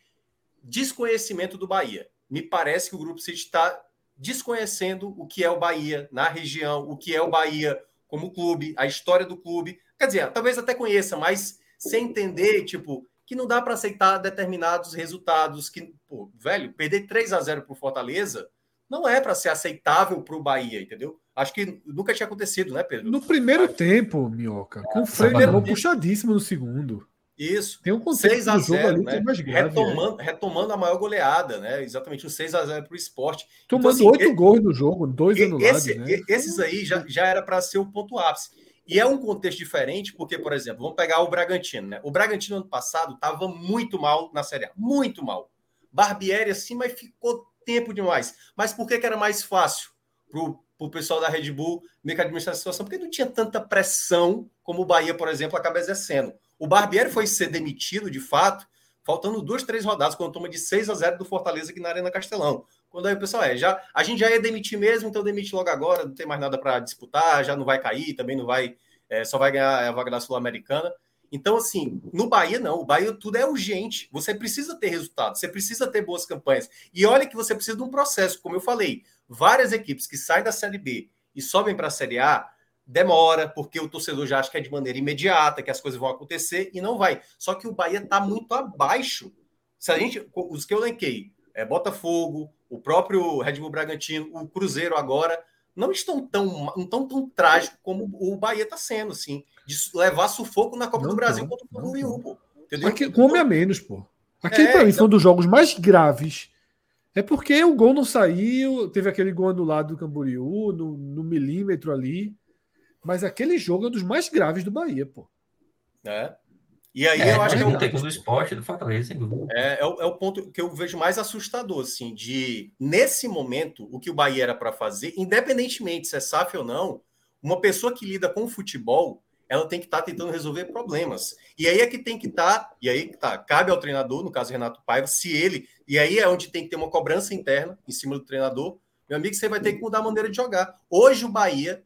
desconhecimento do Bahia. Me parece que o Grupo City está desconhecendo o que é o Bahia na região, o que é o Bahia como clube, a história do clube. Quer dizer, talvez até conheça, mas sem entender, tipo, que não dá para aceitar determinados resultados. Que, pô, velho, perder 3 a 0 para o Fortaleza não é para ser aceitável para o Bahia, entendeu? Acho que nunca tinha acontecido, né, Pedro? No primeiro tempo, Minhoca, com o Freire puxadíssimo no segundo. Isso. Tem um contexto 6 a 0, ali né? é mais grave. Retomando, é. retomando a maior goleada, né? Exatamente, o 6 a 0 para o esporte. Tomando então, assim, oito gols no jogo, dois anulados. Esse, né? Esses aí já, já era para ser o ponto ápice. E é um contexto diferente, porque, por exemplo, vamos pegar o Bragantino, né? O Bragantino ano passado estava muito mal na Série A, muito mal. Barbieri, assim, mas ficou tempo demais. Mas por que, que era mais fácil para o pessoal da Red Bull meio que administrar a situação? Porque não tinha tanta pressão como o Bahia, por exemplo, acaba exercendo. O Barbieri foi ser demitido, de fato, faltando duas, três rodadas, quando toma de 6 a 0 do Fortaleza aqui na Arena Castelão. Quando aí o pessoal é, já, a gente já ia demitir mesmo, então demite logo agora, não tem mais nada para disputar, já não vai cair, também não vai, é, só vai ganhar a vaga da Sul-Americana. Então, assim, no Bahia, não. O Bahia tudo é urgente. Você precisa ter resultado, você precisa ter boas campanhas. E olha que você precisa de um processo, como eu falei. Várias equipes que saem da Série B e sobem para a Série A, demora, porque o torcedor já acha que é de maneira imediata, que as coisas vão acontecer e não vai. Só que o Bahia está muito abaixo. Se a gente, os que eu lenquei, é Botafogo, o próprio Red Bull Bragantino, o Cruzeiro agora, não estão tão, não tão, tão trágico como o Bahia está sendo, assim, de levar sufoco na Copa não do Brasil contra o Camboriú, pô. Entendeu? Aqui, com homem a menos, pô. Aquele, é, para mim, então... foi um dos jogos mais graves. É porque o gol não saiu, teve aquele gol anulado do Camboriú, no, no milímetro ali. Mas aquele jogo é um dos mais graves do Bahia, pô. É. E aí é, eu acho que é o tempo do esporte do Fortaleza, sem dúvida. É, é, o, é o ponto que eu vejo mais assustador, assim, de nesse momento, o que o Bahia era para fazer, independentemente se é SAF ou não, uma pessoa que lida com o futebol, ela tem que estar tá tentando resolver problemas. E aí é que tem que estar, tá, e aí tá, cabe ao treinador, no caso Renato Paiva, se ele, e aí é onde tem que ter uma cobrança interna em cima do treinador, meu amigo, você vai ter que mudar a maneira de jogar. Hoje o Bahia,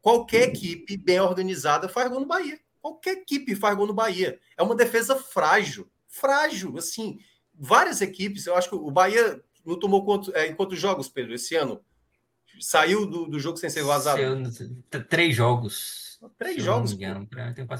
qualquer equipe bem organizada faz gol no Bahia. Qualquer equipe faz gol no Bahia. É uma defesa frágil. Frágil, assim. Várias equipes, eu acho que o Bahia não tomou quanto, é, quantos jogos, Pedro, esse ano? Saiu do, do jogo sem ser vazado? Três jogos. Três jogos.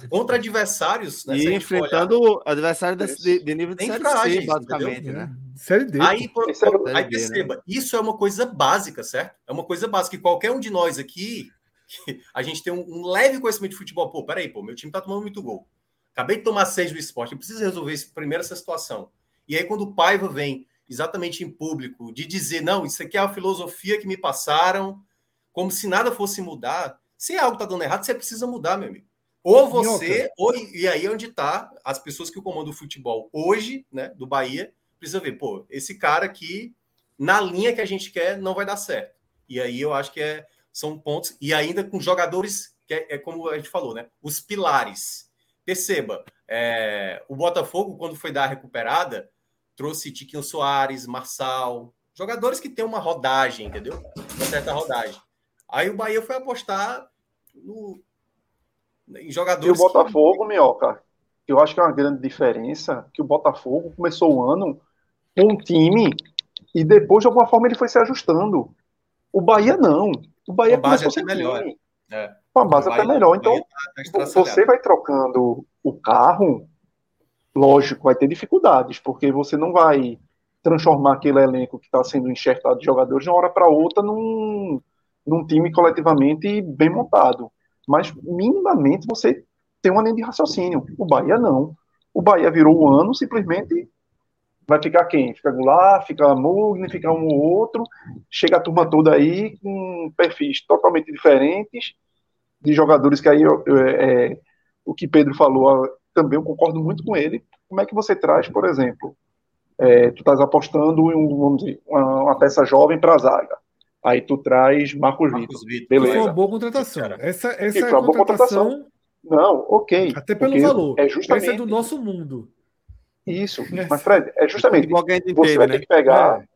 contra adversários. Né, e enfrentando adversários de, de, nível de série frágeis, C, basicamente, entendeu? né? Série D. Aí, por, aí né? perceba, né? isso é uma coisa básica, certo? É uma coisa básica. que qualquer um de nós aqui a gente tem um, um, leve conhecimento de futebol. Pô, peraí, pô, meu time tá tomando muito gol. Acabei de tomar seis do esporte, eu preciso resolver esse, primeiro essa situação. E aí, quando o Paiva vem exatamente em público de dizer, não, isso aqui é a filosofia que me passaram, como se nada fosse mudar, se algo tá dando errado, você precisa mudar, meu amigo. Ou você, ou, e aí é onde tá as pessoas que comandam o futebol hoje, né, do Bahia, precisa ver, pô, esse cara aqui, na linha que a gente quer, não vai dar certo. E aí eu acho que é são pontos, e ainda com jogadores, que é, é como a gente falou, né? Os pilares. Perceba, é, o Botafogo, quando foi dar a recuperada, trouxe Tiquinho Soares, Marçal, Jogadores que têm uma rodagem, entendeu? Uma certa rodagem. Aí o Bahia foi apostar no, em jogadores. E o Botafogo, que... Minhoca, eu acho que é uma grande diferença que o Botafogo começou o ano com um time e depois, de alguma forma, ele foi se ajustando. O Bahia não. O Bahia a base começou sem melhor. É. A base até melhor. Então, tá você vai trocando o carro, lógico, vai ter dificuldades, porque você não vai transformar aquele elenco que está sendo enxertado de jogadores de uma hora para outra num, num time coletivamente bem montado. Mas, minimamente, você tem uma linha de raciocínio. O Bahia não. O Bahia virou o ano, simplesmente vai ficar quem? Fica Goulart, fica Mugni, fica um ou outro, chega a turma toda aí com perfis totalmente diferentes, de jogadores que aí é, o que Pedro falou, também eu concordo muito com ele. Como é que você traz, por exemplo, é, tu estás apostando em um, vamos dizer, uma, uma peça jovem para a zaga. Aí tu traz Marcos, Marcos Vitor. Beleza. Foi uma boa contratação. Essa, essa é a contratação... contratação. Não, ok. Até pelo valor. É justamente... Essa é do nosso mundo. Isso. É. Mas, Fred, é justamente. Você vai ter né? que pegar. É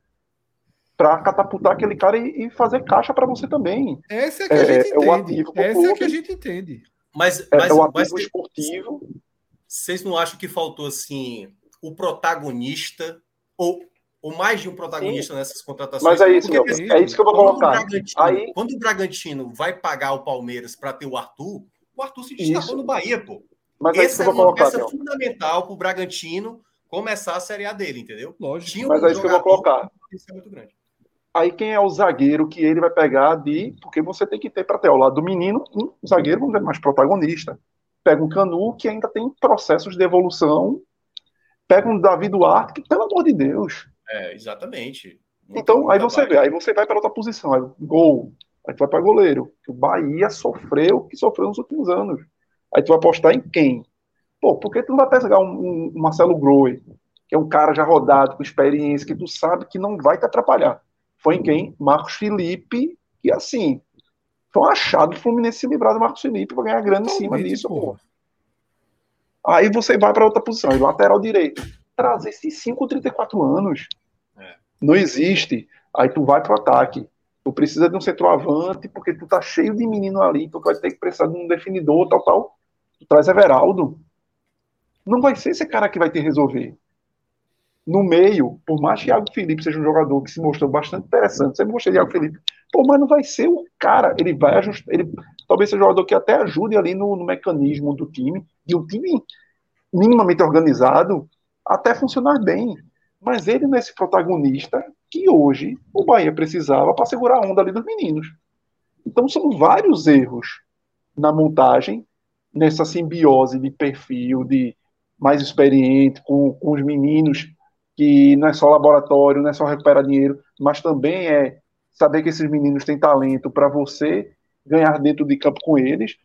para catapultar aquele cara e, e, fazer caixa para você também. Essa é que a gente é, entende. É Essa é que a gente entende. Mas, mas, é, o ativo mas, esportivo. Vocês não acham que faltou assim o protagonista ou, ou mais de um protagonista Sim. nessas contratações? Mas é isso, meu, é isso que eu vou colocar. Aí... Quando o Bragantino vai pagar o Palmeiras para ter o Arthur, o Arthur se destacou isso. no Bahia, pô. Mas Essa é, é uma colocar, peça meu. fundamental para o Bragantino começar a Série A dele, entendeu? Lógico. Tinha mas é isso que eu vou colocar. É muito grande. Aí quem é o zagueiro que ele vai pegar de. Porque você tem que ter para ter ao lado do menino um zagueiro, vamos dizer, mais protagonista. Pega um Canu que ainda tem processos de evolução. Pega um Davi Duarte, que, pelo amor de Deus. É, exatamente. Muito então, aí você vê, aí você vai para outra posição. Aí, gol. Aí tu vai para goleiro. O Bahia sofreu o que sofreu nos últimos anos. Aí tu vai apostar em quem? Pô, por que tu não vai pegar um, um Marcelo Groi, que é um cara já rodado, com experiência, que tu sabe que não vai te atrapalhar? foi em quem? Marcos Felipe, e assim, foi um achado do Fluminense se livrar do Marcos Felipe para ganhar grana em cima disso, pô. Aí você vai para outra posição, lateral direito. Trazer esses 5, 34 anos. É. Não existe. Aí tu vai pro ataque. Tu precisa de um centroavante, porque tu tá cheio de menino ali, então tu vai ter que precisar de um definidor, tal, tal. Tu traz Everaldo. Não vai ser esse cara que vai te resolver no meio, por mais que Thiago Felipe seja um jogador que se mostrou bastante interessante, sempre gostei de Thiago Felipe, pô, mas não vai ser o cara, ele vai ajustar, ele talvez seja um jogador que até ajude ali no, no mecanismo do time, e o time minimamente organizado até funcionar bem. Mas ele não é esse protagonista que hoje o Bahia precisava para segurar a onda ali dos meninos. Então são vários erros na montagem, nessa simbiose de perfil, de mais experiente, com, com os meninos que não é só laboratório, não é só recuperar dinheiro, mas também é saber que esses meninos têm talento para você ganhar dentro de campo com eles,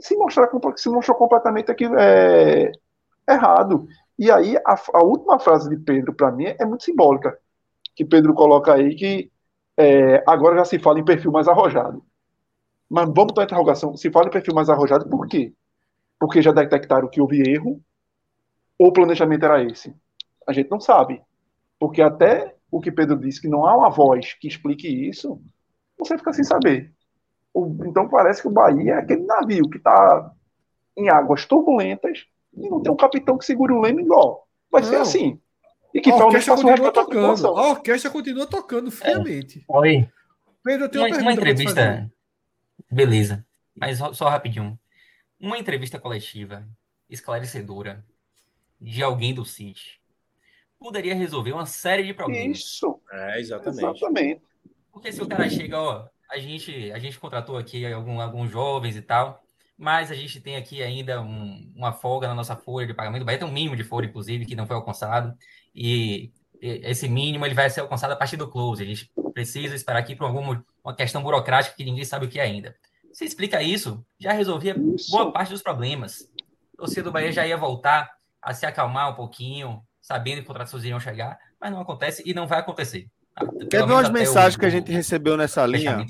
se mostrar se mostrou completamente aqui, é, errado. E aí a, a, última frase de Pedro para mim é muito simbólica, que Pedro coloca aí que é, agora já se fala em perfil mais arrojado. Mas vamos para a interrogação, se fala em perfil mais arrojado por quê? Porque já detectaram que houve erro ou o planejamento era esse? A gente não sabe. Porque até o que Pedro disse, que não há uma voz que explique isso, você fica sem saber. Então parece que o Bahia é aquele navio que está em águas turbulentas e não tem um capitão que segure o leme igual. Vai não. ser assim. E que a orquestra continua tocando. A orquestra continua tocando friamente. É. Oi. Pedro, eu tenho uma, uma, uma entrevista. Beleza. Mas só, só rapidinho. Uma entrevista coletiva esclarecedora de alguém do City poderia resolver uma série de problemas. Isso. É, exatamente. Exatamente. Porque se o cara chega, ó, a gente, a gente contratou aqui algum, alguns jovens e tal, mas a gente tem aqui ainda um, uma folga na nossa folha de pagamento. Vai ter um mínimo de folha, inclusive, que não foi alcançado. E esse mínimo ele vai ser alcançado a partir do close. A gente precisa esperar aqui por alguma uma questão burocrática que ninguém sabe o que é ainda. Se explica isso, já resolvia isso. boa parte dos problemas. O torcedor do Bahia já ia voltar a se acalmar um pouquinho, sabendo que contratações iriam chegar, mas não acontece e não vai acontecer. Tá? Quer ver umas mensagens o, que a gente recebeu nessa linha?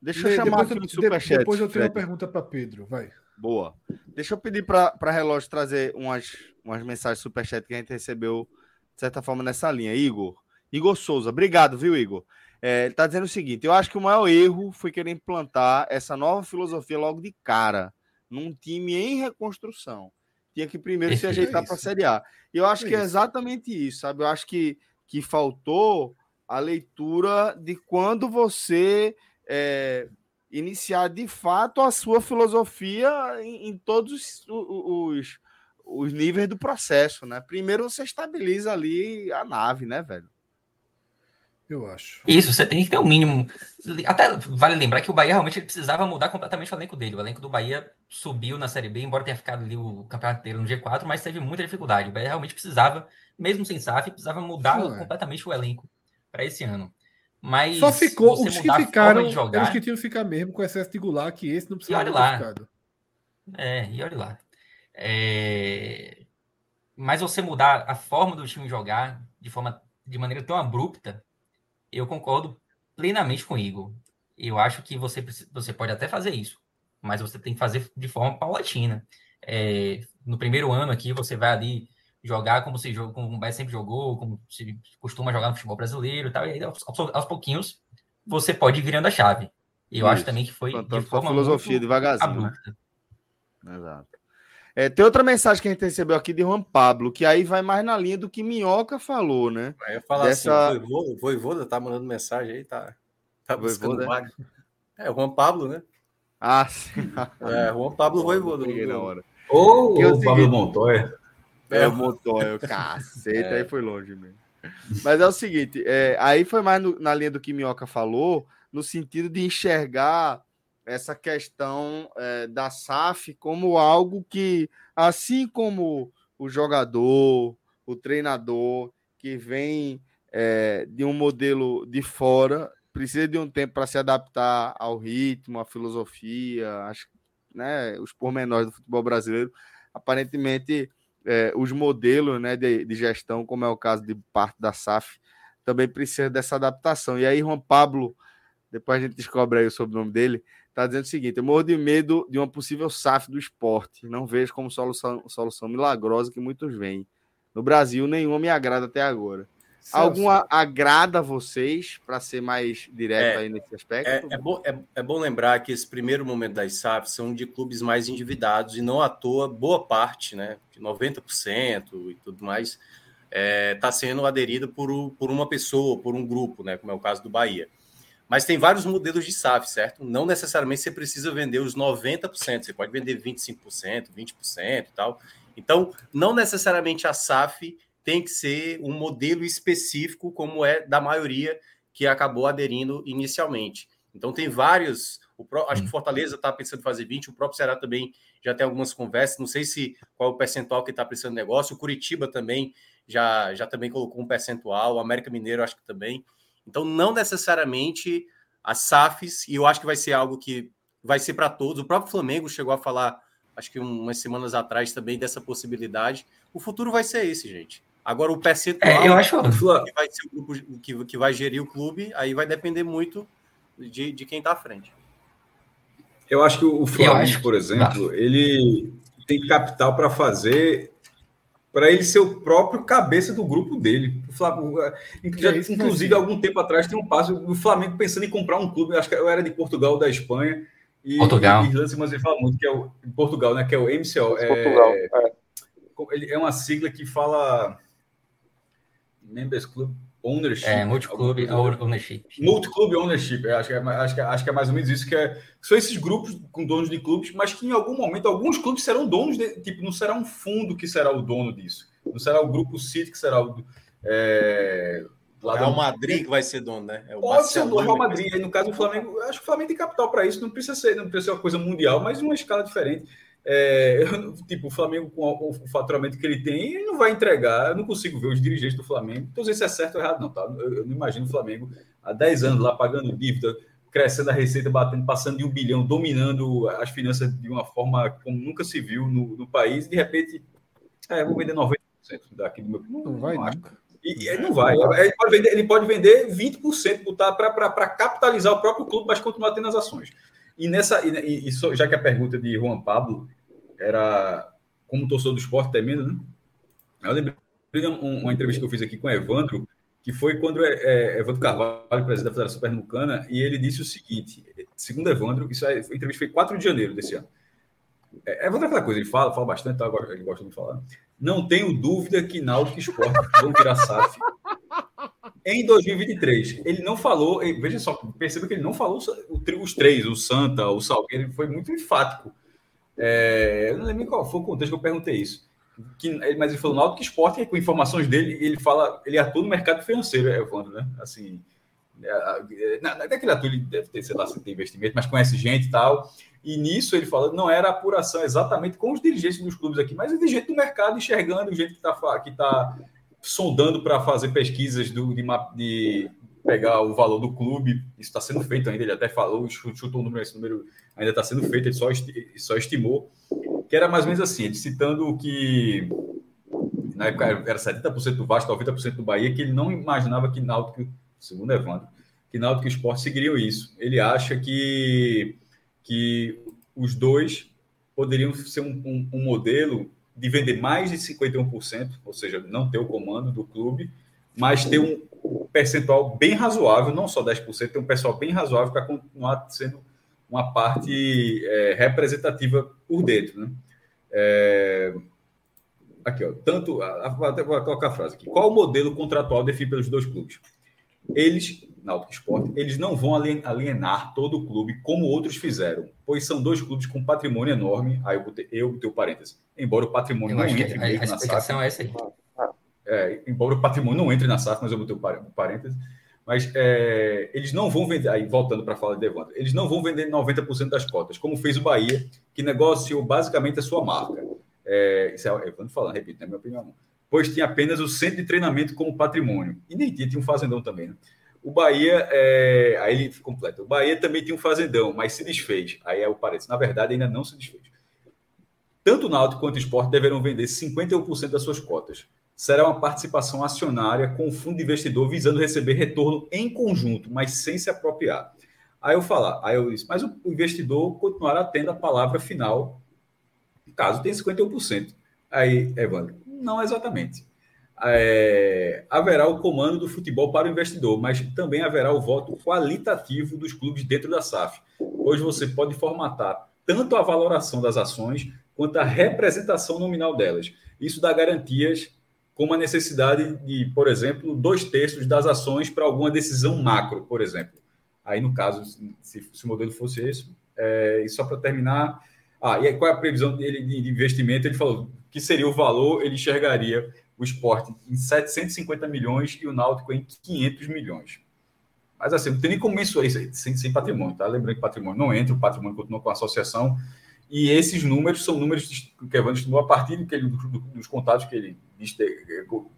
Deixa eu chamar depois, aqui no superchat. Depois eu tenho Fred. uma pergunta para Pedro, vai. Boa. Deixa eu pedir para Relógio trazer umas, umas mensagens superchat que a gente recebeu, de certa forma, nessa linha. Igor, Igor Souza, obrigado, viu, Igor? É, ele está dizendo o seguinte: eu acho que o maior erro foi querer implantar essa nova filosofia logo de cara, num time em reconstrução. Tinha que primeiro se ajeitar para a Série A. E eu acho que é exatamente isso, sabe? Eu acho que, que faltou a leitura de quando você é, iniciar de fato a sua filosofia em, em todos os, os, os níveis do processo, né? Primeiro você estabiliza ali a nave, né, velho? Eu acho. Isso, você tem que ter o um mínimo. Até vale lembrar que o Bahia realmente precisava mudar completamente o elenco dele. O elenco do Bahia subiu na Série B, embora tenha ficado ali o campeonato inteiro no G4, mas teve muita dificuldade. O Bahia realmente precisava, mesmo sem SAF, precisava mudar Sim, completamente o elenco para esse ano. Mas só ficou os que ficaram, jogar, os que tinham que ficar mesmo com excesso de gular, que esse não precisava ter lá. ficado. É, e olha lá. É... Mas você mudar a forma do time jogar de forma de maneira tão abrupta eu concordo plenamente com o Igor. Eu acho que você, você pode até fazer isso, mas você tem que fazer de forma paulatina. É, no primeiro ano aqui, você vai ali jogar como se como o sempre jogou, como se costuma jogar no futebol brasileiro e tal, e aí aos, aos pouquinhos você pode ir virando a chave. E eu isso. acho também que foi de forma filosofia devagarzinho, né? Exato. É, tem outra mensagem que a gente recebeu aqui de Juan Pablo, que aí vai mais na linha do que Minhoca falou, né? Aí eu falar Dessa... assim, o Voivoda tá mandando mensagem aí, tá, tá buscando Voivoda, é? é, o Juan Pablo, né? Ah, sim. É, Juan Pablo Voivoda. na hora. Ou o Pablo Montoya. É, o Montoya, cacete, é. aí foi longe mesmo. Mas é o seguinte, é, aí foi mais no, na linha do que Minhoca falou, no sentido de enxergar essa questão é, da SAF como algo que, assim como o jogador, o treinador que vem é, de um modelo de fora, precisa de um tempo para se adaptar ao ritmo, à filosofia, acho, né, os pormenores do futebol brasileiro. Aparentemente, é, os modelos né, de, de, gestão, como é o caso de parte da SAF, também precisa dessa adaptação. E aí, Juan Pablo, depois a gente descobre aí o sobrenome dele, Está dizendo o seguinte: eu morro de medo de uma possível SAF do esporte. Não vejo como solução, solução milagrosa que muitos veem. No Brasil, nenhuma me agrada até agora. Celso. Alguma agrada a vocês, para ser mais direto é, aí nesse aspecto? É, é, bom, é, é, bom lembrar que esse primeiro momento das SAFs são de clubes mais endividados e não à toa, boa parte, né, de 90% e tudo mais, está é, sendo aderida por, por uma pessoa, por um grupo, né, como é o caso do Bahia. Mas tem vários modelos de SAF, certo? Não necessariamente você precisa vender os 90%, você pode vender 25%, 20% e tal. Então, não necessariamente a SAF tem que ser um modelo específico, como é da maioria que acabou aderindo inicialmente. Então, tem vários. O, acho que Fortaleza está pensando em fazer 20, o próprio Ceará também já tem algumas conversas. Não sei se qual é o percentual que está precisando do negócio. O Curitiba também já, já também colocou um percentual. O América Mineiro, acho que também. Então, não necessariamente as SAFs, e eu acho que vai ser algo que vai ser para todos. O próprio Flamengo chegou a falar, acho que umas semanas atrás também, dessa possibilidade. O futuro vai ser esse, gente. Agora, o percentual é, eu acho... que vai ser o grupo que, que vai gerir o clube, aí vai depender muito de, de quem está à frente. Eu acho que o Flamengo, por exemplo, ele tem capital para fazer para ele ser o próprio cabeça do grupo dele. O Flamengo, é, é inclusive, algum tempo atrás tem um passo do Flamengo pensando em comprar um clube, acho que eu era de Portugal ou da Espanha. E, Portugal. E, mas ele fala muito que é o Portugal, né? Que é o MCO. É, Portugal. É. Ele é uma sigla que fala Members Club Ownership. É, multi-club ownership. Multi-club ownership, acho que, é, acho, que, acho que é mais ou menos isso, que, é, são esses grupos com donos de clubes, mas que em algum momento, alguns clubes serão donos, de, tipo, não será um fundo que será o dono disso, não será o grupo City que será o... É, lá é o Madrid que vai ser dono, né? É o Pode ser o Real Madrid, aí no caso do Flamengo, acho que o Flamengo tem capital para isso, não precisa ser, não precisa ser uma coisa mundial, mas uma escala diferente. É, eu, tipo, o Flamengo, com o, o, faturamento que ele tem, ele não vai entregar. Eu não consigo ver os dirigentes do Flamengo. Então, se é certo ou errado, não, tá? Eu, eu, não imagino o Flamengo há 10 anos lá pagando dívida, crescendo a receita, batendo, passando de um bilhão, dominando as finanças de uma forma como nunca se viu no, no país. E, de repente, é, vou vender 90% daqui do meu. Não, não vai, não. E, e não vai. Ele pode vender, ele pode vender 20% para capitalizar o próprio clube, mas continuar tendo as ações. E nessa, e, e, já que a pergunta de Juan Pablo era como torcedor do esporte termina, né? Eu lembrei de uma entrevista que eu fiz aqui com o Evandro, que foi quando é, é, Evandro Carvalho, presidente da Federação Pernambucana, e ele disse o seguinte, segundo Evandro, isso aí, a entrevista foi 4 de janeiro desse ano. É, Evandro é aquela coisa, ele fala, fala bastante, tá, ele gosta de falar. Não tenho dúvida que Náutico e Sport vão virar SAF em 2023. Ele não falou, veja só, perceba que ele não falou os três, o Santa, o Salgueiro, ele foi muito enfático. É, eu não lembro qual foi o contexto que eu perguntei isso. Que, mas ele falou Náutico Esporte, com informações dele, ele fala, ele atua no mercado financeiro, Evandro, né? Assim, é, não é que ele atua, ele deve ter, sei lá, se tem investimento, mas conhece gente e tal. E nisso ele falou, não era apuração exatamente com os dirigentes dos clubes aqui, mas o dirigente do mercado enxergando o gente que está que tá sondando para fazer pesquisas do, de, de, pegar o valor do clube. Isso está sendo feito ainda. Ele até falou, chutou o número, esse número ainda está sendo feito, ele só, só estimou. Que era mais ou menos assim, ele citando que na época era 70% do Vasco, 90% do Bahia, que ele não imaginava que Náutico, segundo Evandro, que Náutico e Sport seguiriam isso. Ele acha que, que os dois poderiam ser um, um, um modelo de vender mais de 51%, ou seja, não ter o comando do clube, mas ter um percentual bem razoável, não só 10%, ter um pessoal bem razoável para continuar sendo uma parte é, representativa por dentro. Né? É, aqui, ó, tanto. Até vou colocar a frase aqui. Qual o modelo contratual definido pelos dois clubes? Eles, Náutico Esporte, eles não vão alienar todo o clube como outros fizeram, pois são dois clubes com patrimônio enorme. Aí eu botei, eu botei o parênteses. Embora o patrimônio eu não entre a, a explicação é essa aí. É, embora o patrimônio não entre na SAF, mas eu botei o parênteses. Mas é, eles não vão vender, aí voltando para a fala de Devandro, eles não vão vender 90% das cotas, como fez o Bahia, que negociou basicamente a sua marca. É, isso é Evandro falando, repito, na minha opinião. Pois tinha apenas o centro de treinamento como patrimônio. E nem tinha, tinha um fazendão também, né? O Bahia, é, aí ele completa. O Bahia também tinha um fazendão, mas se desfez. Aí é o parênteses. Na verdade, ainda não se desfez. Tanto o Náutico quanto o Esporte deverão vender 51% das suas cotas. Será uma participação acionária com o fundo de investidor visando receber retorno em conjunto, mas sem se apropriar. Aí eu falar, aí eu disse, mas o investidor continuará tendo a palavra final, caso tenha 51%. Aí, Evandro, não exatamente. É, haverá o comando do futebol para o investidor, mas também haverá o voto qualitativo dos clubes dentro da SAF. Hoje você pode formatar tanto a valoração das ações quanto a representação nominal delas. Isso dá garantias como a necessidade de, por exemplo, dois terços das ações para alguma decisão macro, por exemplo. Aí, no caso, se, se o modelo fosse esse, é, e só para terminar, ah, e aí, qual é a previsão dele de investimento? Ele falou que seria o valor, ele enxergaria o esporte em 750 milhões e o Náutico em 500 milhões. Mas assim, não tem nem como mensurar isso aí, sem, sem patrimônio, tá? Lembrando que patrimônio não entra, o patrimônio continua com a associação, e esses números são números que o Evandro estimou a partir do que ele, dos contatos que ele,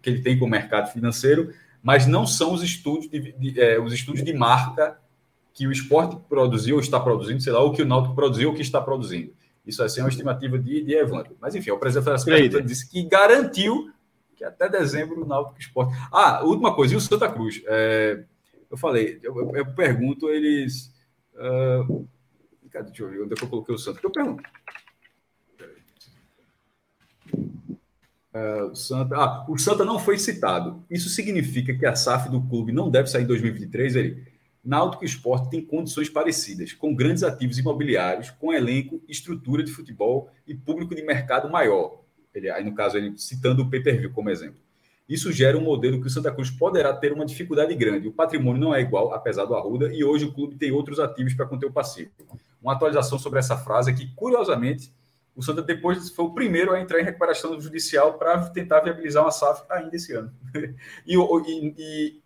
que ele tem com o mercado financeiro, mas não são os estudos de, de é, os estudos de marca que o esporte produziu ou está produzindo, sei lá, ou que o Náutico produziu ou que está produzindo. Isso assim, é uma estimativa de, de Evandro. Mas enfim, o presidente da Federação disse que garantiu que até dezembro o Náutico Esporte. Ah, última coisa, e o Santa Cruz? É, eu falei, eu, eu pergunto, eles. Uh, Cadê? Deixa eu ver onde é que eu coloquei o Santa. Eu pergunto. Uh, o, Santa, ah, o Santa não foi citado. Isso significa que a SAF do clube não deve sair em 2023, ele. Náutico Esporte tem condições parecidas, com grandes ativos imobiliários, com elenco, estrutura de futebol e público de mercado maior. Ele, aí, no caso, ele citando o pay-per-view como exemplo. Isso gera um modelo que o Santa Cruz poderá ter uma dificuldade grande. O patrimônio não é igual, apesar do Arruda, e hoje o clube tem outros ativos para conter o passivo. Uma atualização sobre essa frase que, curiosamente, o Santa depois foi o primeiro a entrar em recuperação judicial para tentar viabilizar uma SAF ainda esse ano. e, e, e,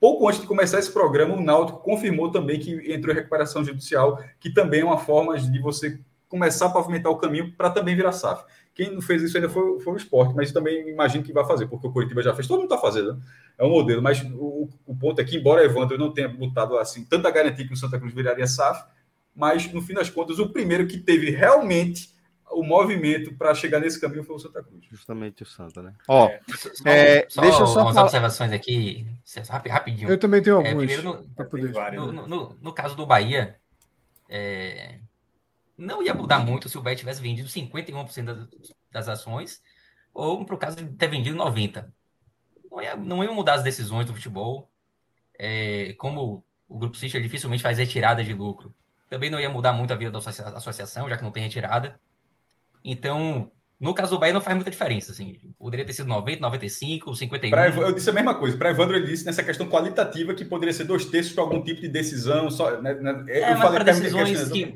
pouco antes de começar esse programa, o Náutico confirmou também que entrou em recuperação judicial, que também é uma forma de você começar a pavimentar o caminho para também virar SAF. Quem não fez isso ainda foi, foi o esporte, mas também imagino que vai fazer, porque o Curitiba já fez, todo mundo está fazendo, né? é um modelo, mas o, o, ponto é que, embora Evandro não tenha botado assim tanta garantia que o Santa Cruz viraria SAF, mas no fim das contas, o primeiro que teve realmente o movimento para chegar nesse caminho foi o Santa Cruz. Justamente o Santa, né? Ó, é, é, só, deixa eu só umas falar... observações aqui, rapidinho. Eu também tenho é, algumas. É, no, no, no, no, no, caso do Bahia, é, não ia mudar muito se o Bahia tivesse vendido 51% das, das ações ou para o caso de ter vendido 90%. não ia, não ia mudar as decisões do futebol. É, como o Grupo City dificilmente faz retirada de lucro, também não ia mudar muito a vida da associação, já que não tem retirada. Então, no caso do Bahia não faz muita diferença, assim. Poderia ter sido 90, 95, 51. Pra, eu disse a mesma coisa. Para Evandro, ele disse nessa questão qualitativa que poderia ser dois terços para algum tipo de decisão. Só, né, né, é, eu falei para decisões que,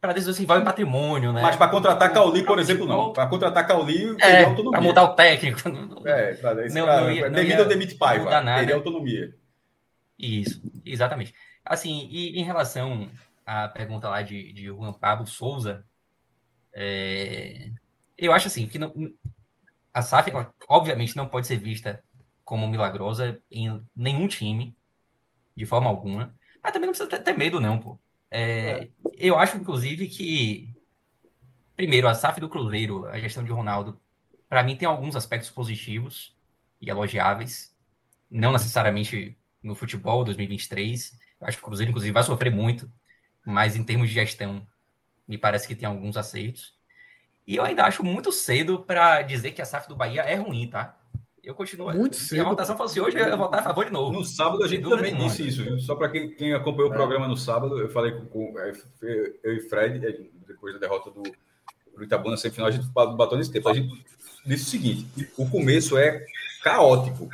para decisões que envolvem patrimônio, né? Mas para contratar Cauli, por exemplo, não. Para contratar Cauli, é, autonomia. Para mudar o técnico. É, pra, não, pra, não ia, demite ou demite Paiva. Teria autonomia. Isso, exatamente. Assim, e em relação à pergunta lá de, de Juan Pablo Souza, é, eu acho assim que não, a SAF, obviamente, não pode ser vista como milagrosa em nenhum time, de forma alguma. Mas também não precisa ter, ter medo, não, pô. É, é. Eu acho, inclusive, que primeiro, a SAF do Cruzeiro, a gestão de Ronaldo, para mim tem alguns aspectos positivos e elogiáveis. Não necessariamente no futebol 2023. Eu acho que o Cruzeiro, inclusive, vai sofrer muito, mas em termos de gestão, me parece que tem alguns acertos. E eu ainda acho muito cedo para dizer que a SAF do Bahia é ruim, tá? Eu continuo. Muito cedo. a votação fosse hoje, eu ia votar a favor de novo. No sábado a gente também disse isso, viu? Só para quem, quem, acompanhou é. o programa no sábado, eu falei com, com é, eu e Fred, é, depois da derrota do, do Itabuna semifinal, a gente bateu nesse tempo. A gente disse o seguinte: o começo é caótico,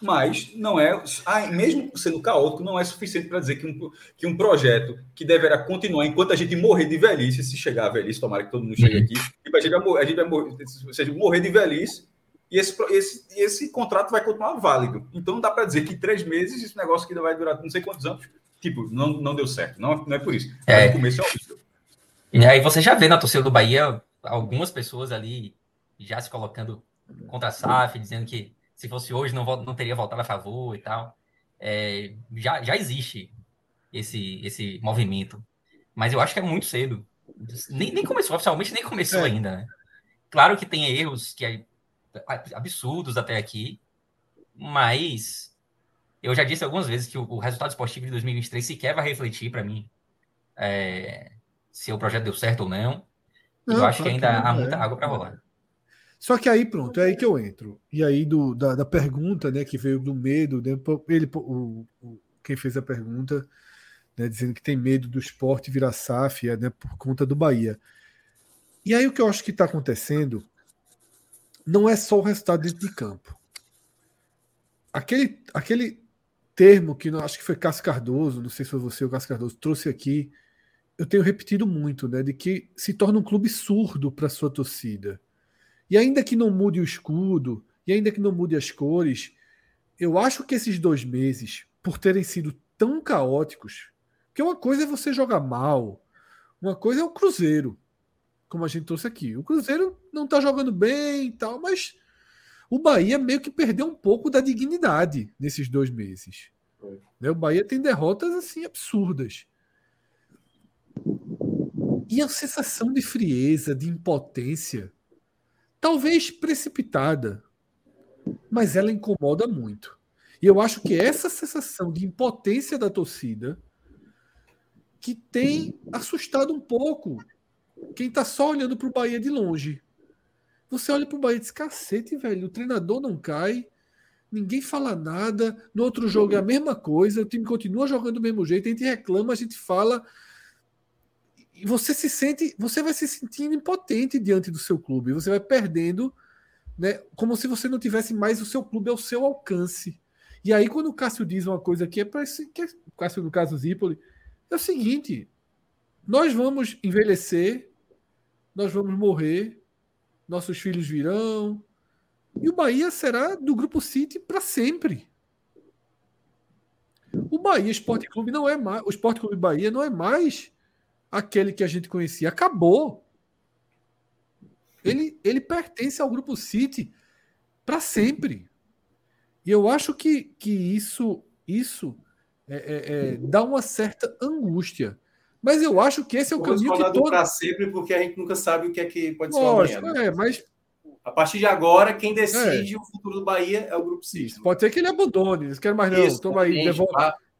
mas não é, ah, mesmo sendo caótico, não é suficiente para dizer que um, que um projeto que deverá continuar enquanto a gente morrer de velhice, se chegar a velhice, tomara que todo mundo chegue aqui, e a gente vai morrer, a gente vai morrer, seja, morrer de velhice, e esse, esse, esse contrato vai continuar válido. Então não dá para dizer que três meses, esse negócio que vai durar não sei quantos anos, tipo, não, não deu certo. Não, não é por isso. É. No começo é horrível. E aí você já vê na torcida do Bahia algumas pessoas ali já se colocando contra a SAF, dizendo que se fosse hoje não, não teria votado a favor e tal. É, já, já existe esse, esse movimento. Mas eu acho que é muito cedo. Nem, nem começou, oficialmente nem começou é. ainda, né? Claro que tem erros que é absurdos até aqui, mas eu já disse algumas vezes que o, o resultado esportivo de 2023 sequer vai refletir para mim é, se o projeto deu certo ou não. não eu acho que ainda há muita é. água para rolar. Só que aí, pronto, é aí que eu entro. E aí, do, da, da pergunta, né, que veio do medo, né, ele, o, o, quem fez a pergunta, né, dizendo que tem medo do esporte virar SAF, né, por conta do Bahia. E aí, o que eu acho que está acontecendo não é só o resultado dentro de campo. Aquele, aquele termo que acho que foi Cássio Cardoso, não sei se foi você ou Cássio Cardoso, trouxe aqui, eu tenho repetido muito, né, de que se torna um clube surdo para sua torcida. E ainda que não mude o escudo, e ainda que não mude as cores, eu acho que esses dois meses, por terem sido tão caóticos, que uma coisa é você jogar mal, uma coisa é o Cruzeiro, como a gente trouxe aqui. O Cruzeiro não está jogando bem e tal, mas o Bahia meio que perdeu um pouco da dignidade nesses dois meses. Né? O Bahia tem derrotas assim absurdas. E a sensação de frieza, de impotência talvez precipitada, mas ela incomoda muito. E eu acho que essa sensação de impotência da torcida que tem assustado um pouco quem está só olhando para o Bahia de longe. Você olha para o Bahia e diz: cacete, velho, o treinador não cai, ninguém fala nada. No outro jogo é a mesma coisa, o time continua jogando do mesmo jeito, a gente reclama, a gente fala, e você se sente, você vai se sentindo impotente diante do seu clube, você vai perdendo, né, como se você não tivesse mais o seu clube ao seu alcance. E aí quando o Cássio diz uma coisa aqui é para que o Cássio no caso Zipoli, é o seguinte, nós vamos envelhecer, nós vamos morrer, nossos filhos virão, e o Bahia será do grupo City para sempre. O Bahia Esporte Clube não é mais, o Esporte Clube Bahia não é mais aquele que a gente conhecia. Acabou. Ele, ele pertence ao grupo City para sempre. E eu acho que, que isso, isso é, é, é, dá uma certa angústia. Mas eu acho que esse é o Vamos caminho que todo... para sempre, porque a gente nunca sabe o que é que pode Lógico, ser amanhã. Né? É, mas a partir de agora, quem decide é. o futuro do Bahia é o Grupo City. Pode ser que ele abandone, não quero mais não. Isso, Toma aí, devolve,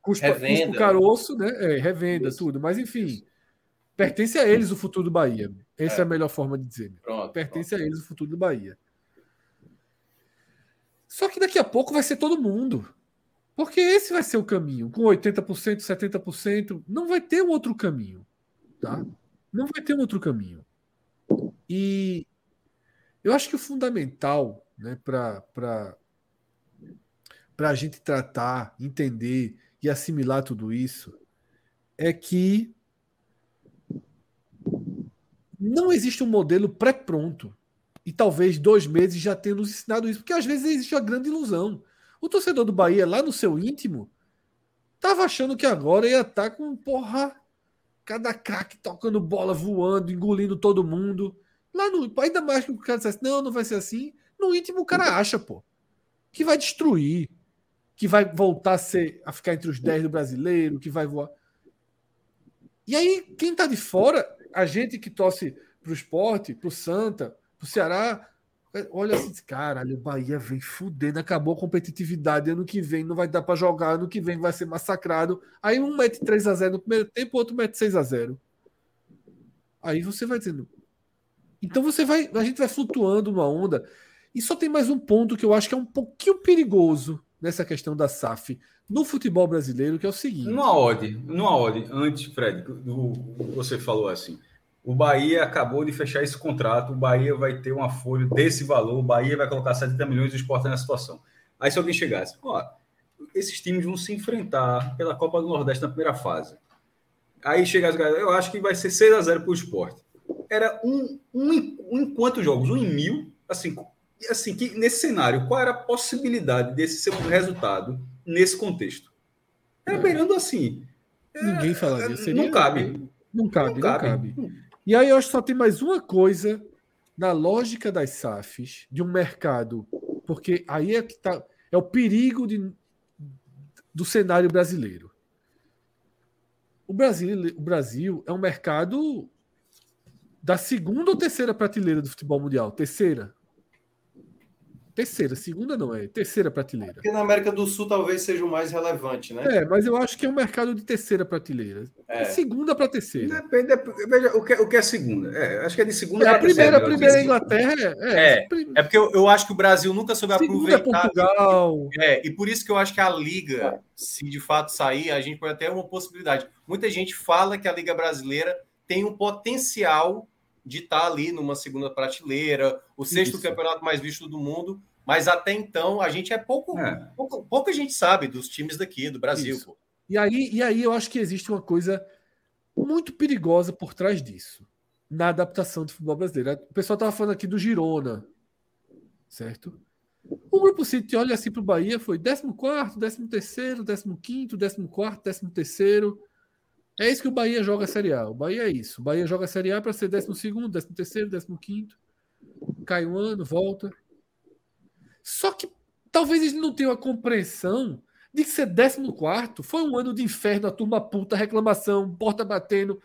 cuspa, cuspa o caroço, né? É, revenda, Isso. tudo. Mas enfim, Pertence a eles o futuro do Bahia. Essa é, é a melhor forma de dizer. Pronto, Pertence pronto. a eles o futuro do Bahia. Só que daqui a pouco vai ser todo mundo. Porque esse vai ser o caminho. Com 80%, 70%, não vai ter um outro caminho. Tá? Não vai ter um outro caminho. E eu acho que o fundamental né, para a gente tratar, entender e assimilar tudo isso é que não existe um modelo pré-pronto. E talvez dois meses já tenha nos ensinado isso, porque às vezes existe uma grande ilusão. O torcedor do Bahia, lá no seu íntimo, tava achando que agora ia estar tá com, porra, cada craque tocando bola, voando, engolindo todo mundo. Lá no, ainda mais que o cara dissesse, não, não vai ser assim. No íntimo o cara acha, pô, que vai destruir, que vai voltar a, ser, a ficar entre os 10 do brasileiro, que vai voar. E aí, quem tá de fora, a gente que torce pro esporte, pro Santa, pro Ceará, olha assim, caralho, o Bahia vem fudendo, acabou a competitividade, ano que vem não vai dar para jogar, ano que vem vai ser massacrado. Aí um mete 3 a 0 no primeiro tempo, outro mete 6 a 0 Aí você vai dizendo. Então você vai, a gente vai flutuando numa onda. E só tem mais um ponto que eu acho que é um pouquinho perigoso nessa questão da SAF no futebol brasileiro, que é o seguinte. Numa odd, numa odd, antes, Fred, do, você falou assim, o Bahia acabou de fechar esse contrato, o Bahia vai ter uma folha desse valor, o Bahia vai colocar 70 milhões de esporte na situação. Aí se alguém chegasse, ó, esses times vão se enfrentar pela Copa do Nordeste na primeira fase. Aí chegasse, eu acho que vai ser 6 a 0 para o esporte. Era um, um, um em quantos jogos? Um em mil? Assim, assim que nesse cenário, qual era a possibilidade desse ser um resultado nesse contexto? Era é. beirando assim. Ninguém fala disso. Seria... Não cabe. Não cabe, não cabe. Não cabe. E aí eu acho que só tem mais uma coisa na lógica das SAFs, de um mercado, porque aí é que tá, é o perigo de, do cenário brasileiro. O Brasil, o Brasil é um mercado da segunda ou terceira prateleira do futebol mundial? Terceira. Terceira, segunda não é, terceira prateleira. Porque na América do Sul talvez seja o mais relevante, né? É, mas eu acho que é um mercado de terceira prateleira. É. segunda para terceira. Depende, veja o que, o que é segunda. É, acho que é de segunda é, para terceira. A primeira, a primeira Inglaterra é. É, é porque eu, eu, acho que o Brasil nunca soube segunda aproveitar. Portugal. É, e por isso que eu acho que a Liga, se de fato sair, a gente pode ter uma possibilidade. Muita gente fala que a Liga Brasileira tem um potencial de estar tá ali numa segunda prateleira, o sexto Isso. campeonato mais visto do mundo, mas até então a gente é pouco, é. pouco, pouca gente sabe dos times daqui, do Brasil. E aí, e aí eu acho que existe uma coisa muito perigosa por trás disso, na adaptação do futebol brasileiro. O pessoal estava falando aqui do Girona, certo? O Grupo City olha assim para o Bahia, foi 14, 13, 15, 14, 13. É isso que o Bahia joga a Série A. O Bahia é isso. O Bahia joga a Série A para ser 12, 13, 15. Cai um ano, volta. Só que talvez eles não tenham a compreensão de que ser 14 foi um ano de inferno, a turma puta, reclamação, porta batendo.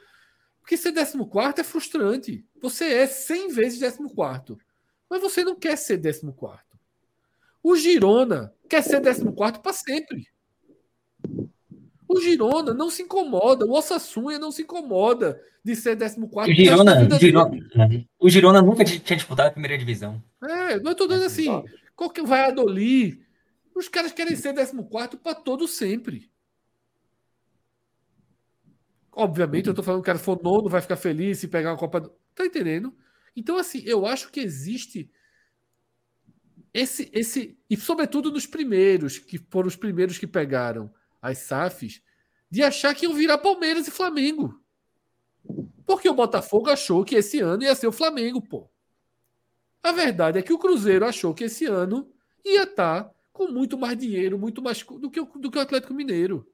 Porque ser 14 é frustrante. Você é 100 vezes 14. Mas você não quer ser 14. O Girona quer ser 14 para sempre. O Girona não se incomoda, o Osasuna não se incomoda de ser 14. O Girona, o Girona, o Girona nunca tinha disputado a primeira divisão. É, não estou dando assim. Qual que vai Adoli? Os caras querem ser 14 para todo sempre. Obviamente, eu estou falando que o cara for nono, vai ficar feliz se pegar uma Copa. Do... Tá entendendo? Então, assim, eu acho que existe esse, esse. E, sobretudo, nos primeiros, que foram os primeiros que pegaram as SAFs, de achar que iam virar Palmeiras e Flamengo. Porque o Botafogo achou que esse ano ia ser o Flamengo, pô. A verdade é que o Cruzeiro achou que esse ano ia estar tá com muito mais dinheiro, muito mais do que o, do que o Atlético Mineiro.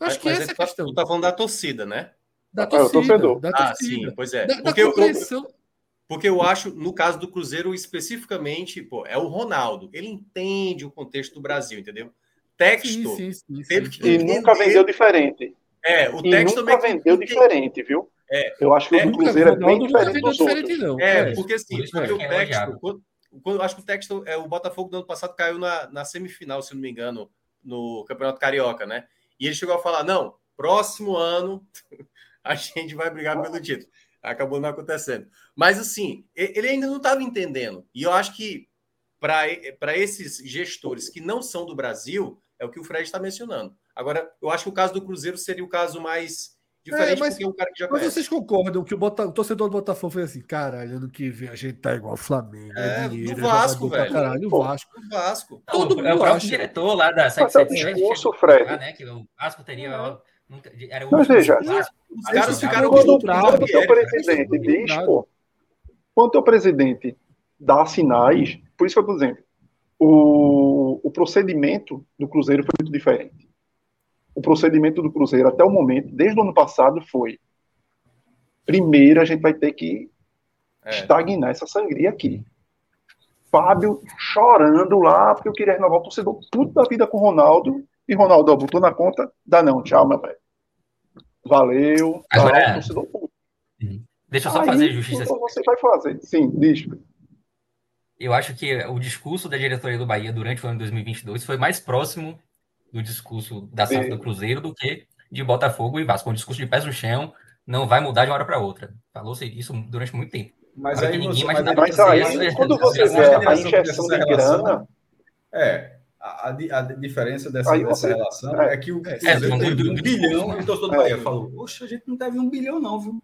Acho que essa é a tá, questão. Tu tá falando da torcida, né? Da torcida. É, da torcida. Ah, sim, pois é. Da, porque, da eu, porque eu acho, no caso do Cruzeiro especificamente, pô, é o Ronaldo. Ele entende o contexto do Brasil, entendeu? Texto sim, sim, sim, teve que E nunca vendeu diferente. É, o texto nunca vendeu diferente, viu? É, eu acho que é, o Cruzeiro é bem diferente dos outros. Não. É, é, porque assim, porque o texto, quando, quando, acho que o texto, é, o Botafogo do ano passado caiu na, na semifinal, se não me engano, no Campeonato Carioca, né? E ele chegou a falar: não, próximo ano a gente vai brigar pelo título. Acabou não acontecendo. Mas assim, ele ainda não estava entendendo. E eu acho que para esses gestores que não são do Brasil, é o que o Fred está mencionando. Agora, eu acho que o caso do Cruzeiro seria o caso mais diferente, é, mas, porque é um cara que já mas conhece. vocês concordam que o, Bota, o, torcedor do Botafogo foi assim, caralho, ano que vem a gente tá igual o Flamengo. É, é dinheiro, do Vasco, velho. Caralho, o Vasco. Do Vasco. Todo mundo é o próprio acha. diretor lá da 777. Discurso, Fred. Lá, né, que o Vasco teria... Era o mas veja, os caras ficaram quando, quando o teu presidente diz, pô, quando o teu presidente dá sinais, por isso que eu tô dizendo, o, o procedimento do Cruzeiro foi muito diferente. O procedimento do Cruzeiro até o momento, desde o ano passado, foi primeiro a gente vai ter que é. estagnar essa sangria aqui. Fábio chorando lá, porque eu queria renovar o torcedor puto da vida com o Ronaldo. E Ronaldo, ó, botou na conta, dá não, tchau, meu velho. Valeu. Agora, tchau, torcedor puto. Uhum. Deixa eu só Aí, fazer justiça. Você vai fazer. Sim, diz. Eu acho que o discurso da diretoria do Bahia durante o ano 2022 foi mais próximo do discurso da SAF do Cruzeiro do que de Botafogo e Vasco. Um discurso de pés no chão, não vai mudar de uma hora para outra. Falou-se isso durante muito tempo. Mas aí, ninguém você, mas, mas aí, quando você vê a injeção de grana... É, a, a, diferença dessa, aí dessa relação é, é que o é, teve um bilhão o torcedor do Bahia falou, poxa, a gente não teve um bilhão não, viu?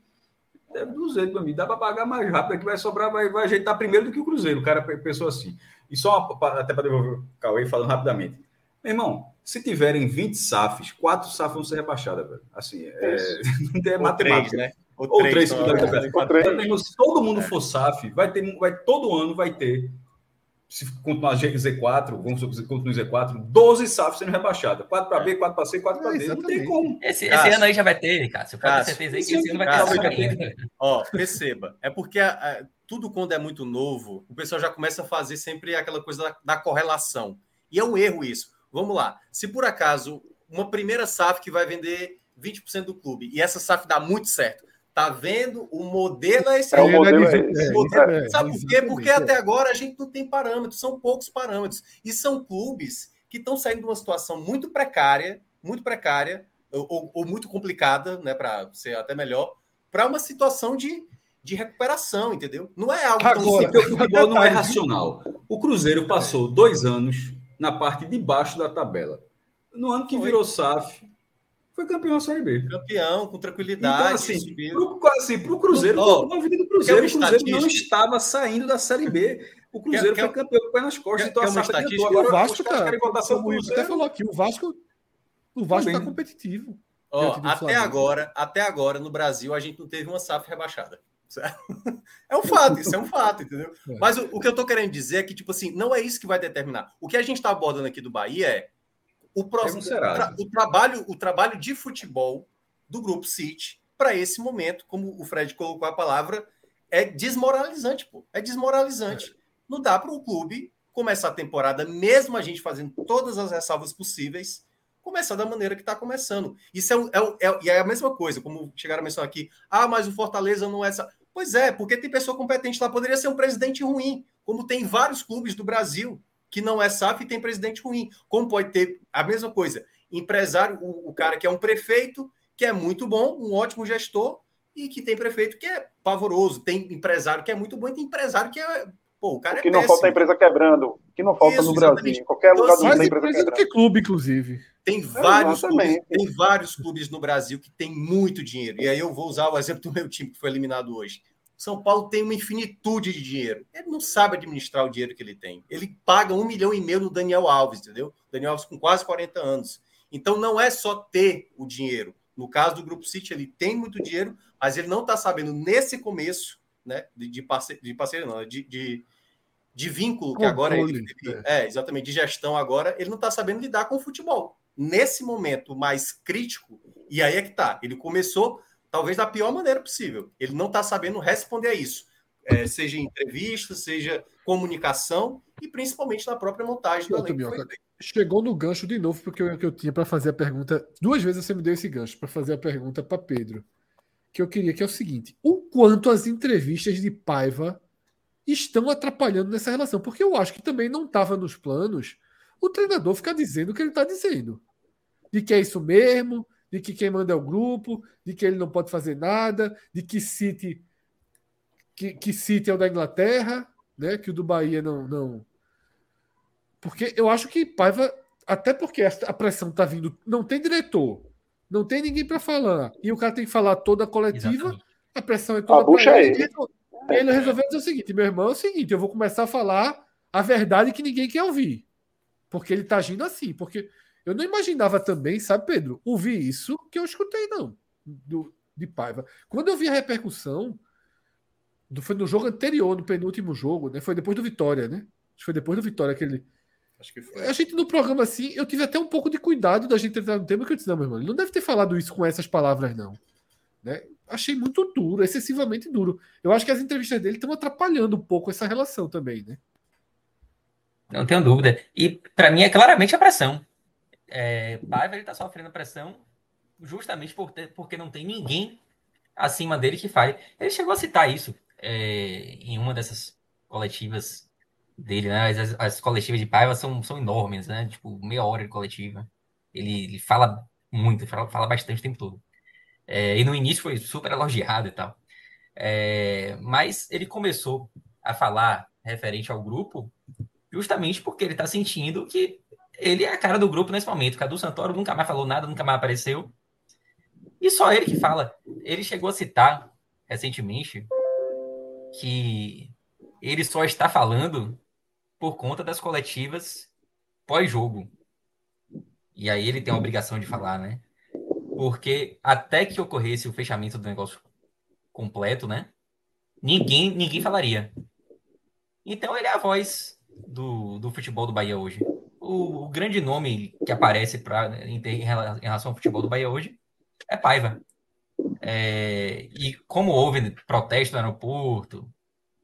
Deve 200 para mim, dá para pagar mais rápido, que vai sobrar, vai, vai ajeitar primeiro do que o Cruzeiro. O cara pensou assim. E só uma, até para devolver o Cauê falando rapidamente. Meu irmão, se tiverem 20 SAFs, 4 SAFs vão ser rebaixadas, velho. Assim, é, não tem matemática. Três, né? Ou, Ou três, três, Se todo mundo for SAF, vai ter, vai, todo ano vai ter se continuar Z4, vamos continuar Z4, 12 SAFs sendo rebaixadas. 4 para B, 4 para C, 4 para D. Não tem como. Esse, esse ano aí já vai ter, cara. Você pode ter certeza aí que esse ano vai ter. Ó, perceba. É porque a, a, tudo quando é muito novo, o pessoal já começa a fazer sempre aquela coisa da, da correlação. E é um erro isso. Vamos lá. Se por acaso uma primeira SAF que vai vender 20% do clube e essa SAF dá muito certo, Tá vendo? O modelo é esse. É, o modelo é esse. Modelo... É, Sabe por quê? Porque até agora a gente não tem parâmetros, são poucos parâmetros. E são clubes que estão saindo de uma situação muito precária, muito precária, ou, ou muito complicada, né, para ser até melhor, para uma situação de, de recuperação, entendeu? Não é algo tão simples. O futebol não é racional. O Cruzeiro passou dois anos na parte de baixo da tabela. No ano que virou SAF, foi campeão da Série B. Campeão, com tranquilidade. Então, assim, pro, assim, pro Cruzeiro, oh, na vida do Cruzeiro, o Cruzeiro não estava saindo da Série B. O Cruzeiro quer, foi quer, campeão com o pé nas costas. Quer, então, a SAF adiantou. Agora, o Vasco, cara, o até falou aqui, o Vasco o Vasco está competitivo. Oh, até agora, até agora, no Brasil, a gente não teve uma SAF rebaixada. É um fato, isso é um fato, entendeu? É. Mas o, o que eu estou querendo dizer é que, tipo assim, não é isso que vai determinar. O que a gente está abordando aqui do Bahia é o, próximo, tra, o, trabalho, o trabalho de futebol do Grupo City para esse momento, como o Fred colocou a palavra, é desmoralizante, pô. É desmoralizante. É. Não dá para o clube começar a temporada, mesmo a gente fazendo todas as ressalvas possíveis, começar da maneira que está começando. Isso é, é, é, é, a mesma coisa, como chegaram a mencionar aqui. Ah, mas o Fortaleza não é essa. Pois é, porque tem pessoa competente lá. Poderia ser um presidente ruim, como tem vários clubes do Brasil que não é SAF e tem presidente ruim. Como pode ter a mesma coisa? Empresário, o, o cara que é um prefeito, que é muito bom, um ótimo gestor, e que tem prefeito que é pavoroso, tem empresário que é muito bom e tem empresário que é. Pô, o cara é que não falta empresa quebrando, que não falta Isso, no Brasil, em qualquer lugar do mundo empresa quebrando. que clube, inclusive. Tem vários, clubes, tem vários clubes no Brasil que tem muito dinheiro. E aí eu vou usar o exemplo do meu time que foi eliminado hoje. São Paulo tem uma infinitude de dinheiro. Ele não sabe administrar o dinheiro que ele tem. Ele paga um milhão e meio no Daniel Alves, entendeu? Daniel Alves com quase 40 anos. Então não é só ter o dinheiro. No caso do Grupo City, ele tem muito dinheiro, mas ele não está sabendo, nesse começo, né, de, de, parceiro, de parceiro, não, de, de, de vínculo, que agora ele, é. é, exatamente, de gestão agora, ele não está sabendo lidar com o futebol. Nesse momento mais crítico, e aí é que tá, ele começou talvez da pior maneira possível. Ele não está sabendo responder a isso, é, seja em entrevista, seja comunicação e principalmente na própria montagem da lei. Chegou no gancho de novo, porque eu, que eu tinha para fazer a pergunta. Duas vezes você me deu esse gancho para fazer a pergunta para Pedro. Que eu queria, que é o seguinte: o quanto as entrevistas de Paiva estão atrapalhando nessa relação? Porque eu acho que também não estava nos planos o treinador ficar dizendo o que ele está dizendo. De que é isso mesmo, de que quem manda é o grupo, de que ele não pode fazer nada, de que City que, que City é o da Inglaterra, né? Que o do Bahia não não Porque eu acho que Paiva, até porque a pressão tá vindo, não tem diretor, não tem ninguém para falar, e o cara tem que falar toda a coletiva, Exatamente. a pressão é toda para ele. ele. Ele resolveu dizer o seguinte: meu irmão, é o seguinte, eu vou começar a falar a verdade que ninguém quer ouvir. Porque ele tá agindo assim. Porque eu não imaginava também, sabe, Pedro, ouvir isso que eu escutei, não, do, de Paiva. Quando eu vi a repercussão, do, foi no jogo anterior, no penúltimo jogo, né? Foi depois do Vitória, né? Acho que foi depois do Vitória que ele. Acho que foi. A gente no programa assim, eu tive até um pouco de cuidado da gente entrar no tema que eu disse, não, meu irmão, ele não deve ter falado isso com essas palavras, não. Né? Achei muito duro, excessivamente duro. Eu acho que as entrevistas dele estão atrapalhando um pouco essa relação também, né? Não tenho dúvida. E para mim é claramente a pressão. É, Paiva ele está sofrendo pressão justamente por ter, porque não tem ninguém acima dele que fale. Ele chegou a citar isso é, em uma dessas coletivas dele, né? As, as, coletivas de Paiva são, são enormes, né? Tipo, meia hora de coletiva. Ele, ele fala muito, fala, fala bastante o tempo todo. É, e no início foi super elogiado e tal. É, mas ele começou a falar referente ao grupo justamente porque ele está sentindo que ele é a cara do grupo nesse momento. Cadu Santoro nunca mais falou nada, nunca mais apareceu. E só ele que fala. Ele chegou a citar recentemente que ele só está falando por conta das coletivas pós-jogo. E aí ele tem a obrigação de falar, né? Porque até que ocorresse o fechamento do negócio completo, né? Ninguém, ninguém falaria. Então ele é a voz do, do futebol do Bahia hoje. O, o grande nome que aparece pra, em, em, relação ao futebol do Bahia hoje é Paiva. É, e como houve protesto no aeroporto,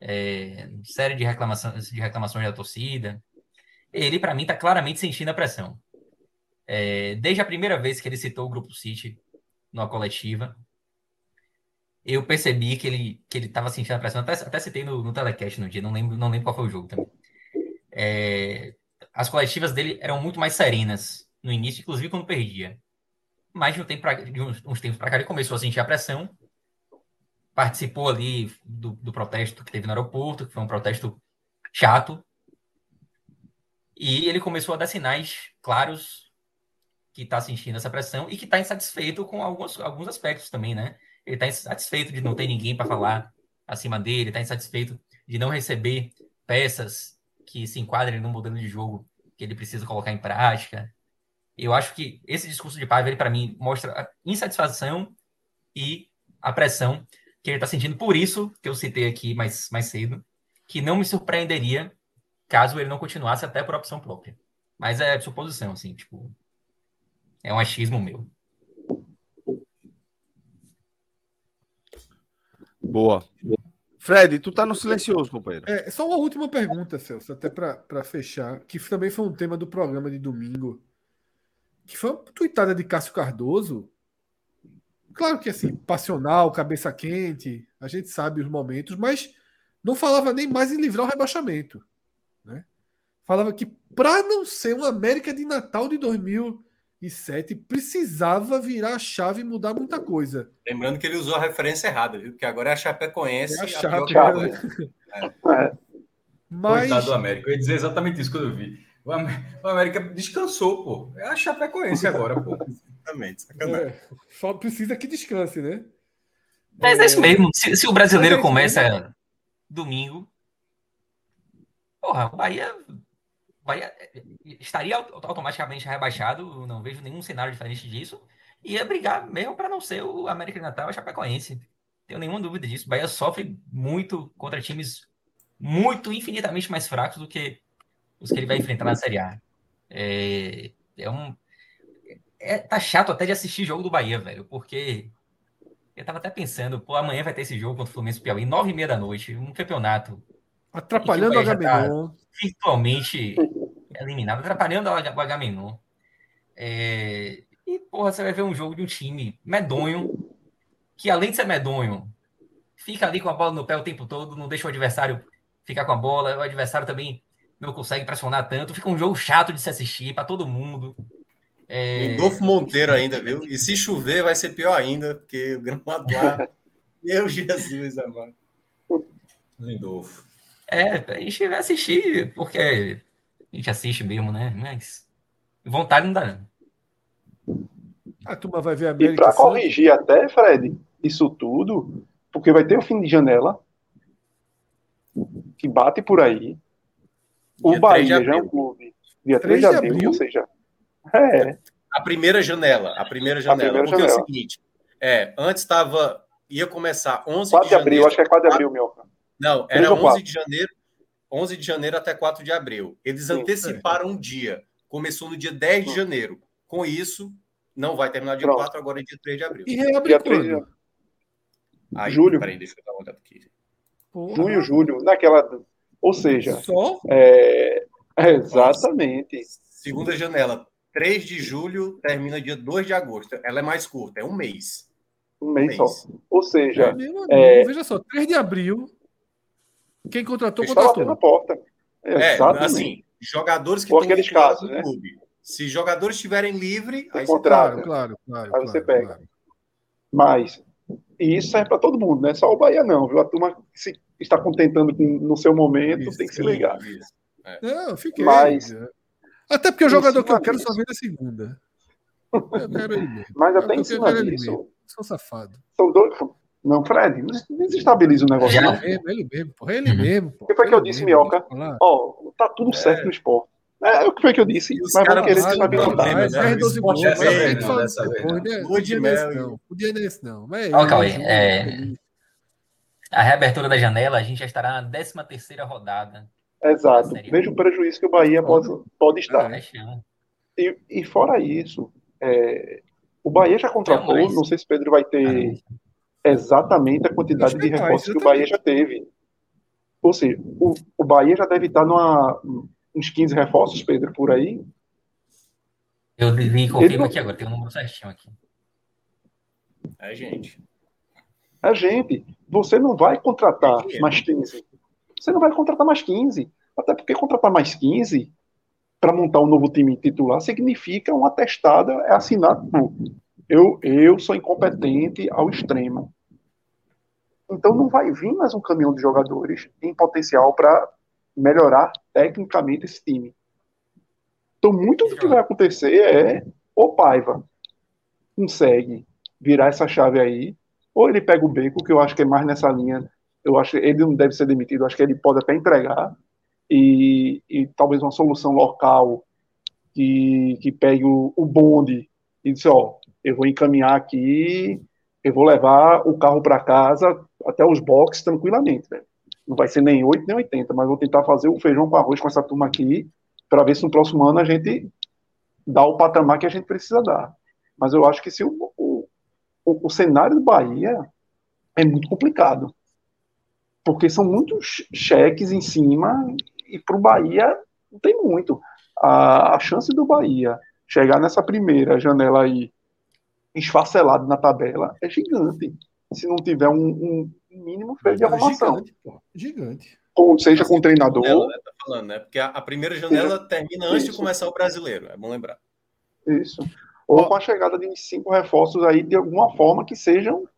é, série de de reclamações da torcida, ele, para mim, está claramente sentindo a pressão. É, desde a primeira vez que ele citou o Grupo City numa coletiva, eu percebi que ele que ele estava sentindo a pressão. Até, até citei no, no telecast no dia, não lembro, não lembro qual foi o jogo também. É, as coletivas dele eram muito mais serenas no início, inclusive quando perdia. Mas de, um tempo pra, de uns, uns tempos para cá ele começou a sentir a pressão, participou ali do, do protesto que teve no aeroporto, que foi um protesto chato, e ele começou a dar sinais claros que está sentindo essa pressão e que está insatisfeito com alguns, alguns aspectos também, né? Ele está insatisfeito de não ter ninguém para falar acima dele, está insatisfeito de não receber peças que se enquadrem no modelo de jogo que ele precisa colocar em prática. Eu acho que esse discurso de Paiva, para mim, mostra a insatisfação e a pressão que ele está sentindo. Por isso que eu citei aqui mais, mais cedo, que não me surpreenderia caso ele não continuasse até por opção própria. Mas é suposição, assim, tipo, é um achismo meu. Boa. Fred, tu tá no silencioso, companheiro. É, só uma última pergunta, Celso, até para fechar, que também foi um tema do programa de domingo, que foi uma tuitada de Cássio Cardoso. Claro que assim, passional, cabeça quente, a gente sabe os momentos, mas não falava nem mais em livrar o rebaixamento. Né? Falava que para não ser uma América de Natal de 2000 2007 precisava virar a chave e mudar muita coisa. Lembrando que ele usou a referência errada, viu? Porque agora é a Chapecoense. É a Chape, a né? é. é. Mas... Coitado do América. Eu ia dizer exatamente isso quando eu vi. O América descansou, pô. É a Chapecoense agora, pô. Exatamente, sacanagem. É, só precisa que descanse, né? Mas é isso mesmo. Se, se o brasileiro é começa mesmo. domingo, porra, o Bahia Bahia eh, estaria automaticamente rebaixado, não vejo nenhum cenário diferente disso. Ia brigar mesmo para não ser o América de Natal e a Chapecoense. Tenho nenhuma dúvida disso. O Bahia sofre muito contra times muito, infinitamente mais fracos do que os que ele vai enfrentar na Série A. É, é um. É, tá chato até de assistir jogo do Bahia, velho, porque eu tava até pensando, pô, amanhã vai ter esse jogo contra o Fluminense Piauí, nove e meia da noite, um campeonato. Atrapalhando o Agamenon. Tá virtualmente eliminado, atrapalhando o Agamenon. É... E, porra, você vai ver um jogo de um time medonho, que além de ser medonho, fica ali com a bola no pé o tempo todo, não deixa o adversário ficar com a bola, o adversário também não consegue pressionar tanto, fica um jogo chato de se assistir para todo mundo. É... Lindolfo Monteiro ainda, viu? E se chover vai ser pior ainda, porque o gramado lá. Meu Jesus, amado. Lindolfo. É, a gente vai assistir, porque A gente assiste mesmo, né? Mas vontade não dá. A turma vai ver a América. E para corrigir até, Fred, isso tudo, porque vai ter o fim de janela que bate por aí. O Bahia já é um clube. Dia 3 de abril, abril, ou seja. É. A primeira janela. A primeira janela. A primeira porque janela. é o seguinte: é, antes estava. Ia começar 11 4 de, de abril, acho que é 4 de abril, meu. Não, era 11 de janeiro. 11 de janeiro até 4 de abril. Eles Sim, anteciparam é. um dia. Começou no dia 10 de janeiro. Com isso, não vai terminar dia Pronto. 4, agora é dia 3 de abril. E reabre dia 3 de... Aí, julho. Peraí, deixa eu dar uma olhada aqui. Porra. Junho, julho, naquela. Ou seja. Só? É... Exatamente. Segunda janela, 3 de julho, termina dia 2 de agosto. Ela é mais curta, é um mês. Um mês, um mês. só. Ou seja. É, é... Veja só, 3 de abril. Quem contratou, contratou. na porta. É, Exatamente. assim, jogadores que Ou aqueles casos, né? clube. Se jogadores estiverem livres, aí você claro, claro, claro, aí você pega. Claro. Mas, e isso serve para todo mundo, não é só o Bahia, não, viu? A turma se está contentando com, no seu momento isso, tem que se ligar. Isso. É. Não, fiquei. Mas, Até porque o jogador que eu quero só ver na segunda. Eu quero ele mesmo. Mas até em cima disso. Sou safado. São dois. Não, Fred, desestabiliza o negócio. Ele, ele mesmo, porra, ele uhum. mesmo. O que foi que eu disse, Minhoca? Ó, oh, tá tudo é. certo no esporte. É, o que foi que eu disse? Mas vamos querer desestabilizar. Mas é 12 gols. Podia nesse não. Podia nesse não. Ó, Cauê, é... A reabertura da janela, a gente já estará na 13 terceira rodada. Exato. Veja o prejuízo que o Bahia pode, pode estar. É, e, e fora isso, é, o Bahia já contratou, não sei se Pedro vai ter exatamente a quantidade de reforços que o Bahia já teve. Ou seja, o, o Bahia já deve estar numa, uns 15 reforços, Pedro, por aí. Eu vi confirmo aqui agora, tem um número certinho aqui. É gente. É gente. Você não vai contratar é mais 15. Você não vai contratar mais 15. Até porque contratar mais 15 para montar um novo time titular significa uma testada, é assinar eu, eu sou incompetente ao extremo. Então não vai vir mais um caminhão de jogadores em potencial para melhorar tecnicamente esse time. Então muito do que vai acontecer é o Paiva consegue virar essa chave aí, ou ele pega o Beco, que eu acho que é mais nessa linha. Eu acho que ele não deve ser demitido, acho que ele pode até entregar e, e talvez uma solução local que, que pegue o, o bonde e diz, ó, eu vou encaminhar aqui eu vou levar o carro para casa até os boxes tranquilamente. Não vai ser nem 8 nem 80, mas vou tentar fazer o feijão com arroz com essa turma aqui, para ver se no próximo ano a gente dá o patamar que a gente precisa dar. Mas eu acho que se o, o, o, o cenário do Bahia é muito complicado. Porque são muitos cheques em cima e para o Bahia não tem muito. A, a chance do Bahia chegar nessa primeira janela aí esfacelado na tabela é gigante. Se não tiver um, um mínimo freio de arrumação. Gigante. Pô. gigante. Ou seja com o treinador. Janela, né, tá falando, né? Porque a, a primeira janela seja, termina antes isso. de começar o brasileiro, é bom lembrar. Isso. Ou Ó, com a chegada de cinco reforços aí de alguma forma que sejam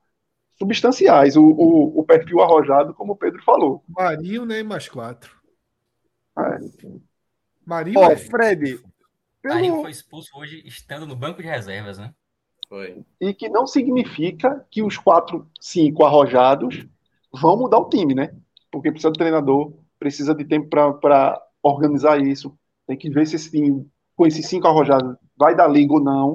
substanciais. O, o, o perfil arrojado, como o Pedro falou. Marinho, nem né, mais quatro. É. Marinho. Ó, Fred. Pelo... Marinho foi expulso hoje estando no banco de reservas, né? Foi. E que não significa que os quatro, cinco arrojados vão mudar o time, né? Porque precisa de treinador, precisa de tempo para organizar isso. Tem que ver se esse time, com esses cinco arrojados, vai dar liga ou não.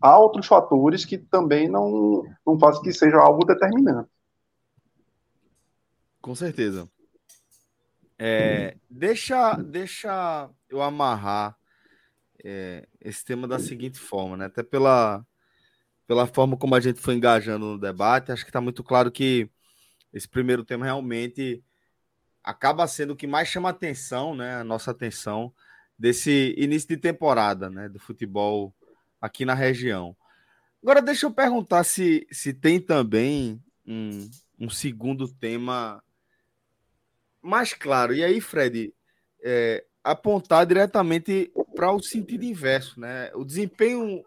Há outros fatores que também não, não fazem que seja algo determinante. Com certeza. É, deixa, deixa eu amarrar é, esse tema da seguinte forma, né? Até pela, pela forma como a gente foi engajando no debate, acho que está muito claro que esse primeiro tema realmente acaba sendo o que mais chama atenção, né? A nossa atenção desse início de temporada, né? Do futebol aqui na região. Agora, deixa eu perguntar se, se tem também um, um segundo tema mais claro. E aí, Fred, é, apontar diretamente para o sentido inverso, né? O desempenho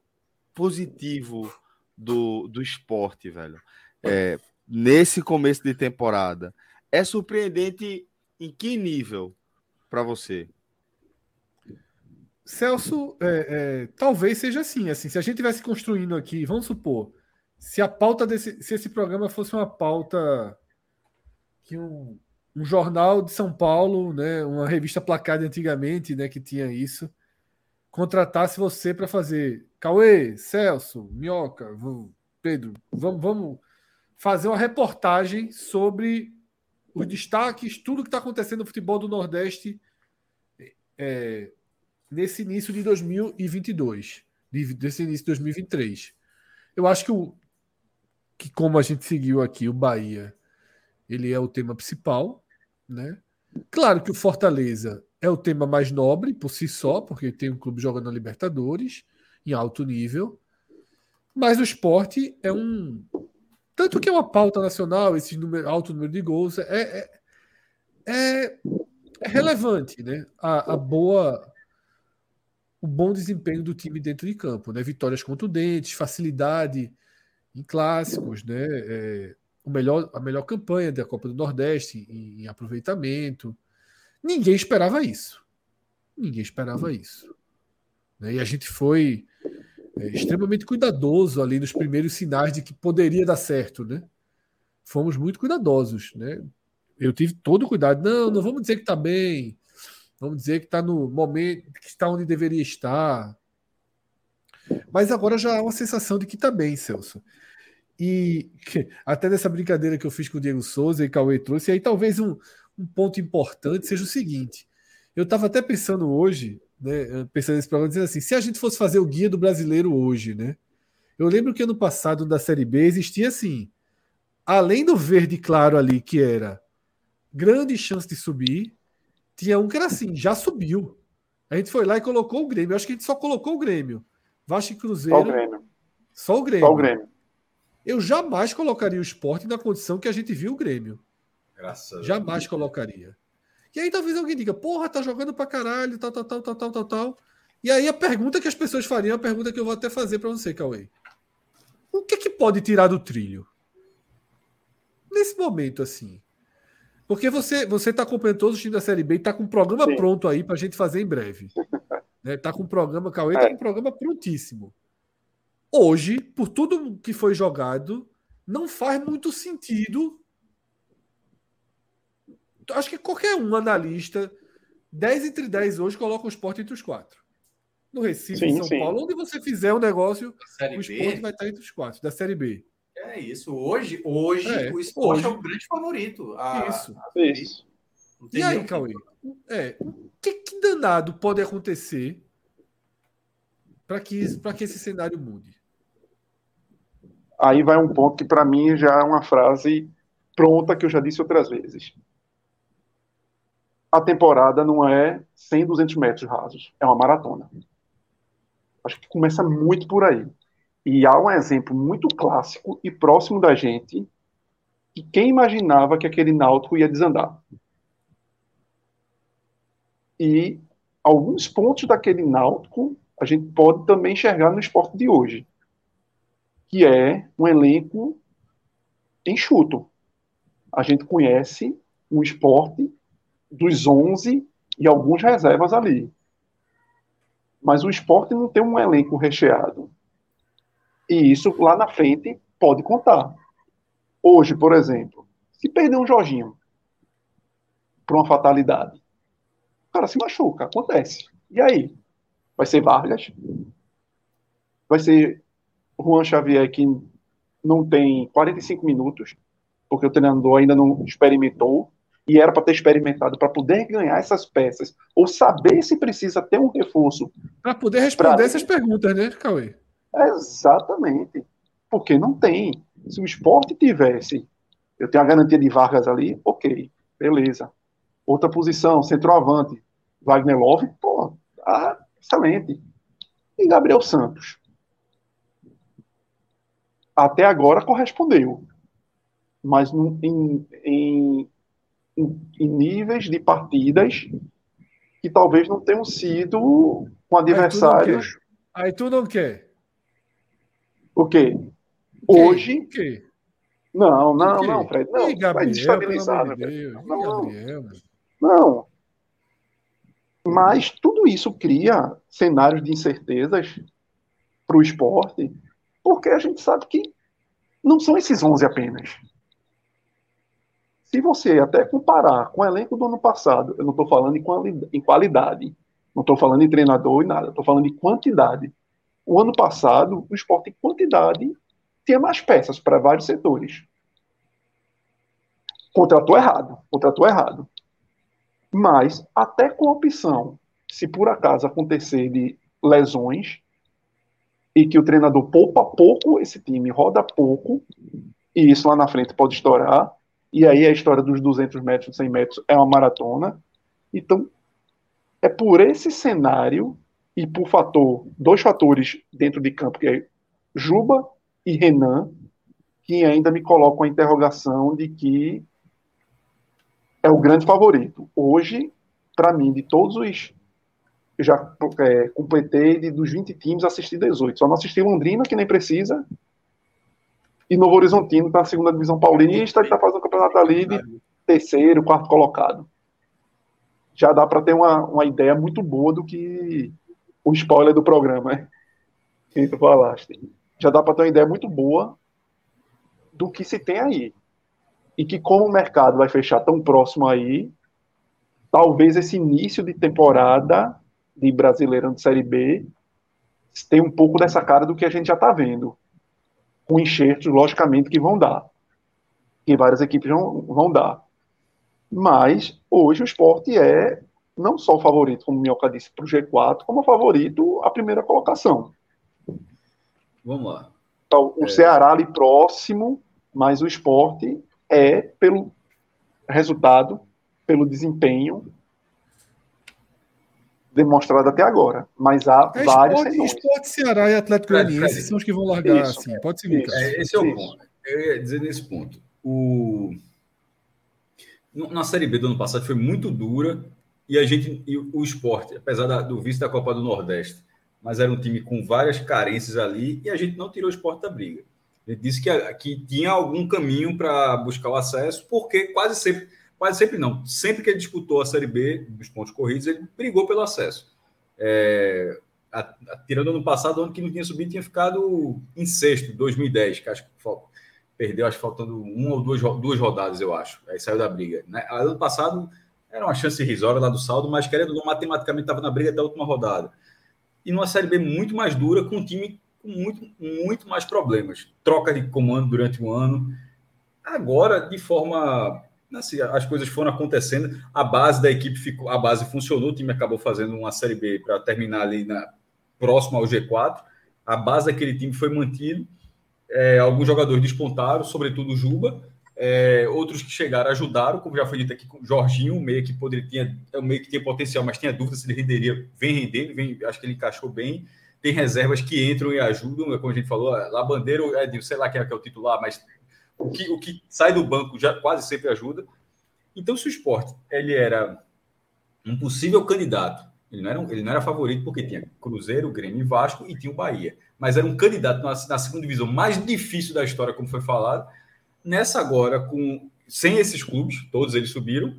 positivo do, do esporte, velho. É, nesse começo de temporada. É surpreendente em que nível para você? Celso, é, é, talvez seja assim, assim. Se a gente tivesse construindo aqui, vamos supor, se a pauta desse, se esse programa fosse uma pauta que um, um jornal de São Paulo, né, uma revista placada antigamente, né, que tinha isso, contratasse você para fazer Cauê, Celso, Minhoca, Pedro, vamos, vamos fazer uma reportagem sobre os destaques, tudo que está acontecendo no futebol do Nordeste é, nesse início de 2022, desse início de 2023. Eu acho que, o, que como a gente seguiu aqui, o Bahia, ele é o tema principal, né? Claro que o Fortaleza é o tema mais nobre por si só, porque tem um clube jogando na Libertadores em alto nível, mas o esporte é um tanto que é uma pauta nacional, esse número, alto número de gols, é, é, é, é relevante, né? A, a, boa, o bom desempenho do time dentro de campo, né? Vitórias contundentes, facilidade em clássicos, né? É, o melhor, a melhor campanha da Copa do Nordeste em, em aproveitamento. Ninguém esperava isso. Ninguém esperava isso. Né? E a gente foi é, extremamente cuidadoso ali nos primeiros sinais de que poderia dar certo, né? Fomos muito cuidadosos, né? Eu tive todo o cuidado. Não, não vamos dizer que está bem. Vamos dizer que está no momento, que está onde deveria estar. Mas agora já há uma sensação de que está bem, Celso. E até nessa brincadeira que eu fiz com o Diego Souza e Cauê trouxe, aí talvez um, um ponto importante seja o seguinte. Eu estava até pensando hoje, né, pensando nesse programa, dizendo assim: se a gente fosse fazer o guia do brasileiro hoje, né? Eu lembro que ano passado da Série B existia assim, além do verde claro ali, que era grande chance de subir, tinha um que era assim, já subiu. A gente foi lá e colocou o Grêmio. Eu acho que a gente só colocou o Grêmio. Vasco e Cruzeiro. Só o Grêmio. Só o Grêmio. Só o Grêmio. Eu jamais colocaria o esporte na condição que a gente viu o Grêmio. Graças Jamais colocaria. E aí talvez alguém diga, porra, tá jogando pra caralho, tal, tal, tal, tal, tal, tal, tal. E aí a pergunta que as pessoas fariam, é a pergunta que eu vou até fazer para você, Cauê. O que que pode tirar do trilho? Nesse momento, assim. Porque você você tá acompanhando todos os times da Série B e tá com um programa Sim. pronto aí pra gente fazer em breve. né? Tá com um programa, Cauê, é. tá com um programa prontíssimo. Hoje, por tudo que foi jogado, não faz muito sentido acho que qualquer um analista, 10 entre 10 hoje, coloca o esporte entre os quatro. No Recife, sim, em São sim. Paulo, onde você fizer um negócio, o esporte B? vai estar entre os quatro, da Série B. É isso. Hoje, hoje é, o esporte hoje. é o grande favorito. A, isso. A isso. E aí, Cauê? É, o que, que danado pode acontecer para que, que esse cenário mude? Aí vai um ponto que, para mim, já é uma frase pronta que eu já disse outras vezes a temporada não é 100, 200 metros rasos, é uma maratona. Acho que começa muito por aí. E há um exemplo muito clássico e próximo da gente, que quem imaginava que aquele náutico ia desandar. E alguns pontos daquele náutico a gente pode também enxergar no esporte de hoje, que é um elenco enxuto. A gente conhece um esporte dos 11 e alguns reservas ali. Mas o esporte não tem um elenco recheado. E isso lá na frente pode contar. Hoje, por exemplo, se perder um Jorginho por uma fatalidade, o cara se machuca, acontece. E aí? Vai ser Vargas? Vai ser Juan Xavier que não tem 45 minutos, porque o treinador ainda não experimentou e era para ter experimentado, para poder ganhar essas peças, ou saber se precisa ter um reforço. Para poder responder pra... essas perguntas, né, Cauê? Exatamente. Porque não tem. Se o esporte tivesse, eu tenho a garantia de Vargas ali, ok, beleza. Outra posição, centroavante, Wagner Love, pô, ah, excelente. E Gabriel Santos? Até agora correspondeu. Mas em, em em, níveis de partidas que talvez não tenham sido com adversários. Aí tu não quer. O quê? Hoje. O quê? Não, não, não, Fred. Não, vai desestabilizar, de Deus, não, não. não. Mas tudo isso cria cenários de incertezas para o esporte, porque a gente sabe que não são esses 11 apenas. Se você até comparar com o elenco do ano passado, eu não estou falando em qualidade, não estou falando em treinador e nada, estou falando em quantidade. O ano passado, o esporte em quantidade tinha mais peças para vários setores. Contratou errado, contratou errado. Mas, até com a opção, se por acaso acontecer de lesões, e que o treinador poupa pouco esse time, roda pouco, e isso lá na frente pode estourar, e aí a história dos 200 metros, 100 metros é uma maratona. Então, é por esse cenário e por fator, dois fatores dentro de campo, que é Juba e Renan, que ainda me colocam a interrogação de que é o grande favorito. Hoje, para mim, de todos os. Eu já é, completei de, dos 20 times, assisti 18. Só não assisti Londrina, que nem precisa. E Novo Horizontino está na segunda divisão paulista e está fazendo o campeonato ali de terceiro, quarto colocado. Já dá para ter uma, uma ideia muito boa do que o spoiler do programa, né? Que tu falaste. Já dá para ter uma ideia muito boa do que se tem aí e que como o mercado vai fechar tão próximo aí, talvez esse início de temporada de Brasileirão de Série B tenha um pouco dessa cara do que a gente já está vendo, com enxertos, logicamente, que vão dar, que várias equipes vão, vão dar. Mas hoje o esporte é não só o favorito, como o Minhoca disse, para o G4, como o favorito à primeira colocação. Vamos lá. Então, o é... Ceará ali próximo, mas o esporte é pelo resultado, pelo desempenho demonstrado até agora. Mas há é vários esporte, esporte, Ceará e Atlético Goianiense são os que vão largar isso, assim. Pode seguir. É, esse é o ponto. Eu ia dizer nesse ponto. O... Na Série B do ano passado foi muito dura e a gente e o esporte, apesar da, do vice da Copa do Nordeste, mas era um time com várias carências ali e a gente não tirou o esporte da briga. Ele disse que, que tinha algum caminho para buscar o acesso, porque quase sempre, quase sempre não, sempre que ele disputou a Série B dos pontos corridos, ele brigou pelo acesso. É, a, a, tirando ano passado, ano que não tinha subido, tinha ficado em sexto, 2010, que acho que perdeu, acho faltando uma ou duas, duas rodadas, eu acho. Aí saiu da briga. Né? Ano passado era uma chance irrisória lá do saldo, mas querendo ou não, matematicamente estava na briga até a última rodada. E numa Série B muito mais dura, com um time com muito, muito mais problemas. Troca de comando durante o ano. Agora, de forma. Assim, as coisas foram acontecendo, a base da equipe ficou, a base funcionou, o time acabou fazendo uma série B para terminar ali na, próximo ao G4. A base daquele time foi mantida. É, alguns jogadores despontaram, sobretudo o Juba. É, outros que chegaram ajudaram, como já foi dito aqui, com o Jorginho, meio que poderia tinha, é um meio que tinha potencial, mas tinha dúvida se ele renderia, vem rendendo, vem, acho que ele encaixou bem tem reservas que entram e ajudam, como a gente falou, lá Bandeiro, é, sei lá quem é, que é o titular, mas o que, o que sai do banco já quase sempre ajuda. Então, se o esporte ele era um possível candidato, ele não, era, ele não era favorito porque tinha Cruzeiro, Grêmio e Vasco e tinha o Bahia, mas era um candidato na, na segunda divisão mais difícil da história, como foi falado. Nessa agora, com sem esses clubes, todos eles subiram,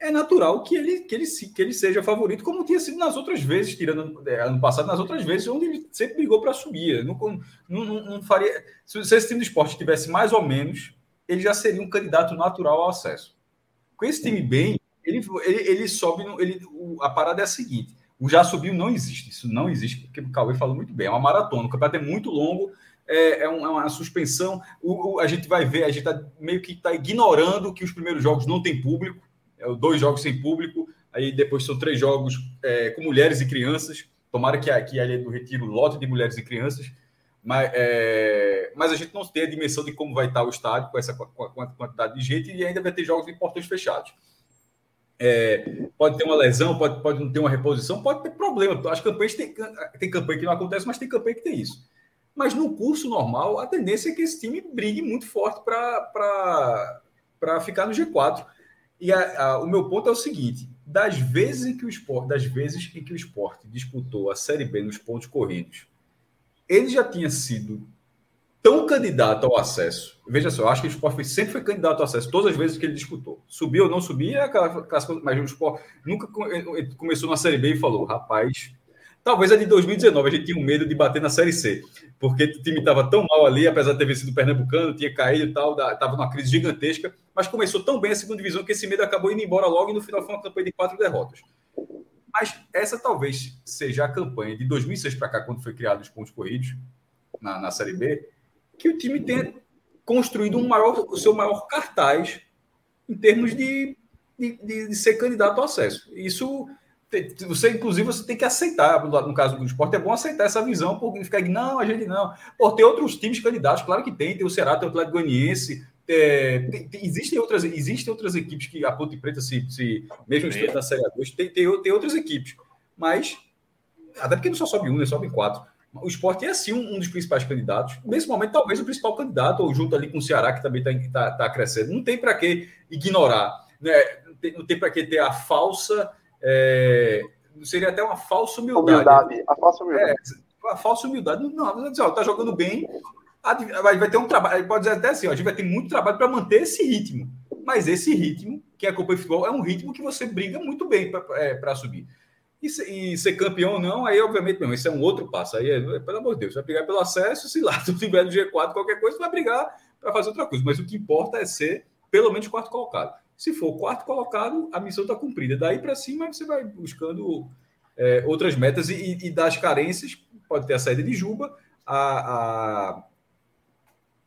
é natural que ele, que ele, que ele seja favorito, como tinha sido nas outras vezes, tirando é, ano passado, nas outras vezes, onde ele sempre brigou para subir. Não, não, não, faria. Se, se esse time do esporte tivesse mais ou menos, ele já seria um candidato natural ao acesso. Com esse time bem, ele, ele, ele sobe. Ele, o, a parada é a seguinte: o já subiu não existe. Isso não existe, porque o Cauê falou muito bem. É uma maratona, o campeonato é muito longo. É, é, uma, é uma suspensão. O, o, a gente vai ver, a gente tá, meio que está ignorando que os primeiros jogos não tem público dois jogos sem público, aí depois são três jogos é, com mulheres e crianças. Tomara que aqui ali do Retiro lote de mulheres e crianças, mas, é, mas a gente não tem a dimensão de como vai estar o estádio com essa com a quantidade de gente e ainda vai ter jogos de portões fechados. É, pode ter uma lesão, pode, pode não ter uma reposição, pode ter problema. As campanhas tem, tem campanha que não acontece, mas tem campanha que tem isso. Mas no curso normal, a tendência é que esse time brigue muito forte para ficar no G4. E a, a, o meu ponto é o seguinte: das vezes em que o esporte, das vezes em que o esporte disputou a Série B nos pontos corridos, ele já tinha sido tão candidato ao acesso. Veja só, eu acho que o esporte sempre foi candidato ao acesso, todas as vezes que ele disputou. Subiu ou não subia, é mas o esporte nunca começou na Série B e falou, rapaz, talvez a de 2019 a gente tinha um medo de bater na Série C, porque o time estava tão mal ali, apesar de ter vencido o Pernambucano, tinha caído e tal, estava numa crise gigantesca, mas começou tão bem a segunda divisão que esse medo acabou indo embora logo e no final foi uma campanha de quatro derrotas. Mas essa talvez seja a campanha de 2006 para cá, quando foi criado os pontos corridos na, na Série B, que o time tenha construído um maior, o seu maior cartaz em termos de, de, de, de ser candidato ao acesso. Isso você, inclusive, você tem que aceitar, no caso do esporte, é bom aceitar essa visão, porque ficar não, a gente não. Pô, tem outros times candidatos, claro que tem, tem o Ceará, tem o Atlético Goianiense, é, tem, tem, existem, outras, existem outras equipes que a Ponte Preta, se, se mesmo estando na Série A2, tem, tem, tem outras equipes, mas até porque não só sobe um, né, sobe quatro. O esporte é sim um, um, dos principais candidatos. Nesse momento, talvez o principal candidato, ou junto ali com o Ceará, que também está tá, tá crescendo. Não tem para que ignorar, né? não tem, tem para que ter a falsa. É, seria até uma falsa humildade. humildade a falsa humildade. É, a falsa humildade. Não, está jogando bem, vai, ter um trabalho. Pode dizer até assim: ó, a gente vai ter muito trabalho para manter esse ritmo. Mas esse ritmo, que é a Copa de Futebol, é um ritmo que você briga muito bem para é, subir. E, se, e, ser campeão ou não, aí obviamente, não, esse é um outro passo. Aí, é, pelo amor de Deus, vai brigar pelo acesso, se lá tu tiver no G4, qualquer coisa, vai brigar para fazer outra coisa. Mas o que importa é ser pelo menos quarto colocado. Se for quarto colocado, a missão está cumprida. Daí para cima, você vai buscando é, outras metas e, e, das carências, pode ter a saída de Juba, a, a,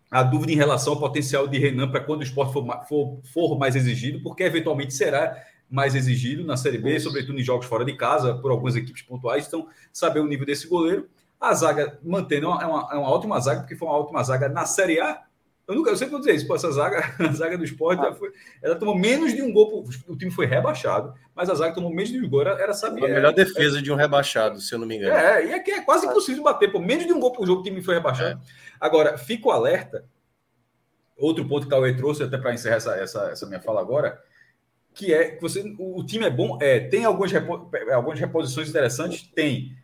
a dúvida em relação ao potencial de Renan para quando o esporte for, for, for mais exigido, porque eventualmente será mais exigido na Série B, sobretudo em jogos fora de casa, por algumas equipes pontuais. Então, saber o nível desse goleiro. A zaga mantendo é uma, é uma ótima zaga, porque foi uma ótima zaga na Série A. Eu, nunca, eu sempre vou dizer isso, pô, essa zaga, a zaga do esporte, ah. foi, ela tomou menos de um gol, o time foi rebaixado, mas a zaga tomou menos de um gol, era, era saber. A melhor defesa é, de um rebaixado, se eu não me engano. É, e é é quase impossível bater, pô, menos de um gol para o jogo, o time foi rebaixado. É. Agora, fico alerta, outro ponto que o Cauê trouxe, até para encerrar essa, essa, essa minha fala agora, que é que você, o, time é bom, é, tem algumas, repo, algumas reposições interessantes, tem.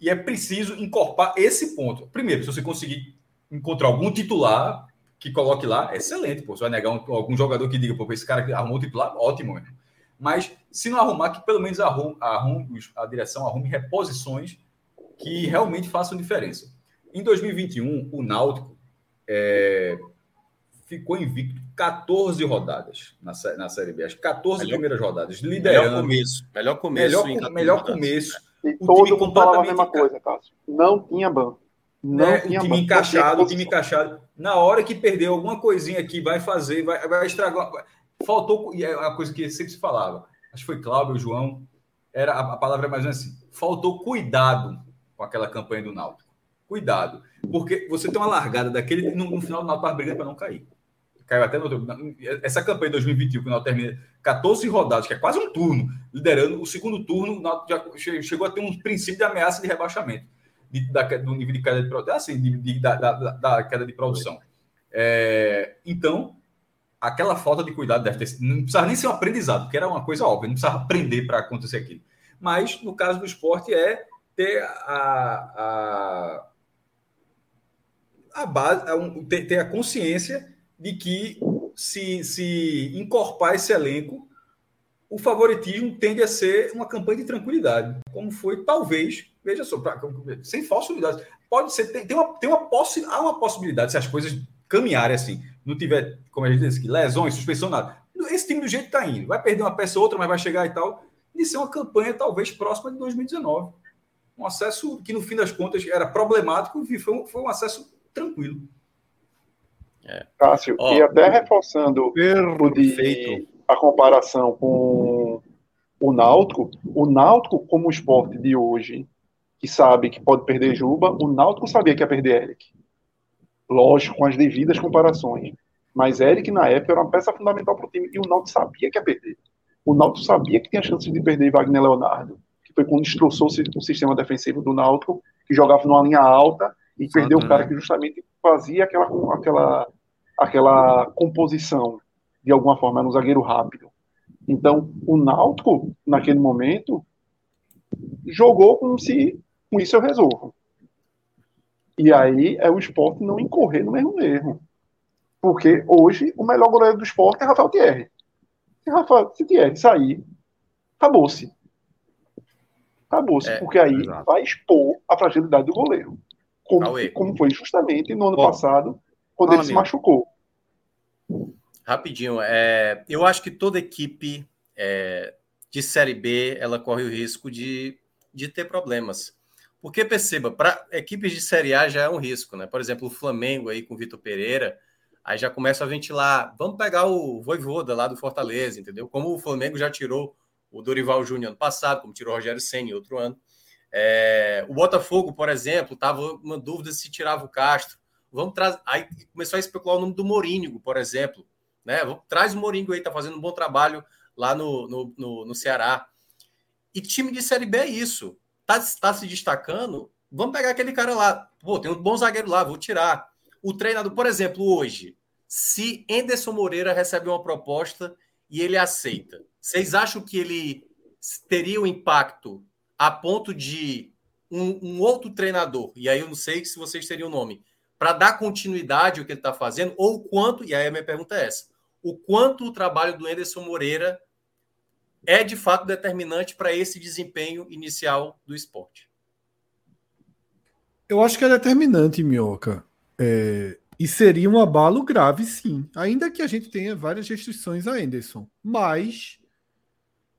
E é preciso incorporar esse ponto. Primeiro, se você conseguir encontrar algum titular que coloque lá, excelente. Pô. Você vai negar um, algum jogador que diga, pô, esse cara que arrumou o titular, ótimo. Mesmo. Mas se não arrumar, que pelo menos arrume, arrume, a direção arrume reposições que realmente façam diferença. Em 2021, o Náutico é, ficou invicto 14 rodadas na, na Série B, as 14 melhor, primeiras rodadas, liderando. Melhor começo. Melhor começo. Melhor, melhor começo. E o todo mundo falava a mesma coisa, Cássio. Não tinha banco. Não né? tinha o time banco. encaixado, o time encaixado. Na hora que perdeu alguma coisinha aqui, vai fazer, vai, vai estragar. Faltou, e é a coisa que sempre se falava, acho que foi Cláudio, João, era a, a palavra mais assim, faltou cuidado com aquela campanha do Náutico. Cuidado, porque você tem uma largada daquele, no, no final do Náutico estava brigando para não cair caiu até no outro. Essa campanha de 2021, que o Náutico termina 14 rodadas, que é quase um turno, liderando o segundo turno, o Náutico já chegou a ter um princípio de ameaça de rebaixamento de, da, do nível de queda de produção, assim, de, de, da, da, da, queda de produção. É, então, aquela falta de cuidado deve ter não precisava nem ser um aprendizado, porque era uma coisa óbvia, não precisava aprender para acontecer aquilo. Mas, no caso do esporte, é ter a, a, a base, ter, ter a consciência de que se, se encorpar esse elenco, o favoritismo tende a ser uma campanha de tranquilidade, como foi talvez, veja só, pra, sem falsa unidade. Pode ser, tem, tem, uma, tem uma, possi, há uma possibilidade, se as coisas caminharem assim, não tiver, como a gente disse, lesões, suspensão, nada. Esse time do jeito que está indo, vai perder uma peça ou outra, mas vai chegar e tal, de ser uma campanha talvez próxima de 2019. Um acesso que, no fim das contas, era problemático e foi um, foi um acesso tranquilo. É. Cássio, oh, e até reforçando o de, a comparação com o Náutico, o Náutico, como esporte de hoje, que sabe que pode perder Juba, o Náutico sabia que ia perder Eric. Lógico, com as devidas comparações. Mas Eric, na época, era uma peça fundamental para o time e o Náutico sabia que ia perder. O Náutico sabia que tinha chance de perder Wagner Leonardo, que foi quando destroçou o sistema defensivo do Náutico, que jogava numa linha alta e perdeu o cara que justamente fazia aquela, aquela, aquela composição, de alguma forma, era um zagueiro rápido. Então, o Náutico, naquele momento, jogou como se com isso eu resolvo. E aí é o esporte não incorrer no mesmo erro. Porque hoje o melhor goleiro do esporte é Rafael Thierry. Se, Rafael, se Thierry sair, acabou-se. Acabou-se. É, porque aí exato. vai expor a fragilidade do goleiro. Como, como foi justamente no ano Bom, passado, quando ele se machucou. Rapidinho, é, eu acho que toda equipe é, de Série B ela corre o risco de, de ter problemas. Porque perceba, para equipes de Série A já é um risco, né? Por exemplo, o Flamengo aí com o Vitor Pereira, aí já começa a ventilar. Vamos pegar o Voivoda lá do Fortaleza, entendeu? Como o Flamengo já tirou o Dorival Júnior ano passado, como tirou o Rogério Senna outro ano. É, o Botafogo, por exemplo, estava uma dúvida se tirava o Castro. Vamos trazer. Aí começou a especular o nome do Morínigo, por exemplo. Né? Traz o Morínigo aí, tá fazendo um bom trabalho lá no, no, no, no Ceará. E time de Série B é isso tá, tá se destacando, vamos pegar aquele cara lá. Pô, tem um bom zagueiro lá, vou tirar. O treinador, por exemplo, hoje, se Enderson Moreira recebe uma proposta e ele aceita, vocês acham que ele teria um impacto a ponto de um, um outro treinador, e aí eu não sei se vocês teriam o nome, para dar continuidade ao que ele está fazendo, ou o quanto, e aí a minha pergunta é essa, o quanto o trabalho do Enderson Moreira é de fato determinante para esse desempenho inicial do esporte. Eu acho que é determinante, Minhoca. É, e seria um abalo grave, sim. Ainda que a gente tenha várias restrições a Anderson. Mas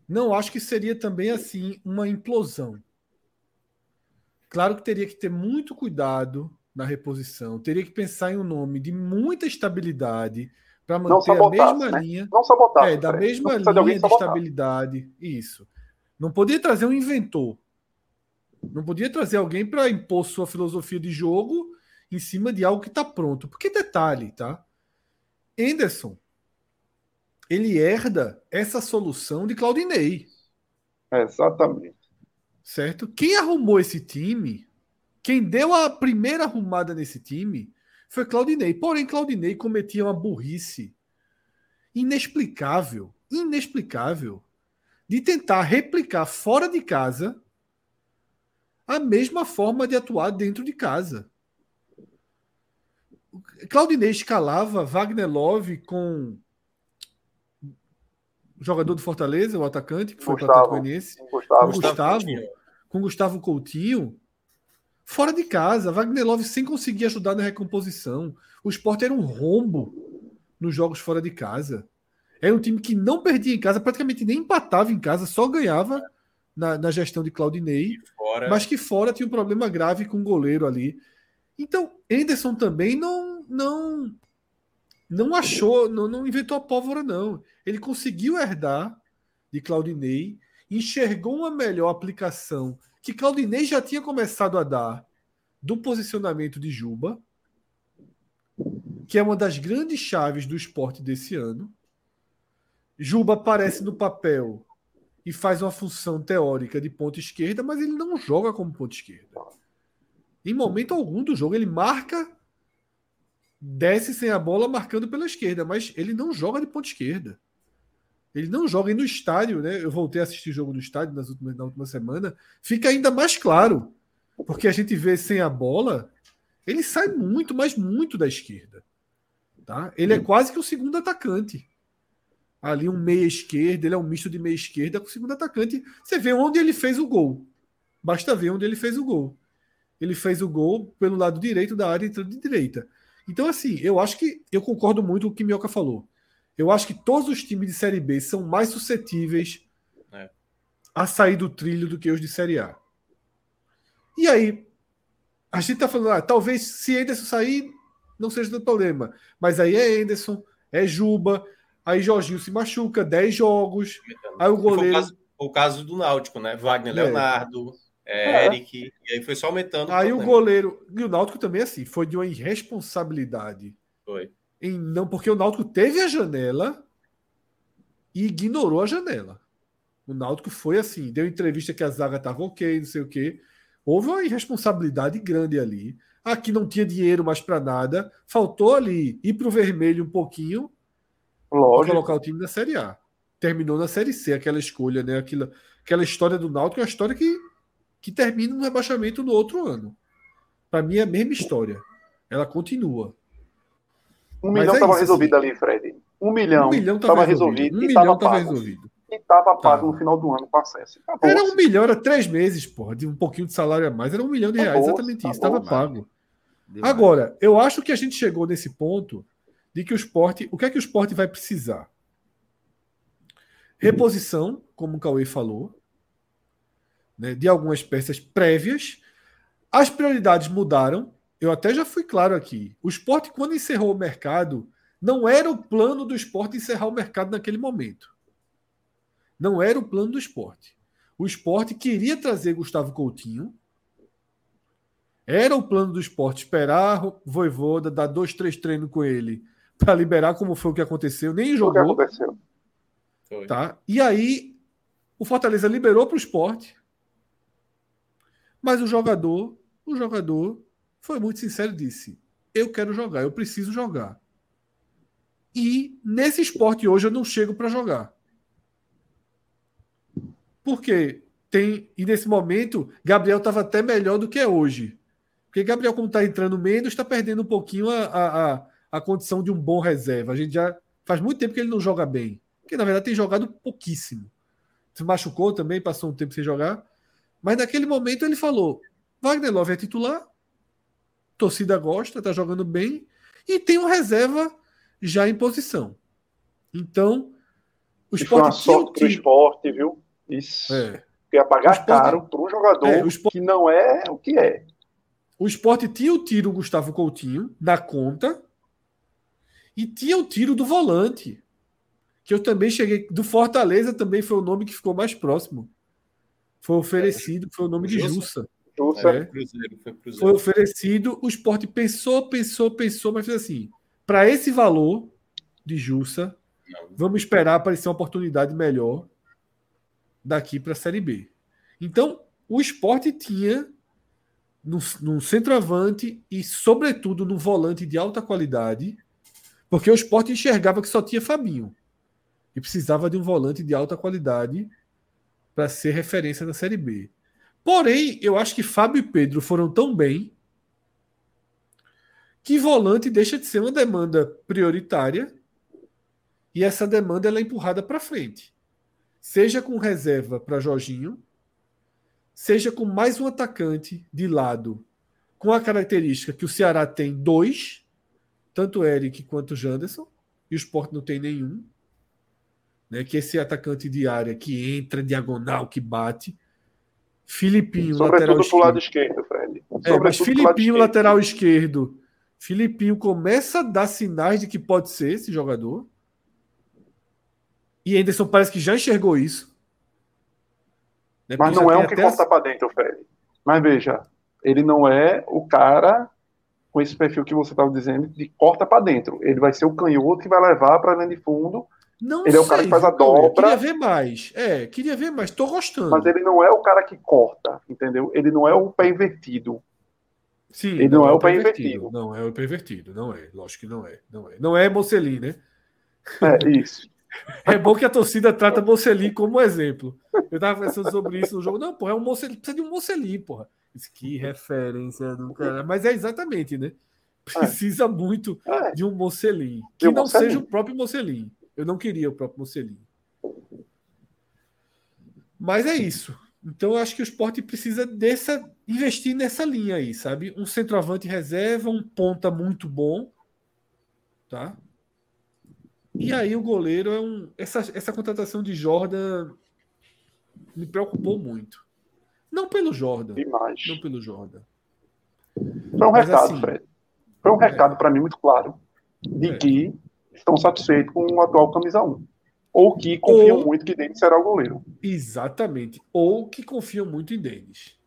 não acho que seria também assim uma implosão. Claro que teria que ter muito cuidado na reposição, teria que pensar em um nome de muita estabilidade, para manter a mesma né? linha. Não sabotar. É, da mesma linha de, de estabilidade. Isso. Não podia trazer um inventor. Não podia trazer alguém para impor sua filosofia de jogo em cima de algo que está pronto. Porque detalhe, tá? Anderson, ele herda essa solução de Claudinei. exatamente. Certo? Quem arrumou esse time, quem deu a primeira arrumada nesse time, foi Claudinei. Porém, Claudinei cometia uma burrice inexplicável, inexplicável, de tentar replicar fora de casa a mesma forma de atuar dentro de casa. Claudinei escalava Wagner Love com o jogador do Fortaleza, o atacante, que foi Gustavo, o Atlético Gustavo, com Gustavo, com Gustavo Coutinho, Fora de casa, Wagner Love sem conseguir ajudar na recomposição. O esporte era um rombo nos jogos fora de casa. Era um time que não perdia em casa, praticamente nem empatava em casa, só ganhava na, na gestão de Claudinei, fora... mas que fora tinha um problema grave com o goleiro ali. Então, Anderson também não não não achou, não, não inventou a pólvora, não. Ele conseguiu herdar de Claudinei, enxergou uma melhor aplicação que Claudinei já tinha começado a dar do posicionamento de Juba, que é uma das grandes chaves do esporte desse ano. Juba aparece no papel e faz uma função teórica de ponta esquerda, mas ele não joga como ponta esquerda. Em momento algum do jogo, ele marca, desce sem a bola, marcando pela esquerda, mas ele não joga de ponta esquerda. Ele não joga e no estádio, né? Eu voltei a assistir jogo no estádio nas últimas, na última semana. Fica ainda mais claro. Porque a gente vê sem a bola, ele sai muito, mas muito da esquerda. Tá? Ele é quase que o segundo atacante. Ali um meia esquerda, ele é um misto de meia esquerda com o segundo atacante. Você vê onde ele fez o gol. Basta ver onde ele fez o gol. Ele fez o gol pelo lado direito da área entrando de direita. Então, assim, eu acho que eu concordo muito com o que Mioca falou. Eu acho que todos os times de Série B são mais suscetíveis é. a sair do trilho do que os de Série A. E aí, a gente tá falando, ah, talvez se Anderson sair, não seja do problema. Mas aí é Anderson, é Juba, aí Jorginho se machuca, 10 jogos. Aí o goleiro. O caso, o caso, do Náutico, né? Wagner é. Leonardo, é, é. Eric, e aí foi só aumentando. Aí o, o goleiro. E o Náutico também, assim, foi de uma irresponsabilidade. Foi em não porque o Náutico teve a janela e ignorou a janela. O Náutico foi assim, deu entrevista que a zaga estava ok, não sei o quê. Houve uma irresponsabilidade grande ali. Aqui não tinha dinheiro mais para nada. Faltou ali ir para o vermelho um pouquinho Lógico. colocar o time na Série A. Terminou na Série C, aquela escolha, né? Aquela, aquela história do Náutico é uma história que, que termina no rebaixamento no outro ano. Para mim é a mesma história. Ela continua. Um Mas milhão estava é resolvido assim. ali, Fred. Um milhão estava resolvido. Um milhão estava resolvido. E estava pago tá. no final do ano com acesso. Acabou, era um milhão, era três meses, porra, de um pouquinho de salário a mais. Era um milhão de reais, exatamente isso. Estava pago. Demais. Agora, eu acho que a gente chegou nesse ponto de que o esporte. O que é que o esporte vai precisar? Reposição, como o Cauê falou, né, de algumas peças prévias. As prioridades mudaram. Eu até já fui claro aqui. O esporte, quando encerrou o mercado, não era o plano do esporte encerrar o mercado naquele momento. Não era o plano do esporte. O esporte queria trazer Gustavo Coutinho. Era o plano do esporte esperar Voivoda, dar dois, três treinos com ele para liberar, como foi o que aconteceu. Nem jogou. O que aconteceu? Tá? E aí, o Fortaleza liberou para o esporte. Mas o jogador, o jogador foi muito sincero e disse: Eu quero jogar, eu preciso jogar. E nesse esporte hoje eu não chego para jogar. Porque tem. E nesse momento, Gabriel estava até melhor do que é hoje. Porque Gabriel, como está entrando menos, está perdendo um pouquinho a, a, a condição de um bom reserva. A gente já faz muito tempo que ele não joga bem. Porque, na verdade, tem jogado pouquíssimo. Se machucou também, passou um tempo sem jogar. Mas naquele momento ele falou: Wagner Love é titular, torcida gosta, está jogando bem, e tem um reserva já em posição. Então, o esporte. Isso é uma sorte para o esporte, viu? Isso. É. Ia pagar esporte... caro para um jogador é, esporte... que não é o que é. O esporte tinha o tiro Gustavo Coutinho na conta e tinha o tiro do volante. Que eu também cheguei. Do Fortaleza também foi o nome que ficou mais próximo. Foi oferecido, foi o nome de Jussa. Jussa. É. Foi oferecido, o esporte pensou, pensou, pensou, mas fez assim: para esse valor de Jussa, vamos esperar aparecer uma oportunidade melhor daqui para a Série B. Então, o esporte tinha no, no centroavante e, sobretudo, no volante de alta qualidade, porque o esporte enxergava que só tinha Fabinho e precisava de um volante de alta qualidade para ser referência da Série B. Porém, eu acho que Fábio e Pedro foram tão bem que volante deixa de ser uma demanda prioritária e essa demanda ela é empurrada para frente. Seja com reserva para Jorginho, seja com mais um atacante de lado com a característica que o Ceará tem dois, tanto Eric quanto Janderson, e o Sport não tem nenhum. Né, que esse atacante de área que entra diagonal, que bate. Filipinho, Sobretudo lateral esquerdo. lado esquerdo, Fred. É, mas Filipinho, lateral esquerdo. Filipinho começa a dar sinais de que pode ser esse jogador. E Anderson parece que já enxergou isso. Né? Mas não é um que até... corta para dentro, Fred. Mas veja, ele não é o cara com esse perfil que você estava dizendo de corta para dentro. Ele vai ser o canhoto que vai levar para dentro de fundo não ele sei, é o cara que faz a dobra. Queria ver mais. É, queria ver mais. Tô gostando. Mas ele não é o cara que corta, entendeu? Ele não é o pé invertido. Sim, ele não, não é, é, o pé invertido. invertido. Não é o pé invertido, não é. Lógico que não é. Não é, não é Mocelin, né? É, isso. é bom que a torcida trata Mocelin como exemplo. Eu tava pensando sobre isso no jogo. Não, porra, é um Mocelin. Precisa de um Mocelin, porra. Que referência do cara. Mas é exatamente, né? Precisa é. muito é. de um Mocelin. Que não Mocelin. seja o próprio Mocelin. Eu não queria o próprio Mocelin. Mas é isso. Então eu acho que o esporte precisa dessa investir nessa linha aí, sabe? Um centroavante reserva, um ponta muito bom, tá? E aí o goleiro é um essa, essa contratação de Jordan me preocupou muito. Não pelo Jordan. Demais. Não pelo Jordan. Foi um Mas, recado, assim, Fred. Foi um é, recado para mim muito claro de é. que estão satisfeitos com o atual camisa 1. Ou que confiam Ou, muito que Denis será o goleiro. Exatamente. Ou que confiam muito em Denis.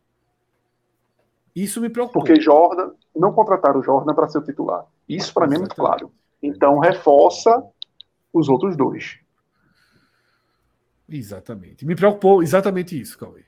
Isso me preocupa. Porque Jordan, não contrataram o Jordan para ser o titular. Isso para mim é muito claro. Então reforça os outros dois. Exatamente. Me preocupou exatamente isso, Cauê.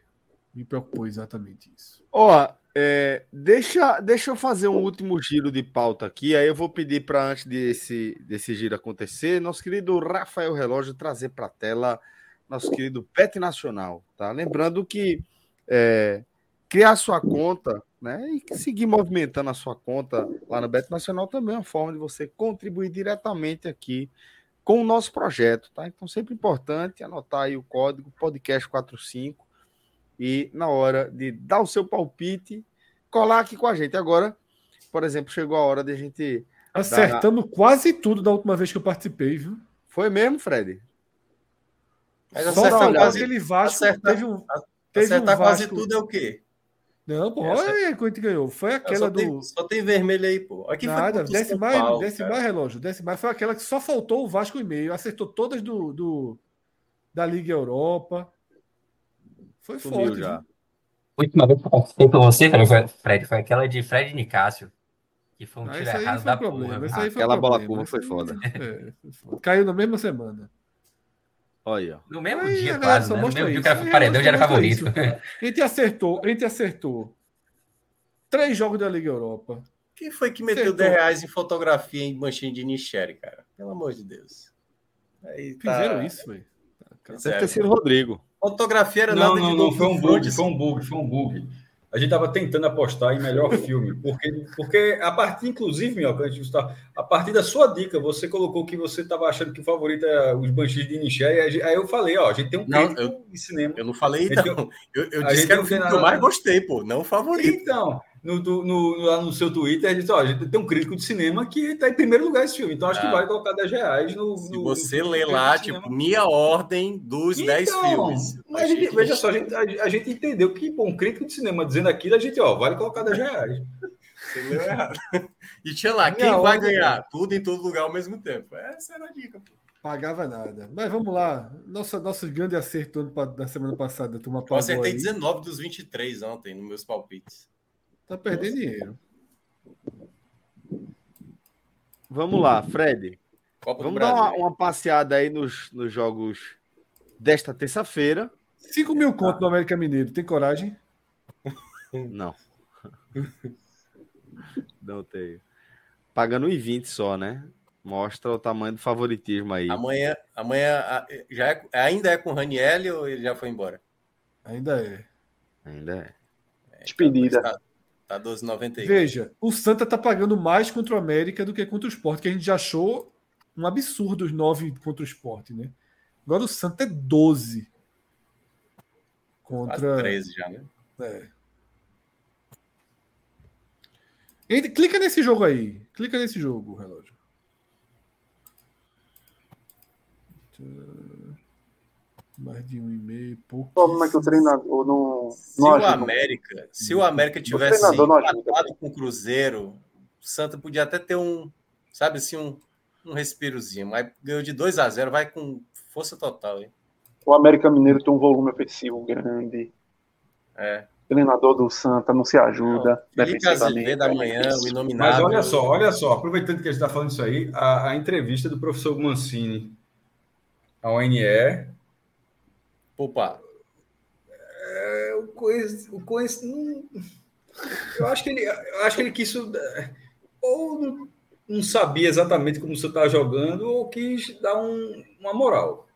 Me preocupou exatamente isso. Ó, é, deixa, deixa eu fazer um último giro de pauta aqui, aí eu vou pedir para, antes desse, desse giro acontecer, nosso querido Rafael Relógio trazer para a tela nosso querido Pet Nacional, tá? Lembrando que é, criar sua conta, né? E seguir movimentando a sua conta lá no Beto Nacional também é uma forma de você contribuir diretamente aqui com o nosso projeto, tá? Então, sempre importante anotar aí o código podcast45 e na hora de dar o seu palpite, colar aqui com a gente. Agora, por exemplo, chegou a hora de a gente. Acertamos dar... quase tudo da última vez que eu participei, viu? Foi mesmo, Fred? Mas Só faltou aquele Vasco. Acertar, teve um, teve acertar um Vasco... quase tudo é o quê? Não, pô, olha aí quanto ganhou. Foi aquela só do. Tem, só tem vermelho aí, pô. Aqui Nada, desce mais, desce mais relógio. Desce mais. Foi aquela que só faltou o Vasco e meio. Acertou todas do, do da Liga Europa. Foi Sumiu forte. Já. A última vez que eu participei com você, Fred, foi aquela de Fred Nicásio. Que foi um ah, tiro errado da problema. porra. Aquela bola curva foi foda. É, foi. Caiu na mesma semana. Olha. No mesmo aí, dia, quase. Né? No mesmo dia que era paredão, já era favorito. A gente acertou, a gente acertou. Três jogos da Liga Europa. Quem foi que meteu acertou. 10 reais em fotografia em manchinha de Nicheri, cara? Pelo amor de Deus. Aí tá... Fizeram isso, foi. Deve ter sido Rodrigo. Fotografia era não, nada não, de não, foi um bug, foi um bug, foi um bug. A gente estava tentando apostar em melhor filme, porque, porque a partir, inclusive, Minhoca, a partir da sua dica, você colocou que você estava achando que o favorito era os Banshees de Nichelle, aí eu falei, ó, a gente tem um não, eu, de cinema. Eu não falei, não. Eu, eu disse que era o filme que eu mais gostei, pô, não o favorito. Então, no, no, lá no seu Twitter, a gente, ó, a gente tem um crítico de cinema que está em primeiro lugar esse filme, então acho ah. que vale colocar 10 reais no. Se no, você no, ler lá, tipo, minha ordem dos então, 10 filmes. A gente, veja só, a gente, a, a, gente entendeu que, bom, um crítico de cinema dizendo aquilo, a gente, ó, vale colocar 10 reais. Você leu errado. E tinha lá, quem vai ganhar? Tudo em todo lugar ao mesmo tempo. Essa era a dica, pô. Pagava nada. Mas vamos lá. Nossa, nosso grande acerto da semana passada. Turma Eu acertei aí. 19 dos 23 ontem nos meus palpites. Tá perdendo Nossa. dinheiro. Vamos lá, Fred. Copa Vamos dar uma, uma, passeada aí nos, nos jogos desta terça-feira. 5 mil conto no América Mineiro. Tem coragem? Não. Não tenho. Pagando 1,20 só, né? Mostra o tamanho do favoritismo aí. Amanhã, amanhã já é, ainda é com o Raniel ou ele já foi embora? Ainda é. Ainda é. é Despedida. Então, Tá 12,91. Veja, o Santa tá pagando mais contra o América do que contra o Sport, que a gente já achou um absurdo os 9 contra o Sport, né? Agora o Santa é 12 contra. Quase 13 já, né? É. Entre, clica nesse jogo aí. Clica nesse jogo, relógio. Mais de um e meio, pouco. Como é que o treinador não. Se o América, se o América tivesse empatado com o Cruzeiro, o Santa podia até ter um, sabe assim, um, um respirozinho, mas ganhou de 2 a 0 vai com força total. Hein? O América Mineiro tem um volume ofensivo grande. É. O treinador do Santa não se ajuda. Não, Felipe da manhã, o inominável. Mas olha só, olha só, aproveitando que a gente está falando isso aí, a, a entrevista do professor Mancini a ONE Opa. É, o Coes, o Coes eu acho que ele, eu acho que ele quis ou não, não sabia exatamente como você estava jogando ou quis dar um, uma moral.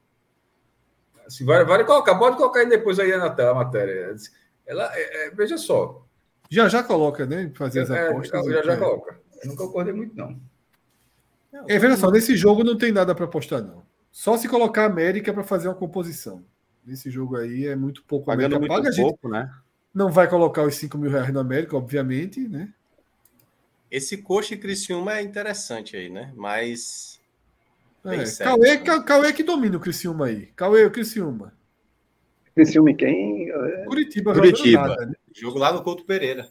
Assim, vale, vale colocar, pode colocar aí depois aí na tela a matéria. Ela, é, é, veja só. Já já coloca, né? Fazer as é, apostas. já já coloca. Eu nunca acordei muito, não. É, veja só, nesse jogo não tem nada para apostar, não. Só se colocar a América para fazer uma composição. Nesse jogo aí é muito pouco. Pagando muito paga, pouco, né? Não vai colocar os 5 mil reais no América, obviamente, né? Esse coxa e Criciúma é interessante aí, né? Mas. É, Cauê, né? Cauê que domina o Criciúma aí. Cauê, o Criciúma. Criciúma e quem? Curitiba. Curitiba. Nada, né? Jogo lá no Couto Pereira.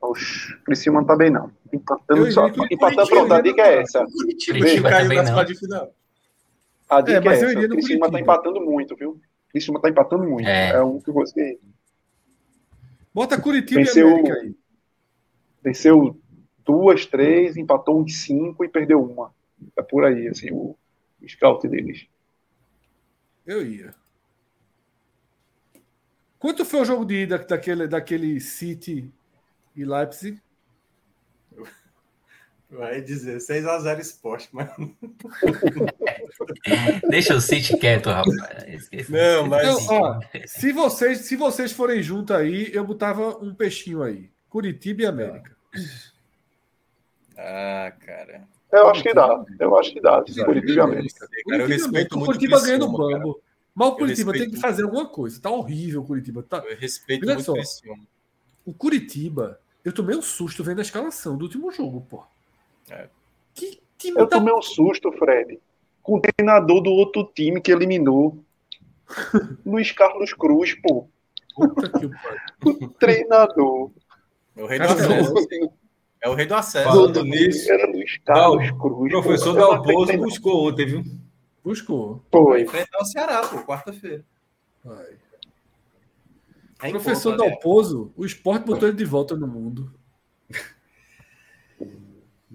Oxe, Criciúma não tá bem, não. Empatando só. Empatando, pronto, a dica é essa. Curitiba caiu nas quartas de final. A dica é, mas é essa. O Criciúma tá empatando muito, viu? Criciúma está empatando muito. É. é um que você. Bota Curitiba venceu, e América aí. Venceu duas, três, empatou um de cinco e perdeu uma. É por aí, assim, o, o scout deles. Eu ia. Quanto foi o jogo de ida daquele, daquele City e Leipzig? Vai dizer 6x0 esporte, mas. Deixa o City quieto, rapaz. Não, mas. Então, ó, se, vocês, se vocês forem juntos aí, eu botava um peixinho aí. Curitiba e América. Ah, cara. Eu acho que dá. Eu acho que dá. Curitiba e América. Cara, eu respeito muito Curitiba ganhando o Bambo. Mas o Curitiba tem que fazer alguma coisa. Tá horrível o Curitiba. Tá... Eu respeito Olha muito só, o Curitiba, eu tomei um susto vendo a escalação do último jogo, pô. É. Que time eu tá... tomei um susto, Fred, com o treinador do outro time que eliminou. Luiz Carlos Cruz, pô. Puta que o treinador. É o rei do acesso. É o rei do acesso. Falando nisso, era Luiz Carlos Cruz. O professor Dalpozo buscou ontem, viu? Buscou. Foi. enfrentar o Ceará, pô, quarta-feira. Vai. É professor Dalpozo, o esporte botou ele de volta no mundo.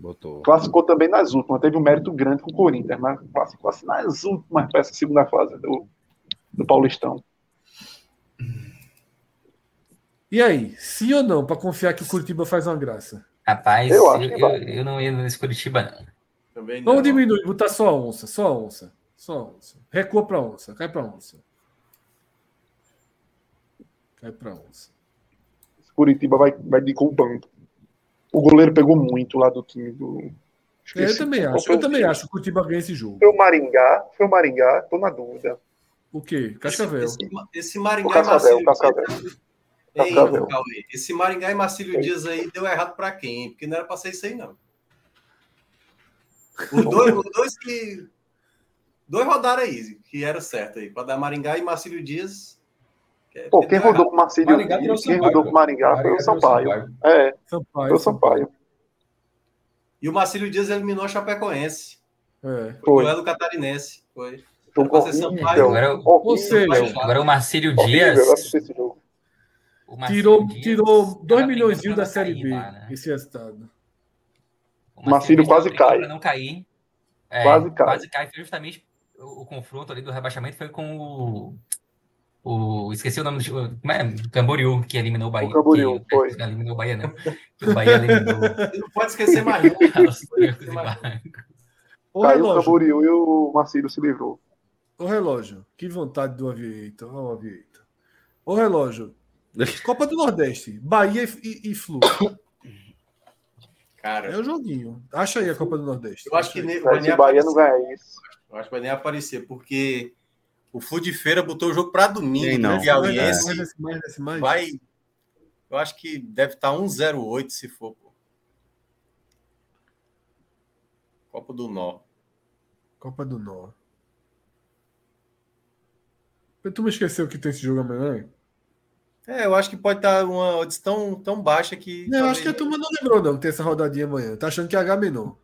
Botou. Classificou também nas últimas, teve um mérito grande com o Corinthians, mas classificou assim nas últimas para essa segunda fase do, do Paulistão. E aí, sim ou não, para confiar que o Curitiba faz uma graça? Rapaz, eu, eu, eu, eu não ia nesse Curitiba, não. Também não. Vamos diminuir, botar só a onça, só a onça, só a onça. Recua para onça, cai para onça. Cai para onça. Curitiba vai, vai de com o banco. O goleiro pegou muito lá do time do. Esqueci, eu também acho. Eu também acho que o Curitiba ganha esse jogo. Foi o Maringá, foi o Maringá, tô na dúvida. O quê? Cascavel. Esse, esse, esse Maringá o Cascavel, e Cascavel. Ei, Cascavel. esse Maringá e Marcílio Dias aí deu errado para quem? Porque não era para ser isso aí, não. Os dois, os dois que. Dois rodaram aí, que era certo aí. Para dar Maringá e Marcílio Dias. É, Pô, quem rodou com o Marcílio Dias, quem rodou com o Maringá foi o Sampaio. É, Sampaio, foi o Sampaio. E o Marcílio Dias eliminou a Chapecoense. É. Foi o duelo catarinense. Foi. Agora, ou seja, agora o Marcílio Dias. Tirou, Dias tirou 2 milhões da Série B lá, né? esse resultado. O Marcílio quase cai. Não cair. É, quase cai. Quase cai. Foi justamente o, o, confronto ali do rebaixamento foi com o. o esqueci o nome do. Como é? Camboriú, que eliminou o Bahia. O Camboriú, que, foi. eliminou o Bahia, não. Que o Bahia eliminou. não pode esquecer mais um. Caiu o Camboriú e o Marcílio se livrou. O relógio, que vontade do Aviator. Olha o Aviator. O relógio. Copa do Nordeste, Bahia e, e Flu. Cara, é o joguinho. Acha aí a Copa do Nordeste. Eu acho que nem, vai nem Bahia não ganha isso. Eu acho que vai nem aparecer, porque o Flu de Feira botou o jogo para domingo. Sim, não. Piauiense mais, mais, mais, vai. Eu acho que deve estar tá 1,08 se for. Pô. Copa do Nó. Copa do Nó. Tu me esqueceu que tem esse jogo amanhã? Hein? É, eu acho que pode estar uma odds tão, tão baixa que. Não, eu acho que a turma não lembrou, não, que tem essa rodadinha amanhã. Tá achando que é H menor.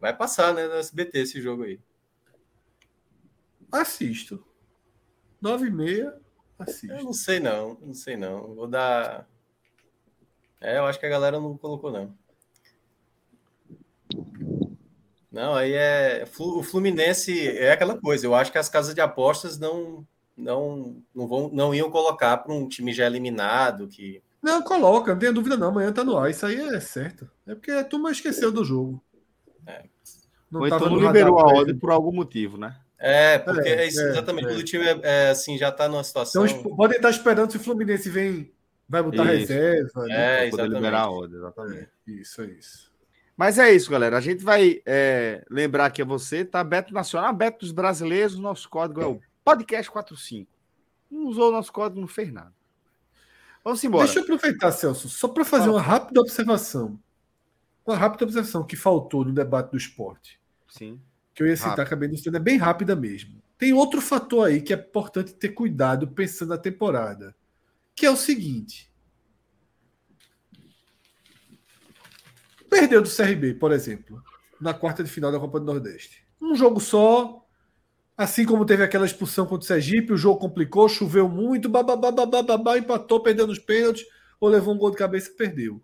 Vai passar, né, no SBT esse jogo aí. Assisto. 9 e meia, assisto. Eu não sei não, não sei não. Vou dar. É, eu acho que a galera não colocou, não. Não, aí é. O Fluminense é aquela coisa. Eu acho que as casas de apostas não não, não, vão, não iam colocar para um time já eliminado que. Não, coloca, não tenha dúvida não. Amanhã tá no ar. Isso aí é certo. É porque a turma esqueceu do jogo. É. Não Ou então não liberou a ordem por algum motivo, né? É, porque é, é isso, exatamente. É. O time é, é, assim, já está numa situação. Então, podem estar esperando se o Fluminense vem, vai botar isso. reserva. Né? É, poder liberar a ordem, exatamente. É, isso, é isso. Mas é isso, galera. A gente vai é, lembrar aqui a você, tá? Beto Nacional, Beto dos Brasileiros, o nosso código é o Podcast 45. Não usou o nosso código, não fez nada. Vamos embora. Deixa eu aproveitar, Celso, só para fazer uma rápida observação. Uma rápida observação que faltou no debate do esporte. Sim. Que eu ia citar, Rápido. acabei de citar, é bem rápida mesmo. Tem outro fator aí que é importante ter cuidado pensando na temporada, que é o seguinte. Perdeu do CRB, por exemplo, na quarta de final da Copa do Nordeste. Um jogo só, Assim como teve aquela expulsão contra o Sergipe, o jogo complicou, choveu muito, bababá, bababá, empatou, perdendo os pênaltis, ou levou um gol de cabeça e perdeu.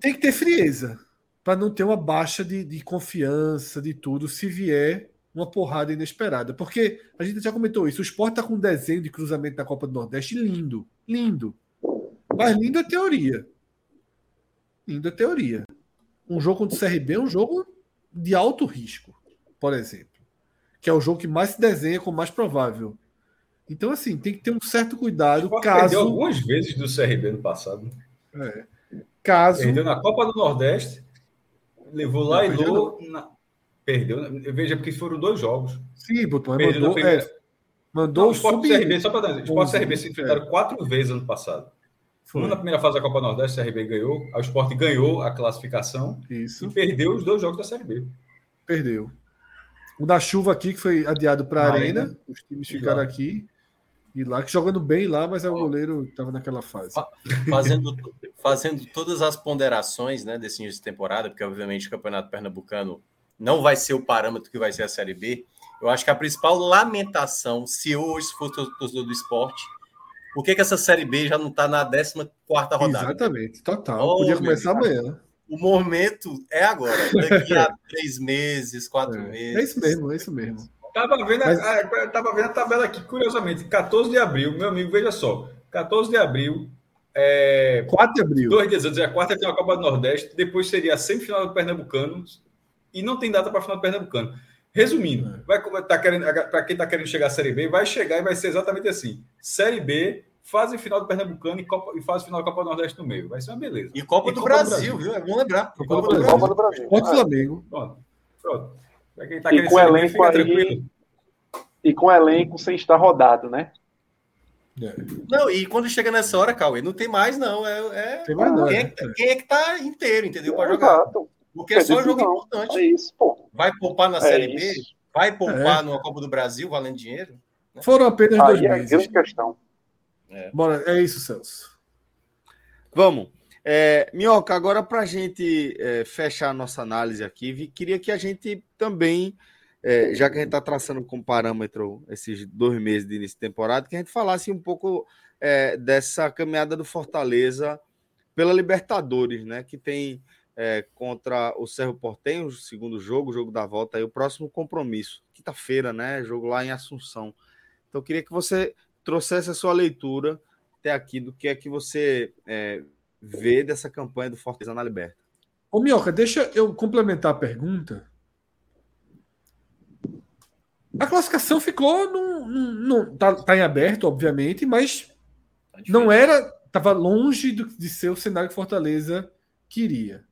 Tem que ter frieza para não ter uma baixa de, de, confiança, de tudo, se vier uma porrada inesperada. Porque a gente já comentou isso, o Sport está com um desenho de cruzamento da Copa do Nordeste lindo, lindo. Mas lindo é teoria. indo a teoria. Um jogo contra o CRB é um jogo de alto risco, por exemplo. Que é o jogo que mais se desenha como mais provável. Então, assim, tem que ter um certo cuidado. caso... Perdeu algumas vezes do CRB no passado. É. Caso. Perdeu na Copa do Nordeste, levou lá e Lô. Na... Perdeu. Veja, porque foram dois jogos. Sim, botou, mandou, primeira... é, mandou não, o Sport. CRB, só para dar. O Sport CRB se enfrentaram é. quatro vezes ano passado. Foi. Um na primeira fase da Copa Nordeste, o CRB ganhou. O Sport ganhou a classificação. Isso. E perdeu os dois jogos da Série B. Perdeu. O da chuva aqui, que foi adiado para a Arena. Arena. Os times ficaram aqui. E lá, que jogando bem lá, mas é o goleiro estava naquela fase. Fazendo, fazendo todas as ponderações né, desse início de temporada, porque obviamente o Campeonato Pernambucano não vai ser o parâmetro que vai ser a Série B. Eu acho que a principal lamentação, se hoje fosse o torcedor do esporte, por que, que essa Série B já não está na 14 rodada? Exatamente, total. Oh, Podia começar amanhã. O momento é agora, daqui a três meses, quatro é, meses. É isso mesmo, é isso mesmo. Tava vendo, Mas... a, tava vendo a tabela aqui, curiosamente, 14 de abril, meu amigo, veja só, 14 de abril, é, 4 de abril. Dois dias antes, a quarta tem a Copa do Nordeste, depois seria a semifinal do Pernambucano, e não tem data para a final do Pernambucano. Resumindo, é. vai, tá querendo, para quem está querendo chegar à Série B, vai chegar e vai ser exatamente assim: Série B, fase final do Pernambucano e, Copa, e fase final da Copa do Nordeste no meio. Vai ser uma beleza. E Copa, e do, Copa Brasil, do, Brasil, viu? É bom lembrar. Copa, Copa do, Brasil. Copa do Brasil. Contra o Flamengo. Pronto. Pronto. Tá e com elenco aí, tranquilo. E com elenco sem estar rodado, né? É. Não, e quando chega nessa hora, Cauê, não tem mais, não. É, é... Mais não, quem, é, quem, é, que tá inteiro, entendeu? Para jogar. Exato. Porque é só jogo importante. É isso, pô. Vai poupar na é Série B? Vai poupar é. no Copa do Brasil, valendo dinheiro? Né? Foram apenas Aí dois é meses. É grande questão. É. Bora, é isso, Celso. Vamos. É, Minhoca, agora para a gente é, fechar a nossa análise aqui, queria que a gente também, é, já que a gente está traçando como parâmetro esses dois meses de início de temporada, que a gente falasse um pouco é, dessa caminhada do Fortaleza pela Libertadores, né? Que tem é, contra o Cerro Portenho, o segundo jogo, o jogo da volta, aí o próximo compromisso, quinta-feira, né? Jogo lá em Assunção. Então, queria que você trouxesse a sua leitura até aqui do que é que você é, vê dessa campanha do Fortaleza na Liberta. Ô, Mioca, deixa eu complementar a pergunta. A classificação ficou no, no, no tá, tá, em aberto, obviamente, mas tá não era, estava longe do, de ser o cenário que Fortaleza queria.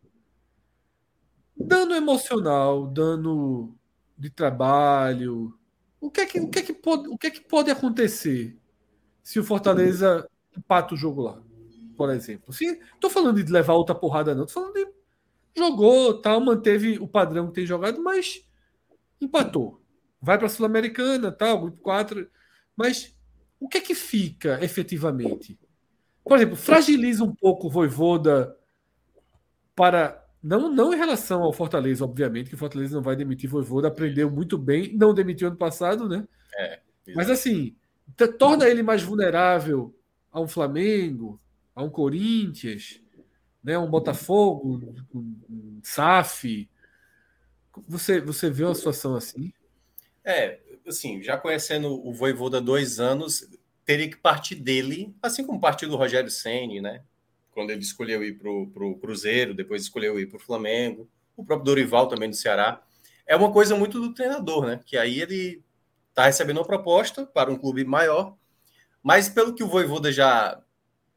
Dano emocional, dano de trabalho, o que é que, o que, é que, pode, o que, é que pode acontecer se o Fortaleza empata o jogo lá? Por exemplo. Se, tô falando de levar outra porrada, não. Tô falando de jogou, tal, manteve o padrão que tem jogado, mas empatou. Vai para a Sul-Americana, tal, grupo 4. Mas o que é que fica efetivamente? Por exemplo, fragiliza um pouco o Voivoda para. Não, não em relação ao Fortaleza, obviamente, que o Fortaleza não vai demitir Voivoda, aprendeu muito bem, não demitiu ano passado, né? É, Mas assim, torna ele mais vulnerável a um Flamengo, a um Corinthians, né, um Botafogo, um SAF. Você, você vê uma situação assim? É, assim, já conhecendo o Voivoda há dois anos, teria que partir dele, assim como partiu do Rogério Ceni, né? Quando ele escolheu ir para o Cruzeiro, depois escolheu ir para o Flamengo, o próprio Dorival também do Ceará. É uma coisa muito do treinador, né? Que aí ele está recebendo uma proposta para um clube maior, mas pelo que o Voivoda já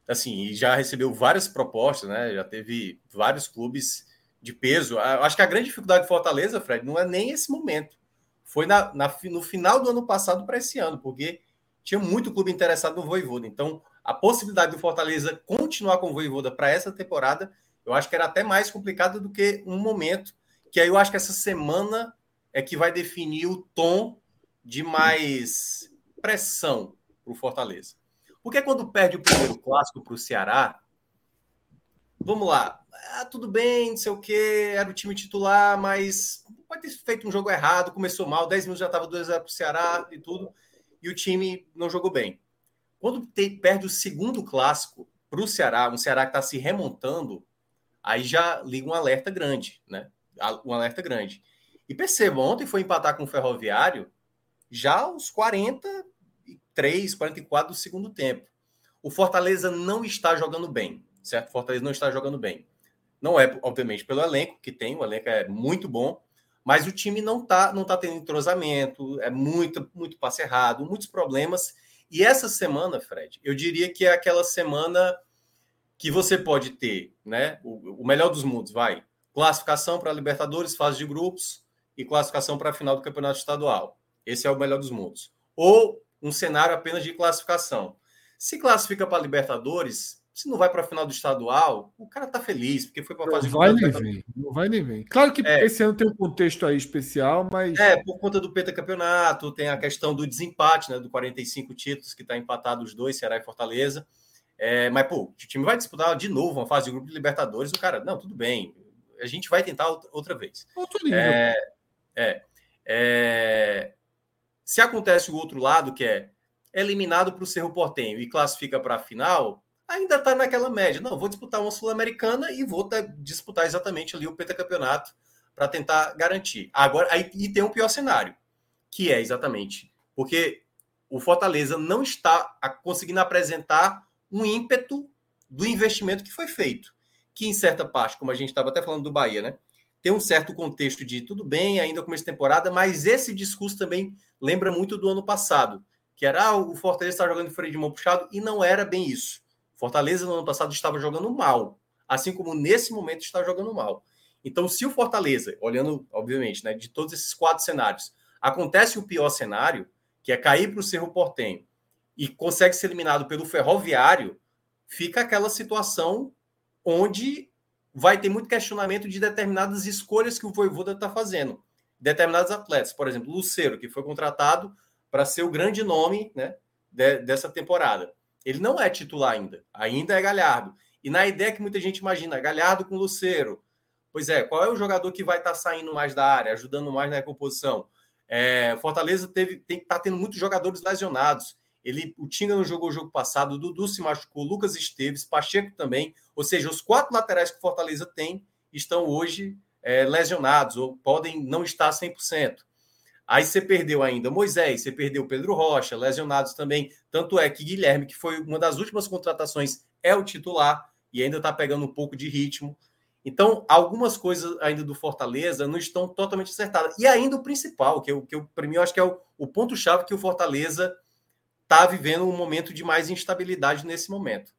assim, já recebeu várias propostas, né? Já teve vários clubes de peso. Acho que a grande dificuldade de Fortaleza, Fred, não é nem esse momento. Foi na, na no final do ano passado para esse ano, porque tinha muito clube interessado no Voivoda. Então, a possibilidade do Fortaleza continuar com o Voivoda para essa temporada, eu acho que era até mais complicado do que um momento, que aí eu acho que essa semana é que vai definir o tom de mais pressão para o Fortaleza. Porque quando perde o primeiro clássico para o Ceará, vamos lá, ah, tudo bem, não sei o que, era o time titular, mas pode ter feito um jogo errado, começou mal, 10 minutos já estava 2x0 para o Ceará e tudo, e o time não jogou bem. Quando perde o segundo clássico para o Ceará, um Ceará que está se remontando, aí já liga um alerta grande, né? Um alerta grande. E perceba, ontem foi empatar com o Ferroviário, já aos 40, 43, 44 do segundo tempo. O Fortaleza não está jogando bem, certo? O Fortaleza não está jogando bem. Não é, obviamente, pelo elenco que tem, o elenco é muito bom, mas o time não está não tá tendo entrosamento, é muito, muito passe errado, muitos problemas. E essa semana, Fred, eu diria que é aquela semana que você pode ter, né? O, o melhor dos mundos, vai. Classificação para Libertadores, fase de grupos e classificação para a final do Campeonato Estadual. Esse é o melhor dos mundos. Ou um cenário apenas de classificação. Se classifica para Libertadores, se não vai para a final do estadual, o cara tá feliz, porque foi para fazer. Não vai nem vir, não vai nem vir. Claro que é. esse ano tem um contexto aí especial, mas. É, por conta do pentacampeonato, tem a questão do desempate, né? Do 45 títulos, que está empatado os dois, Ceará e Fortaleza. É, mas, pô, o time vai disputar de novo uma fase de grupo de Libertadores, o cara, não, tudo bem, a gente vai tentar outra vez. Outro nível. É, é, é, se acontece o outro lado, que é eliminado para o Cerro Portenho e classifica para a final, ainda está naquela média. Não, vou disputar uma Sul-Americana e vou disputar exatamente ali o pentacampeonato para tentar garantir. Agora, aí e tem um pior cenário, que é exatamente porque o Fortaleza não está conseguindo apresentar um ímpeto do investimento que foi feito, que em certa parte, como a gente estava até falando do Bahia, né? Tem um certo contexto de tudo bem, ainda começo de temporada, mas esse discurso também lembra muito do ano passado, que era ah, o Fortaleza está jogando freio de mão puxado, e não era bem isso. Fortaleza no ano passado estava jogando mal, assim como nesse momento está jogando mal. Então, se o Fortaleza, olhando, obviamente, né, de todos esses quatro cenários, acontece o pior cenário, que é cair para o Cerro Portenho e consegue ser eliminado pelo Ferroviário, fica aquela situação onde vai ter muito questionamento de determinadas escolhas que o Voivoda está fazendo. Determinados atletas, por exemplo, Luceiro, que foi contratado para ser o grande nome né, de, dessa temporada. Ele não é titular ainda, ainda é Galhardo. E na ideia que muita gente imagina, Galhardo com Lucero. Pois é, qual é o jogador que vai estar tá saindo mais da área, ajudando mais na recomposição? É, Fortaleza teve, tá tendo muitos jogadores lesionados. Ele, o Tinga não jogou o jogo passado, o Dudu se machucou, Lucas Esteves, Pacheco também. Ou seja, os quatro laterais que o Fortaleza tem estão hoje é, lesionados ou podem não estar 100%. Aí você perdeu ainda Moisés, você perdeu Pedro Rocha, lesionados também. Tanto é que Guilherme, que foi uma das últimas contratações, é o titular e ainda está pegando um pouco de ritmo. Então, algumas coisas ainda do Fortaleza não estão totalmente acertadas. E ainda o principal, que, que para mim eu acho que é o, o ponto-chave que o Fortaleza está vivendo um momento de mais instabilidade nesse momento.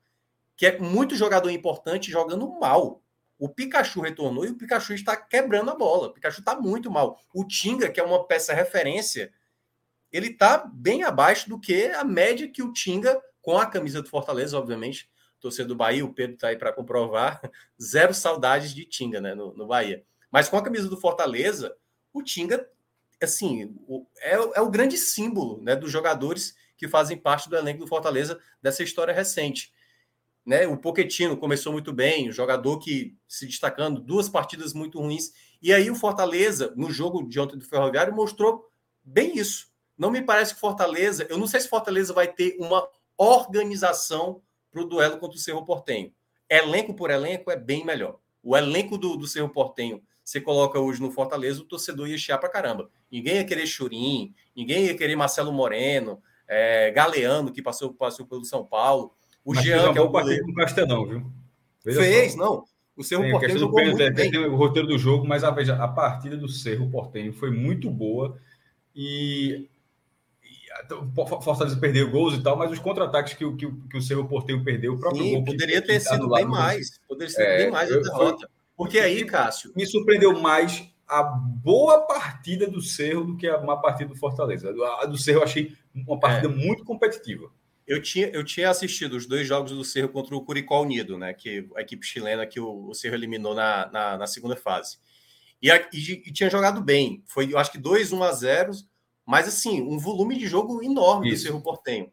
Que é muito jogador importante jogando mal. O Pikachu retornou e o Pikachu está quebrando a bola. O Pikachu está muito mal. O Tinga, que é uma peça referência, ele está bem abaixo do que a média que o Tinga, com a camisa do Fortaleza, obviamente, torcedor do Bahia, o Pedro está aí para comprovar, zero saudades de Tinga né, no, no, Bahia. Mas com a camisa do Fortaleza, o Tinga, assim, o, é, é o grande símbolo né, dos jogadores que fazem parte do elenco do Fortaleza dessa história recente. Né? O Poquetino começou muito bem, o jogador que se destacando, duas partidas muito ruins. E aí o Fortaleza, no jogo de ontem do Ferroviário, mostrou bem isso. Não me parece que Fortaleza, eu não sei se Fortaleza vai ter uma organização para o duelo contra o Cerro Portenho. Elenco por elenco é bem melhor. O elenco do, do Cerro Portenho, você coloca hoje no Fortaleza, o torcedor ia chiar para caramba. Ninguém ia querer Churim, ninguém ia querer Marcelo Moreno, é, Galeano, que passou, passou pelo São Paulo. O Mas Jean, que é o goleiro. com o Castelão, viu? Veja fez, só. não. O Cerro Portenho jogou muito tem, bem. Tem o roteiro do jogo, mas a, veja, a partida do Cerro Portenho foi muito boa e, e Fortaleza perdeu gols e tal, mas os contra-ataques que, que, que o Cerro Portenho perdeu, o próprio Sim, gol poderia ter sido bem mais. Poderia ser é, bem mais a derrota. Porque aí, Cássio... Me surpreendeu mais a boa partida do Cerro do que a má partida do Fortaleza. A do Cerro eu achei uma partida é. muito competitiva. Eu tinha, eu tinha assistido os dois jogos do Cerro contra o Curicó Unido, né? Que a equipe chilena que o, o Cerro eliminou na, na, na segunda fase. E, a, e, e, tinha jogado bem. Foi, eu acho que 2 1 a 0 mas assim, um volume de jogo enorme Isso. do Cerro Portenho.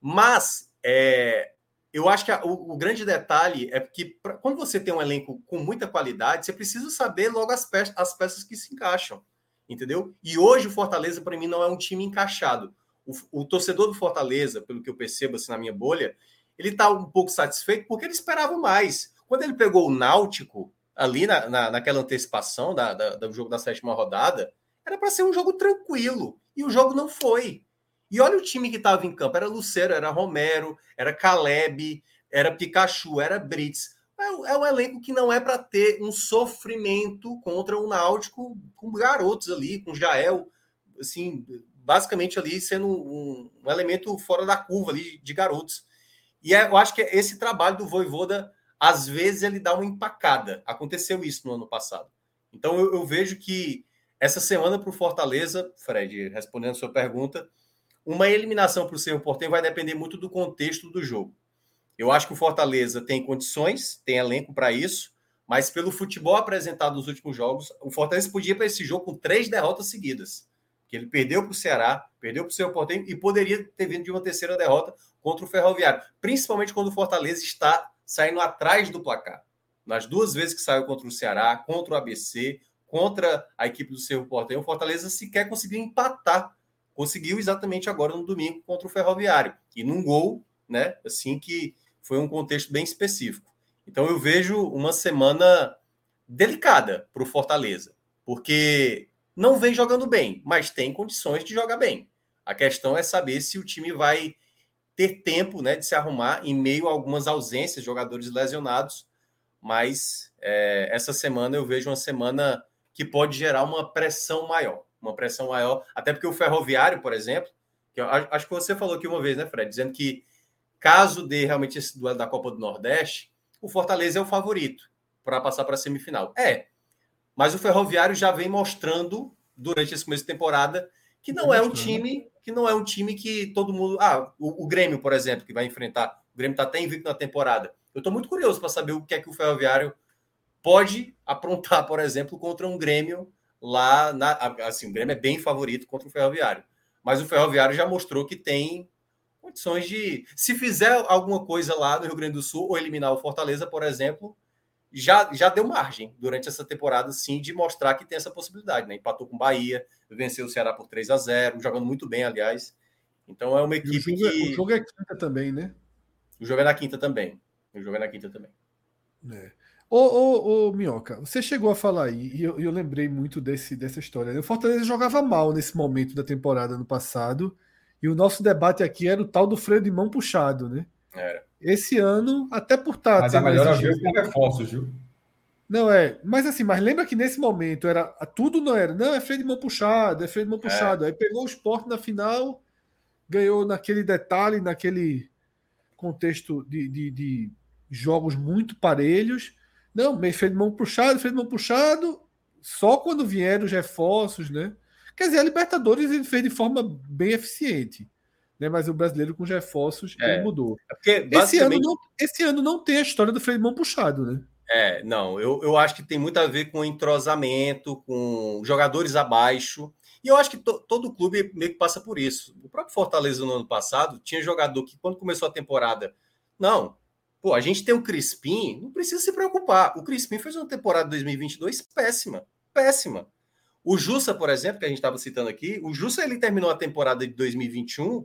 Mas é, eu acho que a, o, o, grande detalhe é que pra, quando você tem um elenco com muita qualidade, você precisa saber logo as, pe as peças que se encaixam, entendeu? E hoje o Fortaleza, para mim, não é um time encaixado o, o, torcedor do Fortaleza, pelo que eu percebo assim, na minha bolha, ele está um pouco satisfeito porque ele esperava mais. Quando ele pegou o Náutico ali na, na, naquela antecipação da, da, do jogo da sétima rodada, era para ser um jogo tranquilo. E o jogo não foi. E olha o time que estava em campo: era Lucero, era Romero, era Caleb, era Pikachu, era Brits. é, é um elenco que não é para ter um sofrimento contra o Náutico com garotos ali, com Jael, assim, basicamente ali sendo um, um elemento fora da curva ali de garotos. E é, eu acho que esse trabalho do Voivoda, às vezes, ele dá uma empacada. Aconteceu isso no ano passado. Então eu, eu vejo que essa semana para o Fortaleza, Fred, respondendo a sua pergunta, uma eliminação para o Cerro Portenho vai depender muito do contexto do jogo. Eu acho que o Fortaleza tem condições, tem elenco para isso, mas pelo futebol apresentado nos últimos jogos, o Fortaleza podia para esse jogo com três derrotas seguidas. Que ele perdeu para o Ceará, perdeu para o seu Portenho e poderia ter vindo de uma terceira derrota contra o Ferroviário, principalmente quando o Fortaleza está saindo atrás do placar. Nas duas vezes que saiu contra o Ceará, contra o ABC, contra a equipe do Cerro Portenho, o Fortaleza sequer conseguiu empatar. Conseguiu exatamente agora no domingo contra o Ferroviário. E num gol, né? Assim que foi um contexto bem específico. Então eu vejo uma semana delicada para o Fortaleza, porque não vem jogando bem, mas tem condições de jogar bem. A questão é saber se o time vai ter tempo né, de se arrumar em meio a algumas ausências, jogadores lesionados. Mas é, essa semana eu vejo uma semana que pode gerar uma pressão maior. Uma pressão maior, até porque o Ferroviário, por exemplo, que eu, acho que você falou aqui uma vez, né, Fred, dizendo que Caso dê realmente esse duelo da Copa do Nordeste, o Fortaleza é o favorito para passar para a semifinal. É, mas o Ferroviário já vem mostrando durante esse começo de temporada que não é um time que não é um time que todo mundo. Ah, o, o Grêmio, por exemplo, que vai enfrentar. O Grêmio está até invicto na temporada. Eu estou muito curioso para saber o que é que o Ferroviário pode aprontar, por exemplo, contra um Grêmio lá na. Assim, o Grêmio é bem favorito contra o Ferroviário. Mas o Ferroviário já mostrou que tem condições de. Se fizer alguma coisa lá no Rio Grande do Sul, ou eliminar o Fortaleza, por exemplo, já, já deu margem durante essa temporada, sim, de mostrar que tem essa possibilidade. Né? Empatou com Bahia, venceu o Ceará por 3 a 0 jogando muito bem, aliás. Então é uma equipe o jogo, é, que. O jogo é quinta também, né? O jogo é na quinta também. O jogo é na quinta também. É. Ô, ô, ô, Minhoca, você chegou a falar aí, e eu, eu lembrei muito desse, dessa história. Né? O Fortaleza jogava mal nesse momento da temporada no passado. E o nosso debate aqui era o tal do freio de mão puxado, né? Era. Esse ano, até por estar. Mas a melhor veio com reforços, viu? Não é, mas assim, mas lembra que nesse momento era tudo não era, não é freio de mão puxado, é freio de mão é. puxado. É. Aí pegou o esporte na final, ganhou naquele detalhe, naquele contexto de, de, de jogos muito parelhos. Não, freio de mão puxado, freio de mão puxado, só quando vieram os reforços, né? Quer dizer, a Libertadores ele fez de forma bem eficiente. Né? Mas o brasileiro com os reforços é, ele mudou. É porque, basicamente... esse, ano não, esse ano não tem a história do freio de mão puxado, né? É, não, eu, eu acho que tem muito a ver com entrosamento, com jogadores abaixo. E eu acho que to, todo clube meio que passa por isso. O próprio Fortaleza no ano passado tinha jogador que, quando começou a temporada, não, pô, a gente tem o Crispim, não precisa se preocupar. O Crispim fez uma temporada 2022 péssima, péssima. O Jussa, por exemplo, que a gente estava citando aqui, o Jussa ele terminou a temporada de 2021.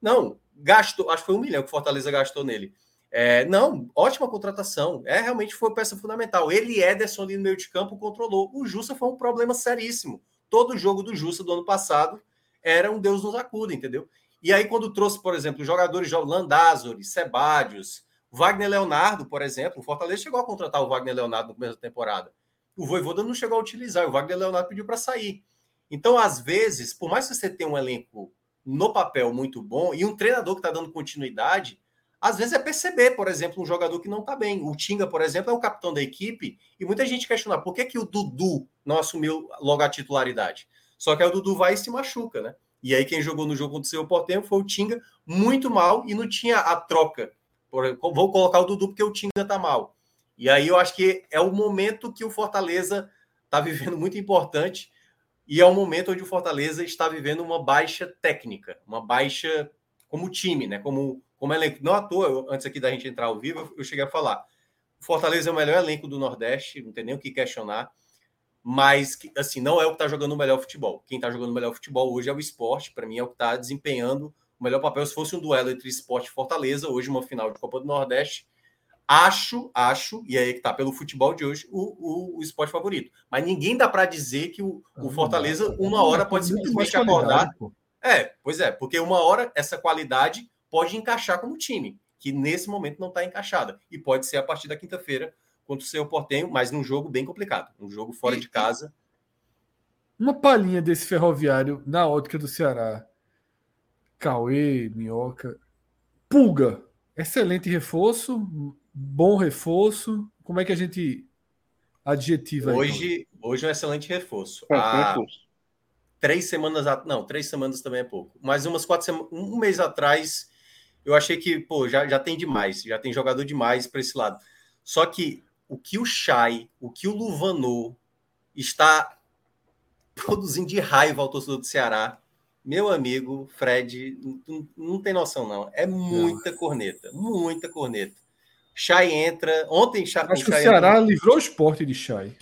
Não, gastou, acho que foi um milhão que o Fortaleza gastou nele. É, não, ótima contratação. É realmente foi peça fundamental. Ele Ederson ali no meio de campo controlou. O Jussa foi um problema seríssimo. Todo jogo do Jussa do ano passado era um Deus nos acuda, entendeu? E aí, quando trouxe, por exemplo, jogadores Landázuri, Sebadios, Wagner Leonardo, por exemplo, o Fortaleza chegou a contratar o Wagner Leonardo no começo da temporada o Voivoda não chegou a utilizar, o Wagner Leonardo pediu para sair. Então, às vezes, por mais que você tenha um elenco no papel muito bom e um treinador que está dando continuidade, às vezes é perceber, por exemplo, um jogador que não está bem. O Tinga, por exemplo, é o capitão da equipe e muita gente questiona por que, que o Dudu não assumiu logo a titularidade. Só que aí o Dudu vai e se machuca, né? E aí quem jogou no jogo contra o seu Portempo foi o Tinga, muito mal, e não tinha a troca. Vou colocar o Dudu porque o Tinga tá mal. E aí eu acho que é o momento que o Fortaleza está vivendo muito importante e é o momento onde o Fortaleza está vivendo uma baixa técnica, uma baixa como time, né? Como, como elenco. Não à toa, eu, antes aqui da gente entrar ao vivo, eu cheguei a falar. O Fortaleza é o melhor elenco do Nordeste, não tem nem o que questionar, mas assim, não é o que está jogando o melhor futebol. Quem está jogando o melhor futebol hoje é o esporte, para mim é o que está desempenhando o melhor papel. Se fosse um duelo entre esporte e Fortaleza, hoje uma final de Copa do Nordeste, Acho, acho, e aí que tá pelo futebol de hoje, o, o, o esporte favorito. Mas ninguém dá para dizer que o, o Fortaleza, uma hora, pode simplesmente acordar. É, pois é, porque uma hora essa qualidade pode encaixar como time. que nesse momento não está encaixada. E pode ser a partir da quinta-feira contra o seu Portenho, mas num jogo bem complicado, um jogo fora de casa. Uma palhinha desse ferroviário na ótica do Ceará. Cauê, Minhoca. Pulga, excelente reforço, bom reforço. Como é que a gente adjetiva hoje? Então? Hoje é um excelente reforço. É, Há reforço. três semanas, não, três semanas também é pouco. Mas umas quatro semanas, um mês atrás, eu achei que pô, já, já tem demais, já tem jogador demais para esse lado. Só que o que o Chay, o que o Luvanô está produzindo de raiva ao torcedor do Ceará, meu amigo Fred, não, não tem noção, não. É muita não. corneta, muita corneta. Chay entra. Ontem, Chay, Acho que o Ceará entra... livrou o esporte de Chay.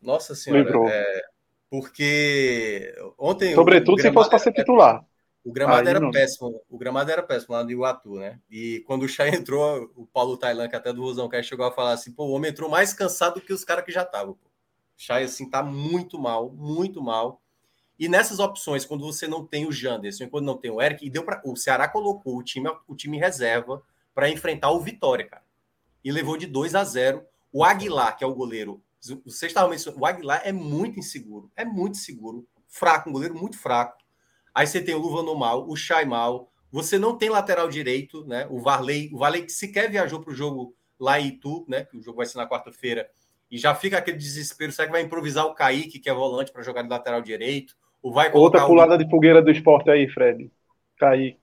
Nossa Senhora. É, porque ontem. Sobretudo se fosse para ser titular. O gramado Aí era não. péssimo. O gramado era péssimo lá no Iguatu, né? E quando o Chay entrou, o Paulo Tailan, que até do Rosão Cast, chegou a falar assim: pô, o homem entrou mais cansado que os caras que já estavam. Chay, assim, tá muito mal, muito mal. E nessas opções, quando você não tem o Janderson, quando não tem o Eric, e deu para o Ceará colocou o time, o time reserva para enfrentar o Vitória, cara. E levou de 2 a 0. O Aguilar, que é o goleiro, vocês estavam mencionando, o Aguilar é muito inseguro, é muito seguro, fraco, um goleiro muito fraco. Aí você tem o Luva no mal, o Chay mal, você não tem lateral direito, né? O Varley, o Varley que sequer viajou para o jogo lá em Itu, né? Que o jogo vai ser na quarta-feira, e já fica aquele desespero, será que vai improvisar o Kaique, que é volante, para jogar de lateral direito? Vai Outra pulada de fogueira do esporte aí, Fred. Kaique.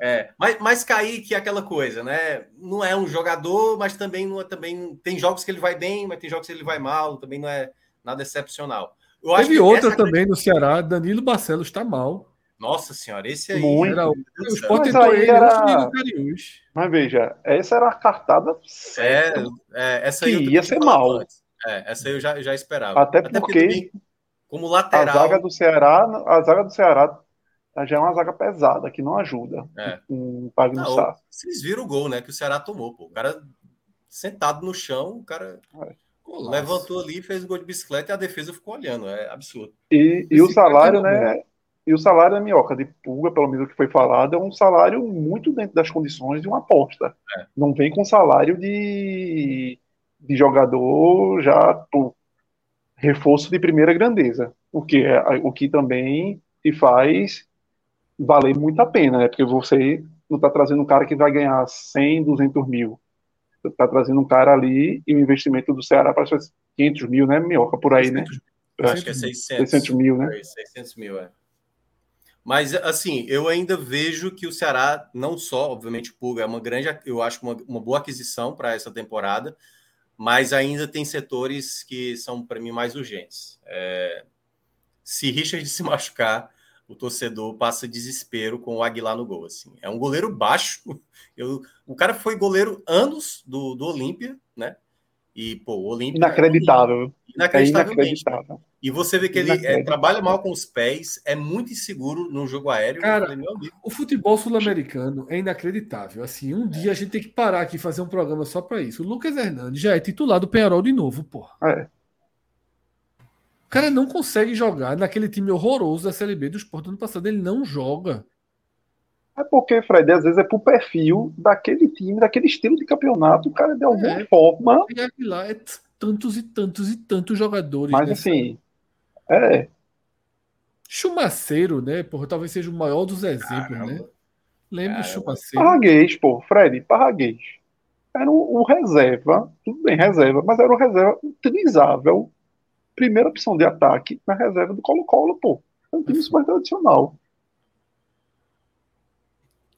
É, é. Mas, mas Kaique é aquela coisa, né? Não é um jogador, mas também não é, também tem jogos que ele vai bem, mas tem jogos que ele vai mal, também não é nada excepcional. Eu Teve outra também no Ceará, Danilo Barcelos está mal. Nossa senhora, esse aí. Muito. Era, o Sport mas aí era... Mas veja, essa era a cartada É, é essa aí que ia ser mal. É, essa aí eu já, já esperava. Até, Até porque, porque como lateral. A zaga do Ceará, a zaga do Ceará já é uma zaga pesada, que não ajuda. É. Um não, vocês viram o gol, né? Que o Ceará tomou, pô. O cara sentado no chão, o cara é. levantou ali, fez o gol de bicicleta e a defesa ficou olhando. É absurdo. E, e o salário, né? E o salário da Minhoca de Pulga, pelo menos o que foi falado, é um salário muito dentro das condições de uma aposta. É. Não vem com salário de, de jogador já pô, reforço de primeira grandeza, o que, é, o que também te faz valer muito a pena, né? Porque você não está trazendo um cara que vai ganhar 100, 200 mil. Você está trazendo um cara ali e o investimento do Ceará para 500 mil, né? Minhoca por aí, 600, né? Acho que é 600. 600 mil, né? 600 mil, é. Mas, assim, eu ainda vejo que o Ceará, não só, obviamente, o Pulga é uma grande, eu acho uma, uma boa aquisição para essa temporada, mas ainda tem setores que são, para mim, mais urgentes. É, se Richard se machucar, o torcedor passa desespero com o Aguilar no gol. Assim. É um goleiro baixo. Eu, o cara foi goleiro anos do, do Olímpia, né? E, pô, o Olímpia. Inacreditável. É inacreditavelmente. É inacreditável. E você vê que ele é, trabalha mal com os pés, é muito inseguro no jogo aéreo. Cara, falei, o futebol sul-americano é inacreditável. Assim, um dia a gente tem que parar aqui e fazer um programa só para isso. O Lucas Hernandes já é titular do Penharol de novo, porra. É. O cara não consegue jogar naquele time horroroso da Série B do esporte ano passado. Ele não joga. É porque, Fred, às vezes é pro perfil daquele time, daquele estilo de campeonato. O cara, de alguma é, forma. Lá é tantos e tantos e tantos jogadores. Mas, assim, é. Chumaceiro, né? Porra, talvez seja o maior dos exemplos, Caramba. né? Lembra o Chumaceiro? Parraguês, pô, Fred, Parraguês. Era um, um, reserva, tudo bem, reserva, mas era um reserva utilizável. Primeira opção de ataque na reserva do Colo-Colo, pô. É um time super tradicional.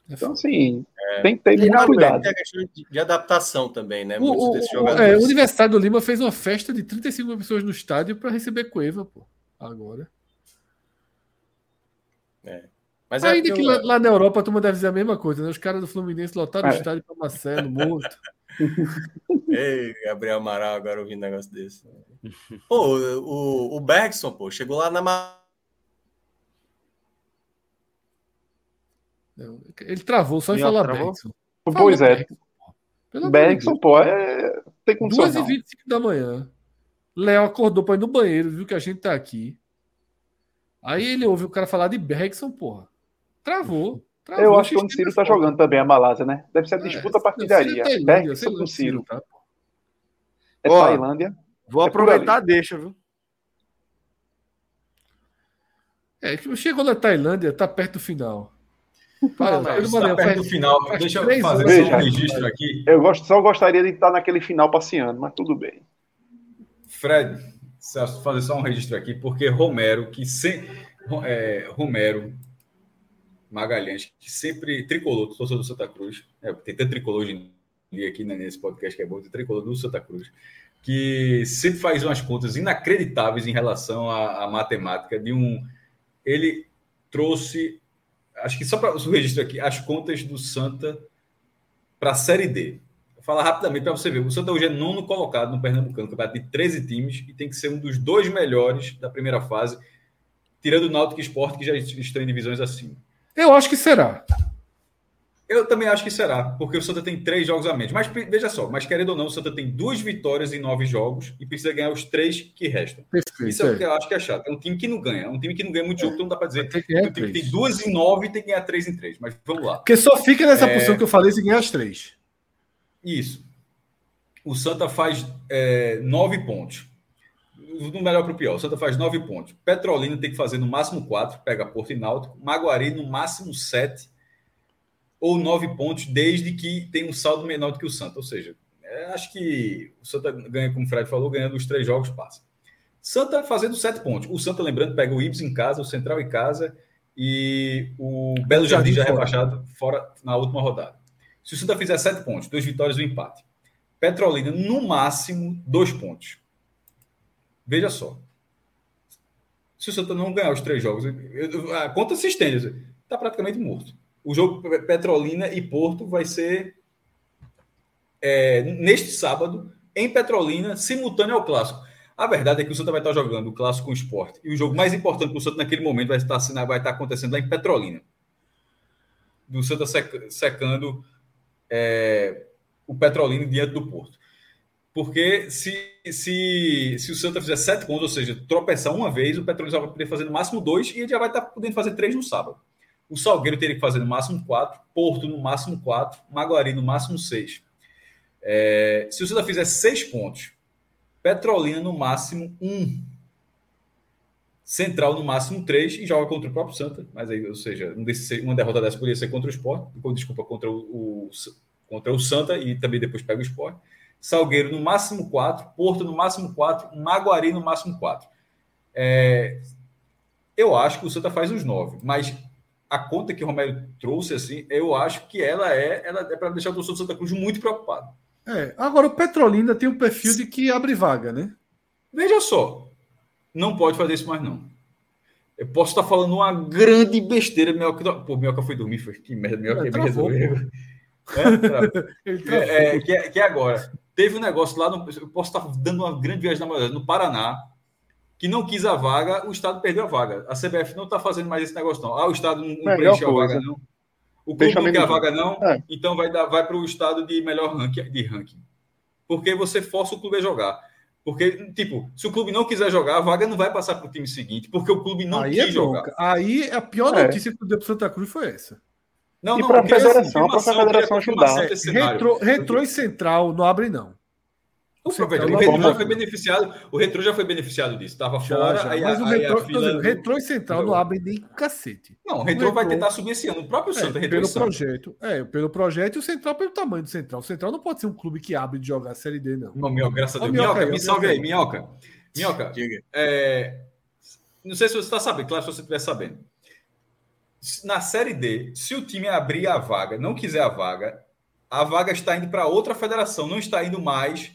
É então, assim, é. tem que ter muito cuidado. Tem a questão de, de, adaptação também, né? Muitos o, desses jogadores. É, o Universidade do Lima fez uma festa de 35 pessoas no estádio para receber Cueva, pô agora. É. Mas é Ainda que, eu... lá, lá, na Europa a turma deve dizer a mesma coisa, né? Os caras do Fluminense lotaram é. o estádio para Marcelo, morto. Ei, Gabriel Amaral agora ouvindo um negócio desse. Pô, o, o Bergson, pô, chegou lá na. Ele travou só em falar Bergson. Pois é. Bergson, pô, é... tem condição. 2h25 da manhã. Léo acordou para ir no banheiro, viu que a gente tá aqui. Aí ele ouve o cara falar de Bergson, porra. Travou. Travou, eu acho que o Ciro tá jogando também a Malásia, né? Deve ser a é, disputa é, partidaria. Bergs com Ciro. Tá? É Ó, Tailândia. Vou é aproveitar, deixa, viu? É, que chegou na Tailândia, tá perto do final. Fala, não, está perto do final. Deixa eu fazer veja, um registro aqui. Eu gosto, só gostaria de estar naquele final passeando, mas tudo bem. Fred, fazer só um registro aqui, porque Romero, que sempre. É, Romero Magalhães, que sempre tricolor, torcedor do Santa Cruz, é, tem tanto tricolor hoje em dia aqui né, nesse podcast que é bom, tem tricolor do Santa Cruz, que sempre faz umas contas inacreditáveis em relação à, à matemática de um. Ele trouxe, acho que só para o registro aqui, as contas do Santa para a Série D. Vou falar rapidamente para você ver. O Santa hoje é nono colocado no Pernambucano, campeonato de 13 times, e tem que ser um dos dois melhores da primeira fase, tirando o Náutico Esporte, que já estão em divisões acima. Eu acho que será. Eu também acho que será, porque o Santa tem três jogos a menos. Mas veja só, mas querendo ou não, o Santa tem duas vitórias em nove jogos e precisa ganhar os três que restam. Perfeito, Isso é, é o que eu acho que é chato. É um time que não ganha. É um time que não ganha muito jogo, então não dá para dizer. que o time tem duas em nove e tem que ganhar três em três. Mas vamos lá. Porque só fica nessa é... posição que eu falei se ganhar as três. Isso. O Santa faz é, nove pontos do melhor para o pior. O Santa faz nove pontos. Petrolina tem que fazer no máximo quatro, pega Porto e Náutico. Maguari no máximo sete ou nove pontos, desde que tem um saldo menor do que o Santa. Ou seja, é, acho que o Santa ganha, como o Fred falou, ganhando os três jogos, passa. Santa fazendo sete pontos. O Santa, lembrando, pega o Ibis em casa, o Central em casa e o Belo Jardim já rebaixado fora na última rodada. Se o Santa fizer sete pontos, duas vitórias e um empate. Petrolina, no máximo, dois pontos. Veja só. Se o Santa não ganhar os três jogos, a conta se estende. Está praticamente morto. O jogo Petrolina e Porto vai ser é, neste sábado, em Petrolina, simultâneo ao clássico. A verdade é que o Santa vai estar jogando o clássico com o esporte. E o jogo mais importante para o Santa naquele momento vai estar, vai estar acontecendo lá em Petrolina. Do Santa secando é, o Petrolina diante do Porto. Porque se, se, se o Santa fizer sete pontos, ou seja, tropeçar uma vez, o Petrolina vai poder fazer no máximo dois e ele já vai estar podendo fazer três no sábado. O Salgueiro teria que fazer no máximo quatro, Porto no máximo quatro, Maguari no máximo seis. É, se o Santa fizer seis pontos, Petrolina no máximo um, Central no máximo três e joga contra o próprio Santa. Mas aí, ou seja, um desse, uma derrota dessa poderia ser contra o Sport, desculpa, contra o, o, contra o Santa e também depois pega o Sport. Salgueiro no máximo 4, Porto no máximo 4, Maguari no máximo 4. É, eu acho que o Santa faz os 9, mas a conta que o Romero trouxe, assim, eu acho que ela é, ela é para deixar o torcedor do Santa Cruz muito preocupado. É, agora o Petrolina tem um perfil de que abre vaga, né? Veja só, não pode fazer isso mais não. Eu posso estar falando uma grande besteira. Minhoca, pô, Minhoca foi dormir, foi que merda, Minhoca é, me resolveu. É, é, é, que, é, que é agora. Teve um negócio lá, no, eu posso estar dando uma grande viagem na no Paraná, que não quis a vaga, o Estado perdeu a vaga. A CBF não está fazendo mais esse negócio, não. Ah, o Estado não, não preencheu a vaga, não. O clube não quer a vaga, não. É. Então vai, dar, vai para o estado de melhor ranking, de ranking. Porque você força o clube a jogar. Porque, tipo, se o clube não quiser jogar, a vaga não vai passar para o time seguinte, porque o clube não Aí quis é jogar. Aí a pior é. notícia que deu para Santa Cruz foi essa. Não, e para a federação, para a federação ajudar. Retro, retro e central não abre, não. O, o Retro já foi beneficiado, o Retro já foi beneficiado disso, estava fora. Já, aí, mas o Retro, fila... Retro e Central não abrem nem cacete. Não, o Retro, vai tentar subir esse ano. O próprio é, Santa Pelo projeto. É, pelo projeto e o Central pelo tamanho do Central. O Central não pode ser um clube que abre de jogar a Série D, não. Não, Minhoca, graças a Deus. Minhoca, Minhoca me salve aí, Minhoca. Minhoca, é, não sei se você está sabendo, claro, se você estiver sabendo na Série D, se o time abrir a vaga, não quiser a vaga, a vaga está indo para outra federação, não está indo mais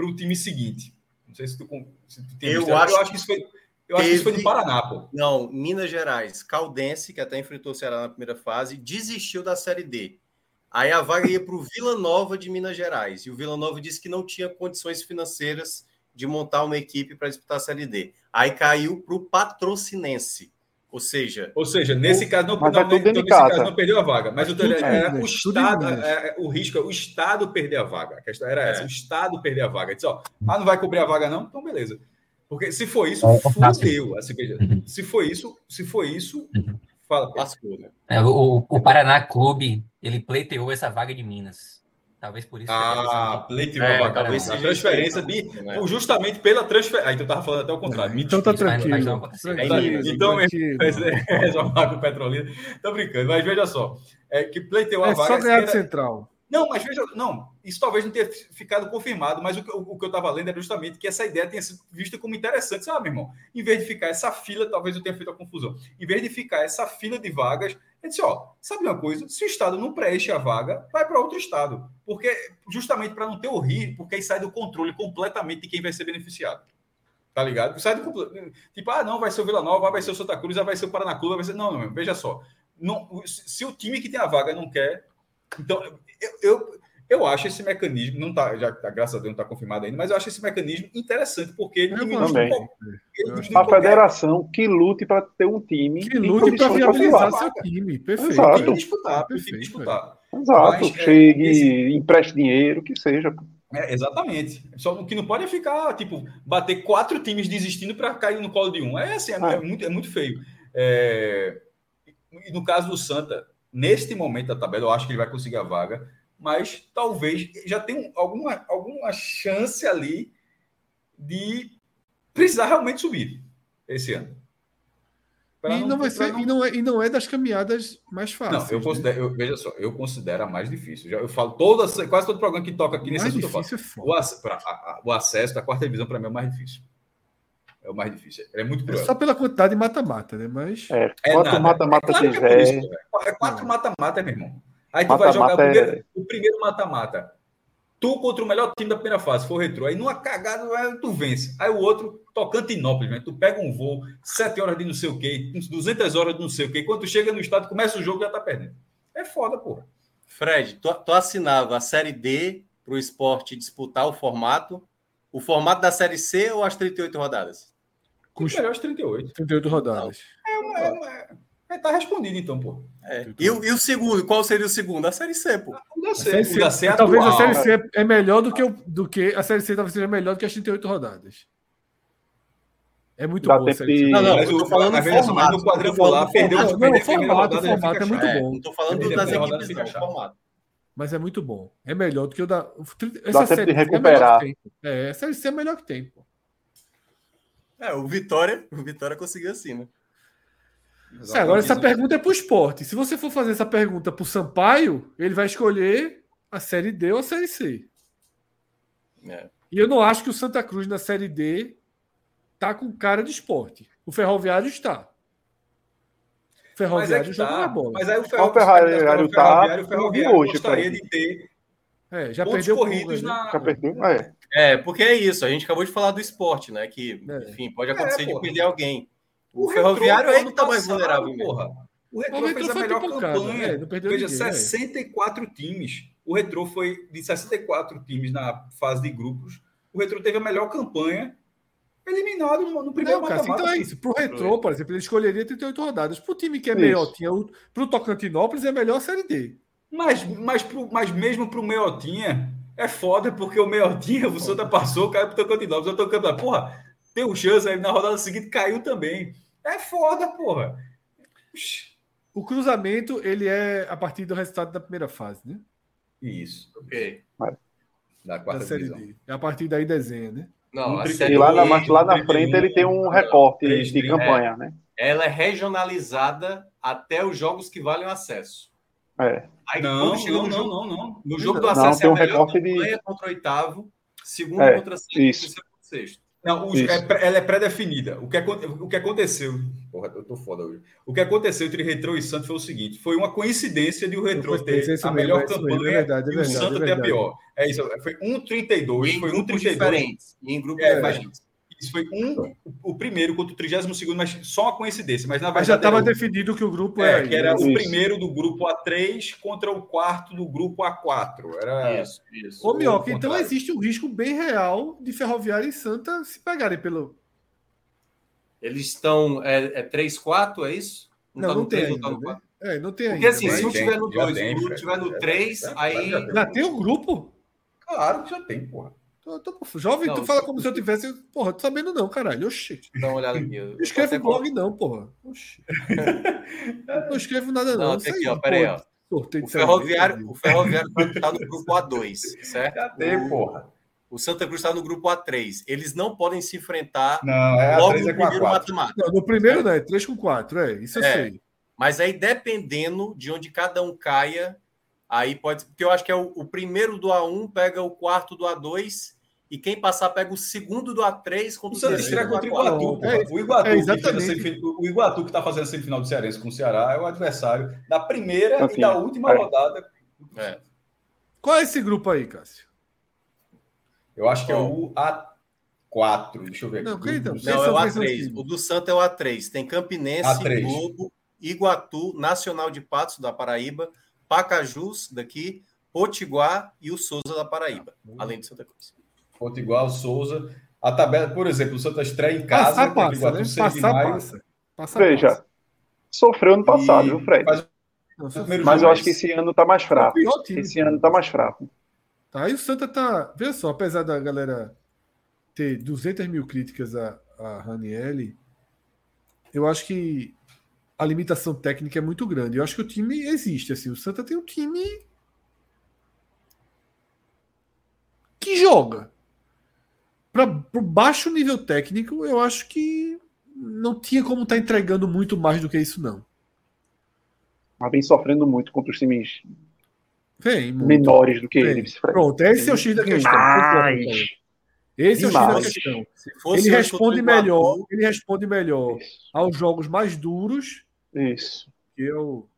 para o time seguinte. Não sei se tu, se tu tem eu, acho, eu acho que isso foi. Eu acho que isso foi no Paraná, pô. Não, Minas Gerais. Caldense, que até enfrentou o Ceará na primeira fase, desistiu da Série D. Aí a vaga ia para o Vila Nova de Minas Gerais. E o Vila Nova disse que não tinha condições financeiras de montar uma equipe para disputar a Série D. Aí caiu para o Patrocinense. Ou seja, ou seja, nesse caso não, não, não então, nesse caso não perdeu a vaga, mas, o, é, o estado, é, o risco é o estado perder a vaga. A questão era essa, é. o estado perder a vaga. Diz, ó, ah, não vai cobrir a vaga não? Então beleza. Porque se for isso, é, fudeu. Assim, se for isso, se for isso, uhum. Fala, lascou, né? É, o, o Paraná Clube, ele pleiteou essa vaga de Minas. Talvez por isso. Ah, pleiteou é. Talvez seja transferência de. Né? Justamente pela transferência. Ah, então tava falando até o contrário. Me então tá tranquilo. Então, é, jogar com o Petrolina. Tô brincando, mas veja só. É que pleiteou a é. Só ganhar de central. Não, mas veja, não, isso talvez não tenha ficado confirmado, mas o, o, o que eu estava lendo é justamente que essa ideia tenha sido vista como interessante. Sabe, meu irmão? Em vez de ficar essa fila, talvez eu tenha feito a confusão. Em vez de ficar essa fila de vagas, ele disse: ó, sabe uma coisa? Se o Estado não preenche a vaga, vai para outro Estado. Porque, justamente para não ter o rir, porque aí sai do controle completamente de quem vai ser beneficiado. Tá ligado? Sai do Tipo, ah, não, vai ser o Vila Nova, vai ser o Santa Cruz, vai ser o Paraná Clube, vai ser. Não, não, veja só. Não, se o time que tem a vaga não quer, então, eu, eu, eu acho esse mecanismo, não tá, já tá, graças a Deus não está confirmado ainda, mas eu acho esse mecanismo interessante, porque ele diminui a federação que lute para ter um time. Que lute para viabilizar seu time. Perfeito. Exato. Tem que disputar, Perfeito, tem que disputar. Exato. Mas, é, Chegue, é, esse... empreste dinheiro, que seja. É, exatamente. Só o que não pode é ficar, tipo, bater quatro times desistindo para cair no colo de um. É assim, é, é. é muito, é muito feio. É... E no caso do Santa, neste momento da tabela, eu acho que ele vai conseguir a vaga, mas talvez já tenha alguma, alguma chance ali de precisar realmente subir esse ano. E não, não, vai ser, não... E, não é, e não é das caminhadas mais fáceis. Não, eu né? considero, né? eu, veja só, eu considero a mais difícil. Já, eu falo toda, quase todo programa que toca aqui nesse assunto. Difícil eu falo. É o, pra, a, a, o acesso da quarta divisão, para mim, é o mais difícil. É o mais difícil. É muito cruel. É só pela quantidade de mata-mata, né? Mas. É, é quatro mata-mata é claro tiver. É, é quatro mata-mata, meu irmão. Aí tu mata, vai jogar o primeiro, é... o primeiro mata-mata. Tu contra o melhor time da primeira fase, for retrô. Aí numa cagada, tu vence. Aí o outro, Tocantinópolis, né? tu pega um voo, sete horas de não sei o quê, 200 horas de não sei o quê. Quando tu chega no estado, começa o jogo já tá perdendo. É foda, porra. Fred, tu, tu assinava a Série D para o esporte disputar o formato, o formato da Série C ou as 38 rodadas? Custa melhor as 38. 38 rodadas. Não. É, é, é, é, tá respondido, então, pô. É. E, e, o segundo? Qual seria o segundo? A Série C, pô. O da C. O da C é talvez atual. a Série C é melhor do que, o, do que. A Série C talvez seja melhor do que as 38 rodadas. É muito Dá bom. De... Não, não, mas eu tô falando do formato. No quadrangular, perdeu não, não, o formato, o formato é muito é, bom. Não tô falando das equipes do formato. Mas é muito bom. É melhor do que o da. Essa Dá série de recuperar. É, é, a Série C é melhor que tem, pô. É, o Vitória, o Vitória conseguiu assim, né? É, agora essa pergunta é para o esporte. Se você for fazer essa pergunta para o Sampaio, ele vai escolher a Série D ou a Série C. É. E eu não acho que o Santa Cruz na Série D tá com cara de esporte. O Ferroviário está. O Ferroviário joga tá. na bola. Mas aí o Ferroviário, Ferroviário, tá, Ferroviário, Ferroviário hoje, gostaria de ter é, já perdeu corridos na... Já perdeu, é. É, porque é isso. A gente acabou de falar do esporte, né? Que, é. enfim, pode acontecer é, de perder alguém. O, o Ferroviário aí não está mais vulnerável, porra. O Retrô, fez a melhor campanha. É, Veja, ninguém, 64 é. times. O Retrô foi de 64 times na fase de grupos. O Retrô teve a melhor campanha eliminado no, primeiro mata Então é isso. Para o Retrô, por exemplo, ele escolheria 38 rodadas. Para o time que é meiotinha, para o Tocantinópolis é melhor a Série D. Mas, mas, pro, mas mesmo para o meiotinha, é foda, porque o meiotinha, o Santa passou, caiu para o Tocantinópolis. O Tocantinópolis, porra, tem chance, aí na rodada seguinte caiu também. É foda, porra. O cruzamento, ele é a partir do resultado da primeira fase, né? Isso. Ok. Da quarta da série divisão. D. É a partir daí desenha, né? Não, um e lá na, lá na frente ele tem um recorte de campanha, é, né? Ela é regionalizada até os jogos que valem acesso. É. Aí, não, não, não, não, não, No jogo do acesso não, é a melhor campanha de... contra o oitavo, segundo é, contra sexto, sexto. Não, os, é, ela é pré-definida. O que, o que aconteceu. Porra, eu tô foda hoje. O que aconteceu entre Retrô e Santos foi o seguinte: foi uma coincidência de o Retrô ter a melhor mesmo, campanha é verdade, é verdade, e o Santos é ter a pior. É isso. Foi 1,32. Foi 1,32. diferentes. E em grupos é, diferentes. Isso foi um, o primeiro contra o 32 mas só uma coincidência. Mas na verdade. Mas já estava definido que o grupo é, era. Que era isso. o primeiro do grupo A3 contra o quarto do grupo A4. Era isso. isso. Ô, Mioca, então existe um risco bem real de Ferroviária e Santa se pegarem pelo. Eles estão. É, é 3-4, é isso? Não, não, tá não tem. 3, ainda, né? É, não tem Porque assim, se um tiver no 2 e o outro tiver no 3, aí. Já tem o um grupo? Claro que já tem, porra. Tô, jovem, não, tu fala como se eu tivesse. Porra, tô sabendo não, caralho. Oxi. Dá uma olhada aqui. Eu escrevo blog, não, porra. Oxi. não escrevo nada, não. Não, tem aqui, ó. Pera aí, ó. O ferroviário, o ferroviário tá no grupo A2, certo? Cadê, porra? O Santa Cruz está no grupo A3. Eles não podem se enfrentar não, é logo no é primeiro matemático. Não, no primeiro não, é 3 com 4, é. Isso eu é. sei. Mas aí, dependendo de onde cada um caia, aí pode. Porque eu acho que é o, o primeiro do A1 pega o quarto do A2 e quem passar pega o segundo do A3 contra o Santa estreia contra o Iguatu. É, o Iguatu, é, que o Iguatu que está fazendo a semifinal do Cearense com o Ceará é o adversário da primeira e da última é. rodada. É. Qual é esse grupo aí, Cássio? Eu acho que é o A4. Deixa eu ver Não, aqui. Então, não, é o A3. O do Santa é o A3. Tem Campinense, A3. Globo, Iguatu, Nacional de Patos, da Paraíba, Pacajus, daqui, Potiguar e o Souza, da Paraíba, além de Santa Cruz. Potiguar, o Souza. A tabela, por exemplo, o Santa estreia em casa. Passar, passa, Iguatu, né? Passar, maio. passa. Passar, Veja, passa. sofreu no passado, e... viu, Fred? Mas, mas eu acho que esse ano está mais fraco. Esse ano está mais fraco. Tá? E o Santa tá. Veja só, apesar da galera ter 200 mil críticas a, a Ranielli, eu acho que a limitação técnica é muito grande. Eu acho que o time existe. Assim, o Santa tem um time que joga. Para o baixo nível técnico, eu acho que não tinha como estar tá entregando muito mais do que isso, não. Mas vem sofrendo muito contra os times Vem, menores do que Vem. ele. Pronto, esse é o X da questão. Esse Demais. é o X da questão. Ele responde melhor, ele responde melhor Isso. aos jogos mais duros. Isso. Que eu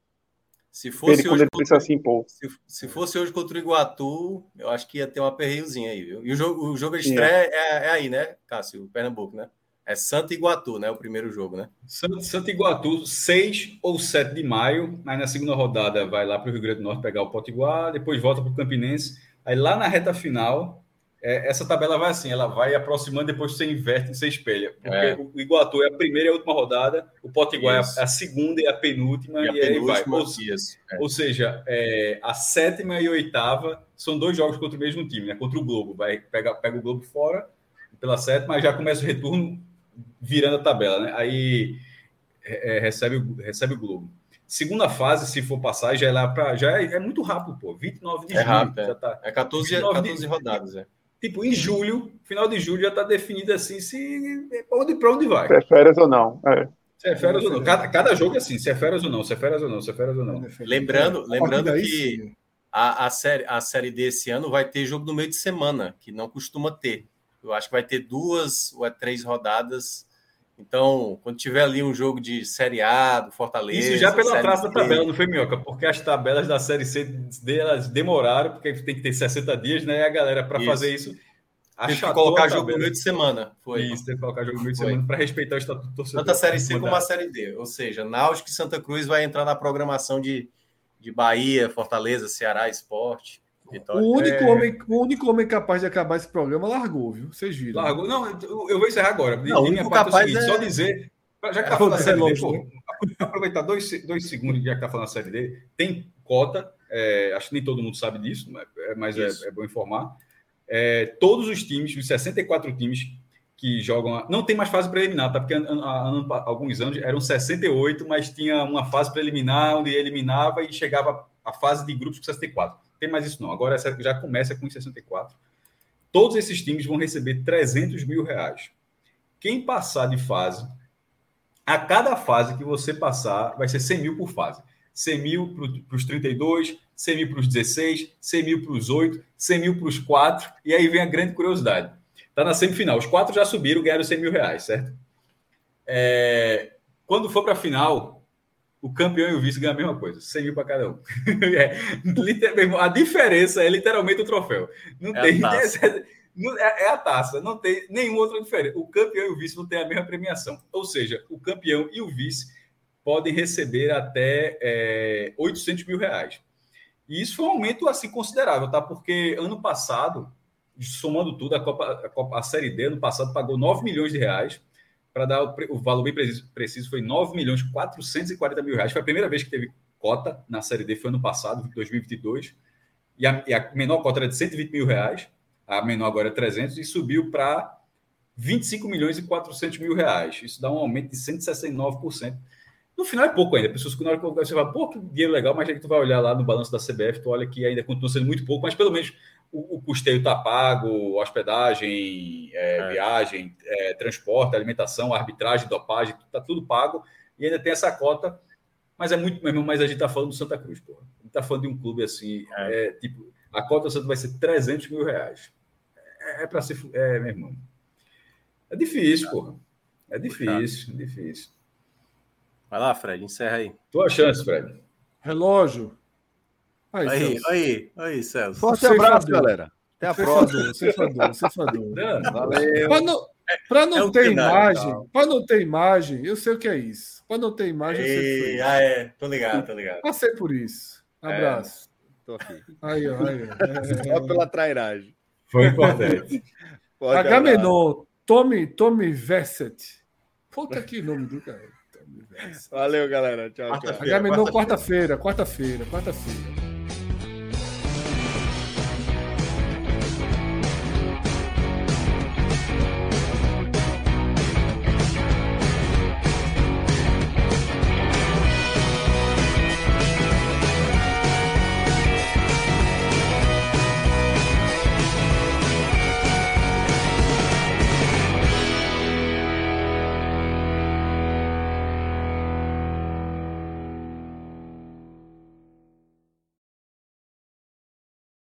se fosse, ele, hoje contra, assim, se, se, fosse hoje contra o Iguatu, eu acho que ia ter um aperreiozinho aí, viu? E o jogo, o jogo de estreia é, é aí, né, Cássio? Pernambuco, né? É Santa Iguatu, né? O primeiro jogo, né? Santa, Santa Iguatu, 6 ou 7 de maio. Aí na segunda rodada vai lá para o Rio Grande do Norte pegar o Potiguar, depois volta para o Campinense. Aí lá na reta final, é, essa tabela vai assim, ela vai aproximando, depois você inverte e você espelha. Porque é. o Iguatu é a primeira e a última rodada, o Potiguar Isso. é a segunda e a penúltima, e, a e aí vai. Ou, é. ou seja, é, a sétima e a oitava são dois jogos contra o mesmo time, né? Contra o Globo. Vai, pega, pega o Globo fora pela sétima, mas já começa o retorno virando a tabela, né? Aí é, é, recebe, recebe o Globo. Segunda fase, se for passar, já é lá para. Já é, é, muito rápido, pô. 29 de é julho. Rápido, é. Já tá, é 14, 14 de, rodadas, é. Tipo, em julho, final de julho, já está definido assim se onde para onde vai. Se é férias ou não. É. Se é férias ou não. Cada, cada jogo é assim, se é férias ou não, se é férias ou não, se é férias ou não. Lembrando, lembrando que a, a, série, a série desse ano vai ter jogo no meio de semana, que não costuma ter. Eu acho que vai ter duas ou três rodadas então, quando tiver ali um jogo de Série A, do Fortaleza. Isso já pela traça da tabela, não foi, Minhoca? Porque as tabelas da Série C elas demoraram, porque tem que ter 60 dias, né? E a galera, para fazer isso. Tem que colocar jogo no meio de semana. Foi. Isso, tem que colocar jogo no meio de semana para respeitar o estatuto do torcedor. Tanto a Série C como a Série D. Ou seja, Náutico e Santa Cruz vai entrar na programação de, de Bahia, Fortaleza, Ceará, Esporte. Vitória. O único, é... homem, o único homem capaz de acabar esse programa largou, viu? Vocês viram. Largou. Não, eu vou encerrar agora. Não, o único capaz é... Só dizer. Já que tá falando da série D, pô, aproveitar dois, dois segundos, já que tá falando da série D, tem cota. É, acho que nem todo mundo sabe disso, mas é, é, é bom informar. É, todos os times, os 64 times que jogam. Não tem mais fase preliminar, tá? Porque há alguns anos eram 68, mas tinha uma fase preliminar onde eliminava e chegava a fase de grupos com 64 tem mais isso não. Agora já começa com 64. Todos esses times vão receber 300 mil reais. Quem passar de fase, a cada fase que você passar, vai ser 100 mil por fase. 100 mil para os 32, 100 mil para os 16, 100 mil para os 8, 100 mil para os 4. E aí vem a grande curiosidade. Está na semifinal. Os quatro já subiram, ganharam 100 mil reais, certo? É... Quando for para a final, o campeão e o vice ganham a mesma coisa, 100 mil para cada um. é, a diferença é literalmente o troféu. Não é tem. A é, é, a taça, não tem nenhum outro diferença. O campeão e o vice não têm a mesma premiação. Ou seja, o campeão e o vice podem receber até é, 800 mil reais. E isso foi um aumento assim considerável, tá? Porque ano passado, somando tudo, a Copa, a, Copa, a Série D ano passado pagou 9 milhões de reais para dar o, o, valor bem preciso, foi 9 milhões 440 mil reais. Foi a primeira vez que teve cota na Série D, foi ano passado, 2022. E a, e a menor cota era de 120 mil reais. A, a menor agora é 300 e subiu para 25 milhões e 400 mil reais. Isso dá um aumento de 169%. No final é pouco ainda. Pessoas que na hora que você fala, pô, que dinheiro legal, mas aí tu vai olhar lá no balanço da CBF, tu olha que ainda continua sendo muito pouco, mas pelo menos o, o custeio está pago, hospedagem, é, é. viagem, é, transporte, alimentação, arbitragem, dopagem, está tudo pago e ainda tem essa cota. Mas é muito mesmo, mas a gente está falando do Santa Cruz, pô. A gente está falando de um clube assim, é. é tipo, a cota do Santa vai ser 300 mil reais. É, é para ser, é, meu irmão. É difícil, porra. É difícil, é difícil. Vai lá, Fred, encerra aí. Tua chance, Fred. Relógio. Aí, aí, aí, aí, Celso. Forte abraço, galera. Até a próxima. Cefador, cefador. Valeu. Para não, pra não é ter imagem, para não ter imagem, eu sei o que é isso. Para não ter imagem, eu sei o que é Ah, é. Tô ligado, tô ligado. Passei por isso. Abraço. É, tô aqui. Aí, ó, aí, ó. Só pela trairagem. Foi importante. Agamenon, Tome, Tome Vesset. Puta que nome do cara. Valeu, galera. Tchau, tchau. Agamenon quarta-feira, quarta-feira, quarta-feira.